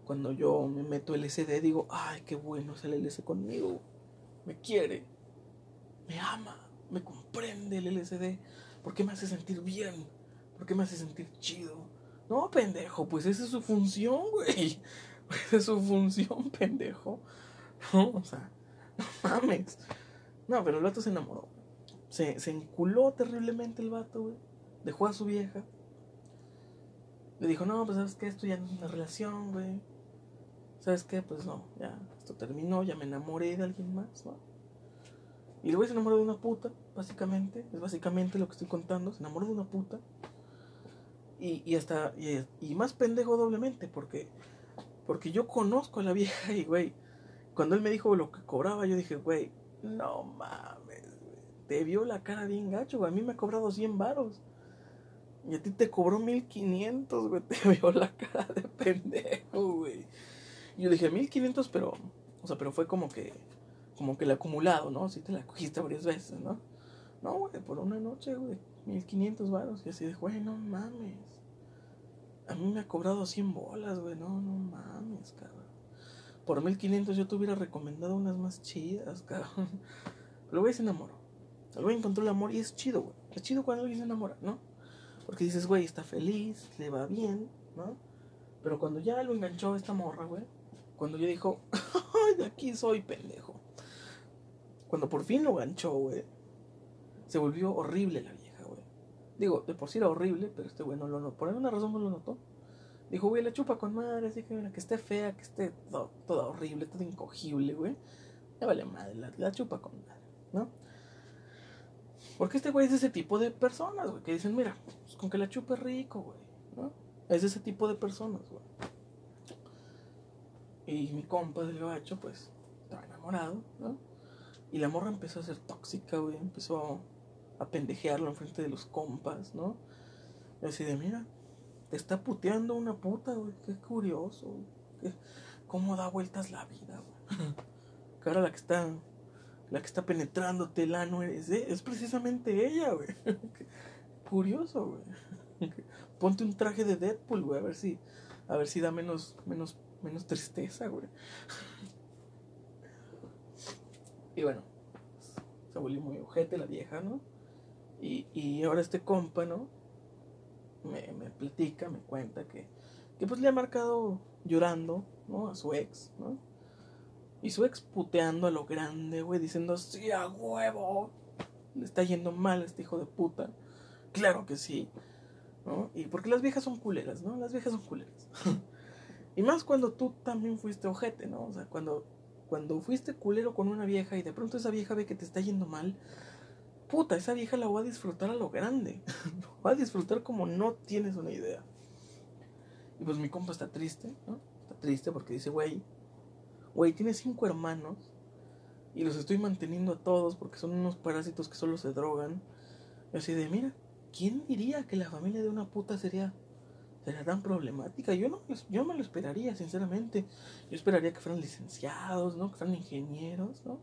cuando yo me meto LSD digo, ay, qué bueno es el LSD conmigo. Me quiere, me ama, me comprende el LSD. ¿Por qué me hace sentir bien? ¿Por qué me hace sentir chido? No, pendejo, pues esa es su función, güey. Es su función, pendejo. No, o sea, no mames. No, pero el vato se enamoró. Se, se enculó terriblemente el vato, güey. Dejó a su vieja. Le dijo, no, pues sabes que esto ya no es una relación, güey. ¿Sabes qué? Pues no, ya, esto terminó, ya me enamoré de alguien más, ¿no? Y el güey se enamoró de una puta, básicamente. Es básicamente lo que estoy contando. Se enamoró de una puta. Y, y hasta, y, y más pendejo doblemente, porque, porque yo conozco a la vieja y, güey, cuando él me dijo lo que cobraba, yo dije, güey, no mames, güey. Te vio la cara bien gacho, güey. A mí me ha cobrado 100 varos. Y a ti te cobró 1500, güey. Te vio la cara de pendejo, güey. Y yo dije, 1500, pero, o sea, pero fue como que, como que el acumulado, ¿no? Si te la cogiste varias veces, ¿no? No, güey, por una noche, güey. 1500 varos. Y así de, güey, no mames. A mí me ha cobrado 100 bolas, güey. No, no mames, cabrón. Por 1500 yo te hubiera recomendado unas más chidas, cabrón. Pero güey se enamoró. El güey encontró el amor y es chido, güey. Es chido cuando alguien se enamora, ¿no? Porque dices, güey, está feliz, le va bien, ¿no? Pero cuando ya lo enganchó esta morra, güey. Cuando ya dijo, ay, de aquí soy pendejo. Cuando por fin lo enganchó, güey. Se volvió horrible la güey. Digo, de por sí era horrible, pero este güey no lo notó. Por alguna razón no lo notó. Dijo, güey, la chupa con madre, que mira, que esté fea, que esté toda horrible, todo incogible, güey. Ya vale madre, la, la chupa con madre, ¿no? Porque este güey es ese tipo de personas, güey, que dicen, mira, pues con que la chupe rico, güey, ¿no? Es ese tipo de personas, güey. Y mi compa del gabacho, pues, estaba enamorado, ¿no? Y la morra empezó a ser tóxica, güey, empezó a pendejearlo enfrente de los compas, ¿no? Así de, mira, te está puteando una puta, güey, qué curioso, güey. cómo da vueltas la vida, güey. Ahora la que está la que está penetrándote el ano eres, ¿eh? es precisamente ella, güey. Curioso, güey. Ponte un traje de Deadpool, güey, a ver si, a ver si da menos, menos, menos tristeza, güey. Y bueno, se volvió muy ojete la vieja, ¿no? Y, ahora este compa, ¿no? Me, me platica, me cuenta que, que pues le ha marcado llorando, ¿no? A su ex, ¿no? Y su ex puteando a lo grande, güey, diciendo, sí, a huevo. Le está yendo mal a este hijo de puta. Claro que sí. ¿No? Y porque las viejas son culeras, ¿no? Las viejas son culeras. y más cuando tú también fuiste ojete, ¿no? O sea, cuando, cuando fuiste culero con una vieja y de pronto esa vieja ve que te está yendo mal, puta, esa vieja la va a disfrutar a lo grande. va a disfrutar como no tienes una idea. Y pues mi compa está triste, ¿no? Está triste porque dice, güey, güey, tiene cinco hermanos y los estoy manteniendo a todos porque son unos parásitos que solo se drogan. Y así de, mira, ¿quién diría que la familia de una puta sería, sería tan problemática? Yo no yo me lo esperaría, sinceramente. Yo esperaría que fueran licenciados, ¿no? Que fueran ingenieros, ¿no?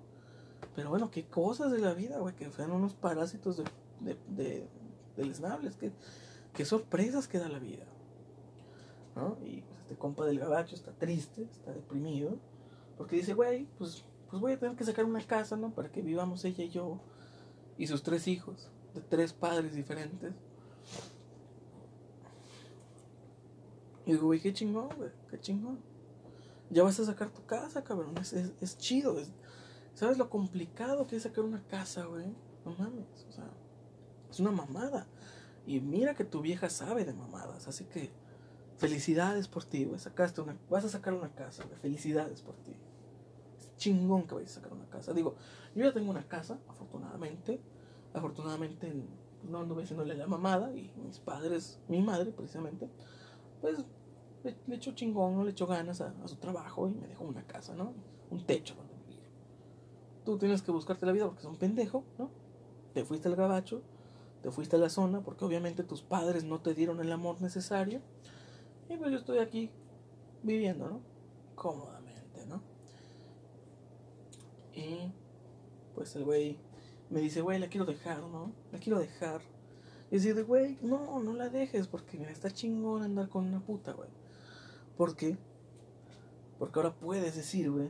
Pero bueno, qué cosas de la vida, güey, que fueran unos parásitos de, de, de, deleznables, qué, qué sorpresas que da la vida. ¿no? Y pues este compa del gabacho está triste, está deprimido. Porque dice, güey, pues, pues voy a tener que sacar una casa, ¿no? Para que vivamos ella y yo y sus tres hijos, de tres padres diferentes. Y digo, güey, qué chingón, güey, qué chingón. Ya vas a sacar tu casa, cabrón, es, es, es chido. ¿Sabes lo complicado que es sacar una casa, güey? No mames, o sea, es una mamada. Y mira que tu vieja sabe de mamadas, así que felicidades por ti, güey. Sacaste una, vas a sacar una casa, güey. Felicidades por ti. Es chingón que vayas a sacar una casa. Digo, yo ya tengo una casa, afortunadamente. Afortunadamente no anduve haciéndole la mamada y mis padres, mi madre precisamente, pues le, echó chingón, no le echó ganas a, a, su trabajo y me dejó una casa, ¿no? Un techo vivir. Tú tienes que buscarte la vida porque es un pendejo, ¿no? Te fuiste al gabacho, te fuiste a la zona porque obviamente tus padres no te dieron el amor necesario y pues yo estoy aquí viviendo, ¿no? Cómodamente, ¿no? Y pues el güey me dice, güey, la quiero dejar, ¿no? La quiero dejar. Y dice, güey, no, no la dejes porque está chingón andar con una puta, güey. ¿Por qué? Porque ahora puedes decir, güey.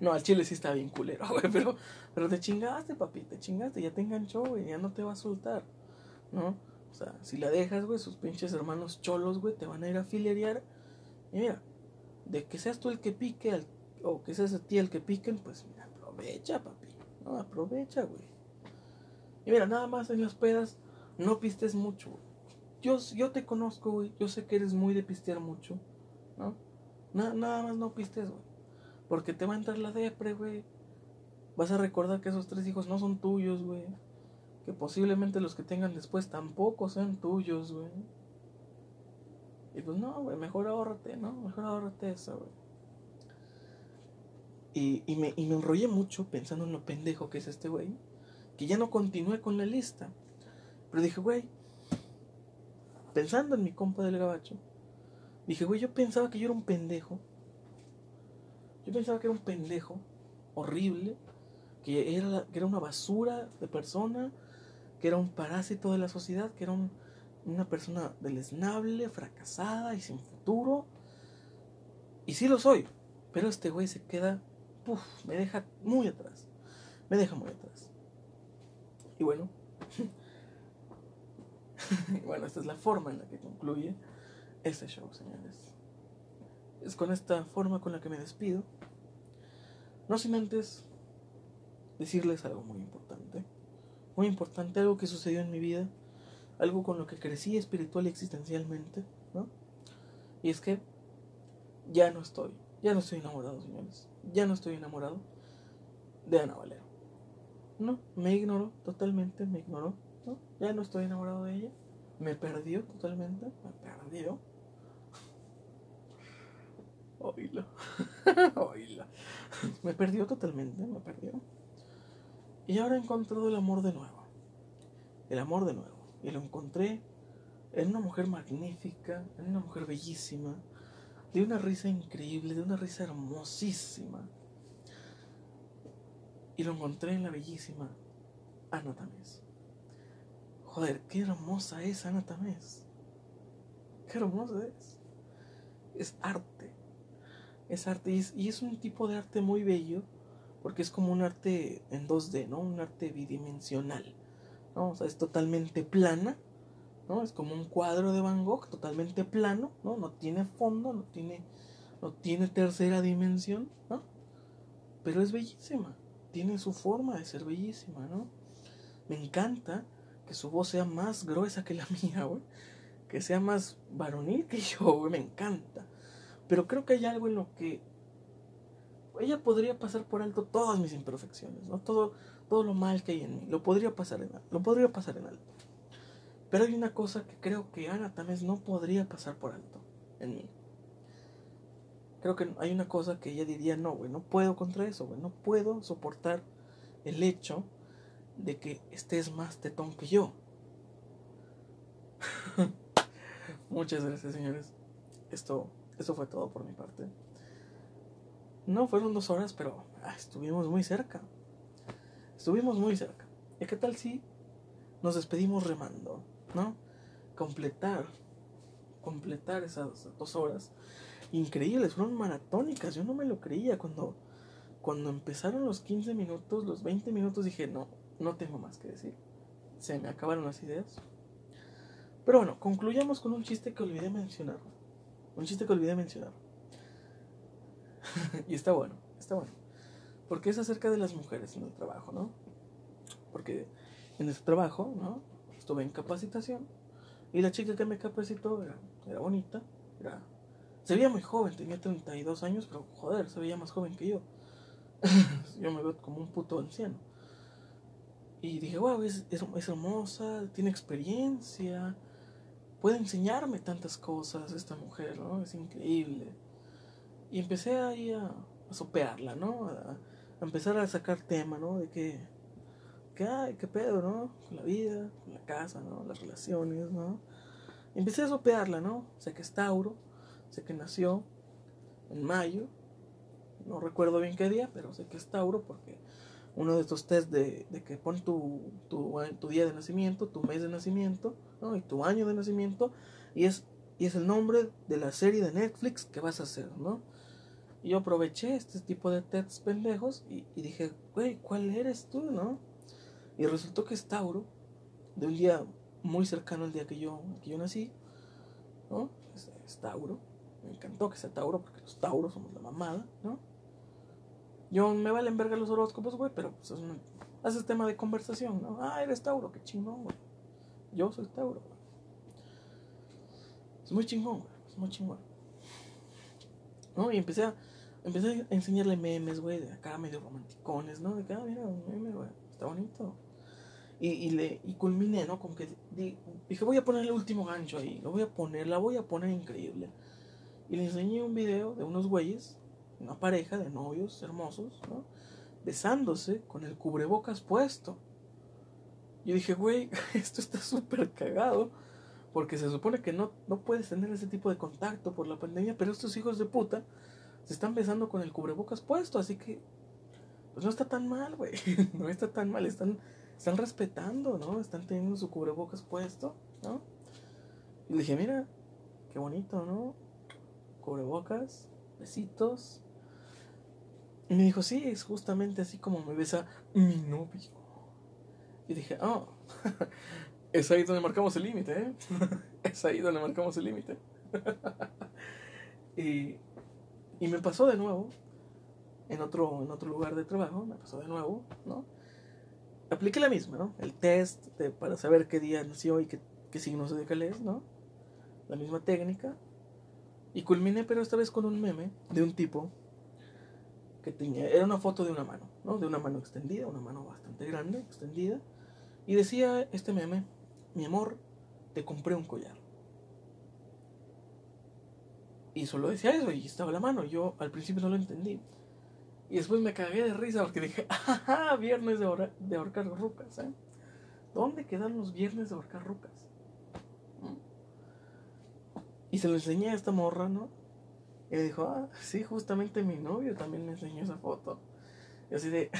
No, al chile sí está bien culero, güey, pero, pero te chingaste, papi, te chingaste, ya te enganchó, güey, ya no te va a soltar, ¿no? O sea, si la dejas, güey, sus pinches hermanos cholos, güey, te van a ir a filerear Y mira, de que seas tú el que pique o que seas a ti el que piquen, pues mira, aprovecha, papi. No, aprovecha, güey. Y mira, nada más en las pedas, no pistes mucho, güey. Yo, yo te conozco, güey. Yo sé que eres muy de pistear mucho, ¿no? nada más no pistes, güey. Porque te va a entrar la depre, güey. Vas a recordar que esos tres hijos no son tuyos, güey. Que posiblemente los que tengan después tampoco sean tuyos, güey. Y pues no, güey, mejor ahórrate, ¿no? Mejor ahórrate eso, güey. Y, y, me, y me enrollé mucho pensando en lo pendejo que es este güey. Que ya no continué con la lista. Pero dije, güey, pensando en mi compa del gabacho, dije, güey, yo pensaba que yo era un pendejo. Yo pensaba que era un pendejo horrible, que era, que era una basura de persona, que era un parásito de la sociedad, que era una persona deleznable, fracasada y sin futuro. Y sí lo soy, pero este güey se queda, me deja muy atrás, me deja muy atrás. Y bueno, bueno, esta es la forma en la que concluye este show, señores. Es con esta forma con la que me despido. No sin antes decirles algo muy importante. Muy importante, algo que sucedió en mi vida. Algo con lo que crecí espiritual y existencialmente, ¿no? Y es que ya no estoy, ya no estoy enamorado, señores. Ya no estoy enamorado de Ana Valero. No, me ignoró totalmente, me ignoró. ¿no? Ya no estoy enamorado de ella. Me perdió totalmente, me perdió. Oílo. Oílo. Me perdió totalmente, me perdió. Y ahora he encontrado el amor de nuevo. El amor de nuevo. Y lo encontré en una mujer magnífica, en una mujer bellísima, de una risa increíble, de una risa hermosísima. Y lo encontré en la bellísima Ana Tamés. Joder, qué hermosa es Ana Tamés. Qué hermosa es. Es arte. Es arte y es, un tipo de arte muy bello porque es como un arte en 2D, ¿no? Un arte bidimensional, ¿no? O sea, es totalmente plana, ¿no? Es como un cuadro de Van Gogh totalmente plano, ¿no? No tiene fondo, no tiene, no tiene tercera dimensión, ¿no? Pero es bellísima, tiene su forma de ser bellísima, ¿no? Me encanta que su voz sea más gruesa que la mía, güey. Que sea más varonil que yo, güey. Me encanta. Pero creo que hay algo en lo que ella podría pasar por alto todas mis imperfecciones, ¿no? Todo, todo lo mal que hay en mí. Lo podría pasar en alto. Lo podría pasar en alto. Pero hay una cosa que creo que Ana también no podría pasar por alto en mí. Creo que hay una cosa que ella diría, no, güey, no puedo contra eso, güey. No puedo soportar el hecho de que estés más tetón que yo. Muchas gracias, señores. Esto, esto fue todo por mi parte. No fueron dos horas, pero ah, estuvimos muy cerca. Estuvimos muy cerca. ¿Y qué tal si nos despedimos remando? ¿No? Completar, completar esas dos horas increíbles, fueron maratónicas. Yo no me lo creía cuando, cuando empezaron los 15 minutos, los 20 minutos, dije, no, no tengo más que decir. Se me acabaron las ideas. Pero bueno, concluyamos con un chiste que olvidé mencionar. Un chiste que olvidé mencionar. y está bueno, está bueno. Porque es acerca de las mujeres en el trabajo, ¿no? Porque en ese trabajo, ¿no? Estuve en capacitación. Y la chica que me capacitó era, bonita. Era, se veía muy joven, tenía 32 años, pero joder, se veía más joven que yo. yo me veo como un puto anciano. Y dije, wow, es, es, hermosa, tiene experiencia, puede enseñarme tantas cosas esta mujer, ¿no? Es increíble. Y empecé ahí a, a sopearla, ¿no? A, empezar a sacar tema, ¿no? De que, que, ay, qué pedo, ¿no? Con la vida, con la casa, ¿no? Las relaciones, ¿no? Empecé a sopearla, ¿no? Sé que es Tauro, sé que nació en mayo, no recuerdo bien qué día, pero sé que es Tauro porque uno de estos test de, de que pon tu, tu, tu, día de nacimiento, tu mes de nacimiento, ¿no? y tu año de nacimiento, y es, y es el nombre de la serie de Netflix que vas a hacer, ¿no? Y yo aproveché este tipo de tests pendejos y, y dije, güey, ¿cuál eres tú, no? Y resultó que es Tauro, de un día muy cercano al día que yo, que yo nací, ¿no? Es, es Tauro, me encantó que sea Tauro, porque los Tauros somos la mamada, ¿no? Yo me valen verga los horóscopos, güey, pero pues haces tema de conversación, ¿no? Ah, eres Tauro, qué chingón, güey. Yo soy Tauro, güey. Es muy chingón, güey, es muy chingón. ¿No? Y empecé a, empecé a enseñarle memes, güey, de acá medio romanticones, ¿no? De acá, mira, un meme, güey, está bonito. Y, y, le, y culminé, ¿no? Como que di- dije, voy a poner el último gancho ahí, lo voy a poner, la voy a poner increíble. Y le enseñé un video de unos güeyes, una pareja de novios hermosos, ¿no? Besándose con el cubrebocas puesto. Yo dije, güey, esto está súper cagado. Porque se supone que no, no puedes tener ese tipo de contacto por la pandemia, pero estos hijos de puta se están besando con el cubrebocas puesto, así que pues no está tan mal, güey. No está tan mal, están, están respetando, ¿no? Están teniendo su cubrebocas puesto, ¿no? Y dije, mira, qué bonito, ¿no? Cubrebocas, besitos. Y me dijo, sí, es justamente así como me besa mi novio. Y dije, oh, es ahí donde marcamos el límite, ¿eh? es ahí donde marcamos el límite. y, y me pasó de nuevo, en otro, en otro lugar de trabajo, me pasó de nuevo, ¿no? Apliqué la misma, ¿no? El test de- para saber qué día nació y qué, qué signo zodiacal es, ¿no? La misma técnica. Y culminé, pero esta vez con un meme de un tipo tenía, era una foto de una mano, ¿no? De una mano extendida, una mano bastante grande, extendida. Y decía este meme, mi amor, te compré un collar. Y solo decía eso y estaba la mano. Yo al principio no lo entendí. Y después me cagué de risa porque dije, ¡ah! Viernes de, de ahorcar rucas, ¿eh? ¿Dónde quedan los viernes de ahorcar rucas? Y se lo enseñé a esta morra, ¿no? Y me dijo, ah, sí, justamente mi novio también me enseñó esa foto. Y así de,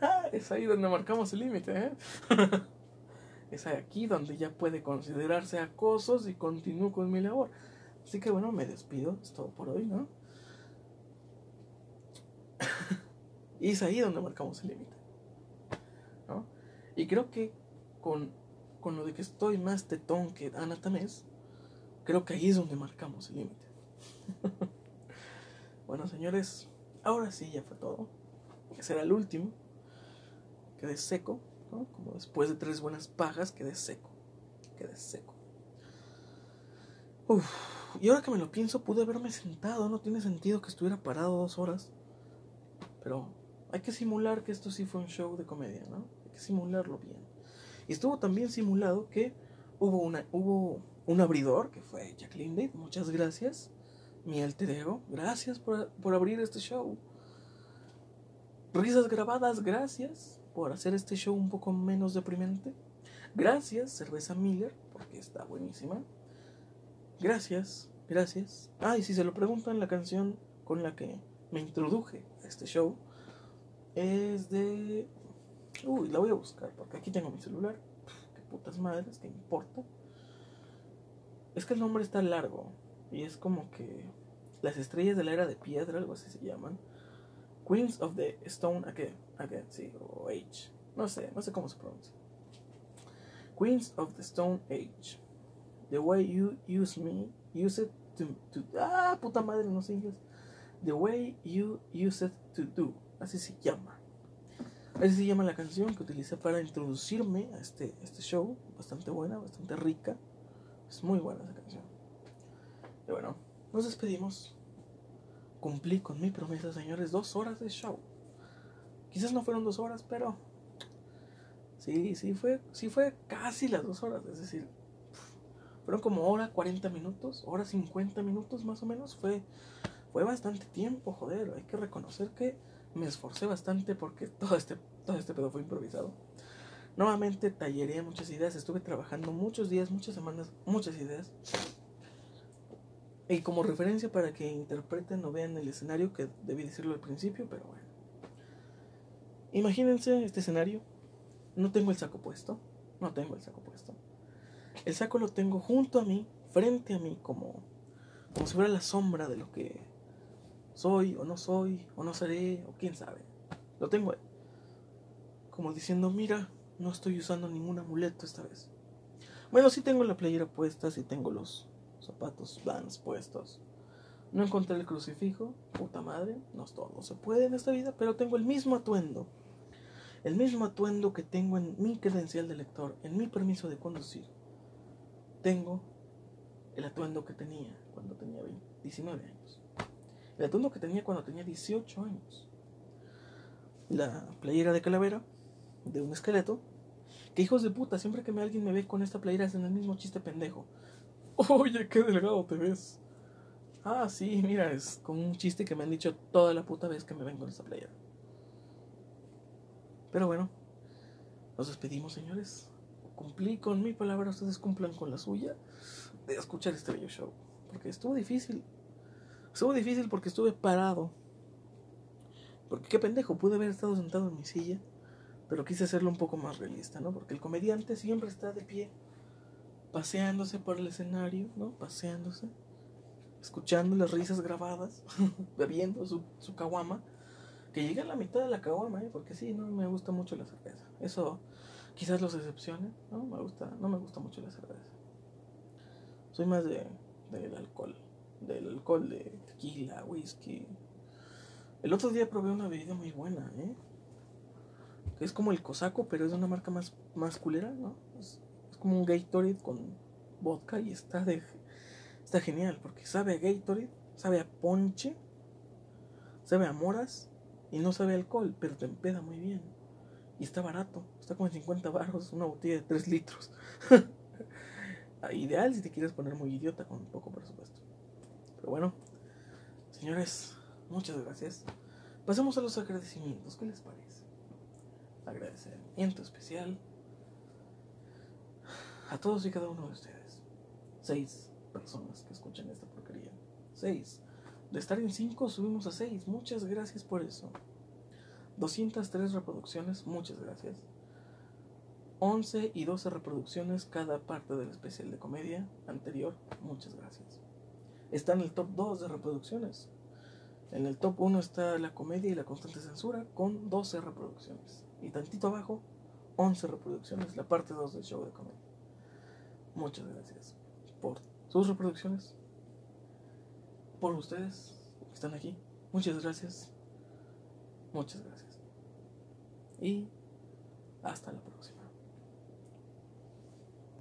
"Ah, es ahí donde marcamos el límite, ¿eh? es aquí donde ya puede considerarse acosos y continúo con mi labor. Así que bueno, me despido, es todo por hoy, ¿no? y es ahí donde marcamos el límite, ¿no? Y creo que con, con lo de que estoy más tetón que Ana Tamés, creo que ahí es donde marcamos el límite. Bueno, señores, ahora sí ya fue todo. Ese era el último. Quedé seco, ¿no? Como después de tres buenas pajas, quedé seco. Quedé seco. Uf, y ahora que me lo pienso, pude haberme sentado. No tiene sentido que estuviera parado dos horas. Pero hay que simular que esto sí fue un show de comedia, ¿no? Hay que simularlo bien. Y estuvo también simulado que hubo, una, hubo un abridor, que fue Jacqueline. Muchas gracias, mi alter ego. Gracias por, por abrir este show. Risas grabadas, gracias por hacer este show un poco menos deprimente. Gracias, cerveza Miller, porque está buenísima. Gracias, gracias. Ah, y si se lo preguntan, la canción con la que me introduje a este show es de... Uy, la voy a buscar, porque aquí tengo mi celular. Qué putas madres, qué importa. Es que el nombre está largo y es como que las estrellas de la era de piedra, algo así se llaman. Queens of the Stone again, again, sí, o Age. No sé, no sé cómo se pronuncia. Queens of the Stone Age. The way you use me, use it to, to ah, puta madre, no sé inglés. The way you use it to do, así se llama. Así se llama la canción que utilicé para introducirme a este, este show. Bastante buena, bastante rica. Es muy buena esa canción. Y bueno, nos despedimos. Cumplí con mi promesa, señores. Dos horas de show. Quizás no fueron dos horas, pero sí, sí fue, sí fue casi las dos horas. Es decir, fueron como hora 40 minutos, hora 50 minutos más o menos. Fue, fue bastante tiempo, joder. Hay que reconocer que me esforcé bastante porque todo este, todo este pedo fue improvisado. Nuevamente talleré muchas ideas, estuve trabajando muchos días, muchas semanas, muchas ideas. Y como referencia para que interpreten o vean el escenario, que debí decirlo al principio, pero bueno. Imagínense este escenario. No tengo el saco puesto. No tengo el saco puesto. El saco lo tengo junto a mí, frente a mí, como, como si fuera la sombra de lo que soy o no soy, o no seré, o quién sabe. Lo tengo ahí. Como diciendo, mira, no estoy usando ningún amuleto esta vez. Bueno, sí tengo la playera puesta, sí tengo los zapatos Vans puestos. No encontré el crucifijo, puta madre, no todo se puede en esta vida, pero tengo el mismo atuendo. El mismo atuendo que tengo en mi credencial de lector, en mi permiso de conducir. Tengo el atuendo que tenía cuando tenía 19 años. El atuendo que tenía cuando tenía 18 años. La playera de calavera de un esqueleto. Que hijos de puta, siempre que alguien me ve con esta playera hacen el mismo chiste pendejo. Oye, qué delgado te ves. Ah, sí, mira, es como un chiste que me han dicho toda la puta vez que me ven con esta playera. Pero bueno, nos despedimos, señores. Cumplí con mi palabra, ustedes cumplan con la suya de escuchar este bello show. Porque estuvo difícil. Estuvo difícil porque estuve parado. Porque qué pendejo, pude haber estado sentado en mi silla. Pero quise hacerlo un poco más realista, ¿no? Porque el comediante siempre está de pie, paseándose por el escenario, ¿no? Paseándose, escuchando las risas grabadas, bebiendo su, su caguama, que llega a la mitad de la caguama, ¿eh? Porque sí, no me gusta mucho la cerveza. Eso quizás los excepciones, ¿no? Me gusta, no me gusta mucho la cerveza. Soy más de del alcohol, del alcohol de tequila, whisky. El otro día probé una bebida muy buena, ¿eh? Es como el cosaco, pero es de una marca más, más culera, ¿no? Como un Gatorade con vodka y está de está genial porque sabe a Gatorade, sabe a ponche, sabe a moras y no sabe alcohol, pero te empeda muy bien. Y está barato, está como en 50 baros, una botella de 3 litros. Ideal si te quieres poner muy idiota con poco presupuesto. Pero bueno, señores, muchas gracias. Pasemos a los agradecimientos. ¿Qué les parece? Agradecimiento especial a todos y cada uno de ustedes. Seis personas que escuchan esta porquería. Seis. De estar en cinco subimos a seis. Muchas gracias por eso. 203 reproducciones. Muchas gracias. 11 y 12 reproducciones cada parte del especial de comedia anterior. Muchas gracias. Está en el top 2 de reproducciones. En el top 1 está la comedia y la constante censura con 12 reproducciones. Y tantito abajo, 11 reproducciones, la parte 2 del show de comedia. Muchas gracias por sus reproducciones. Por ustedes que están aquí. Muchas gracias. Muchas gracias. Y hasta la próxima.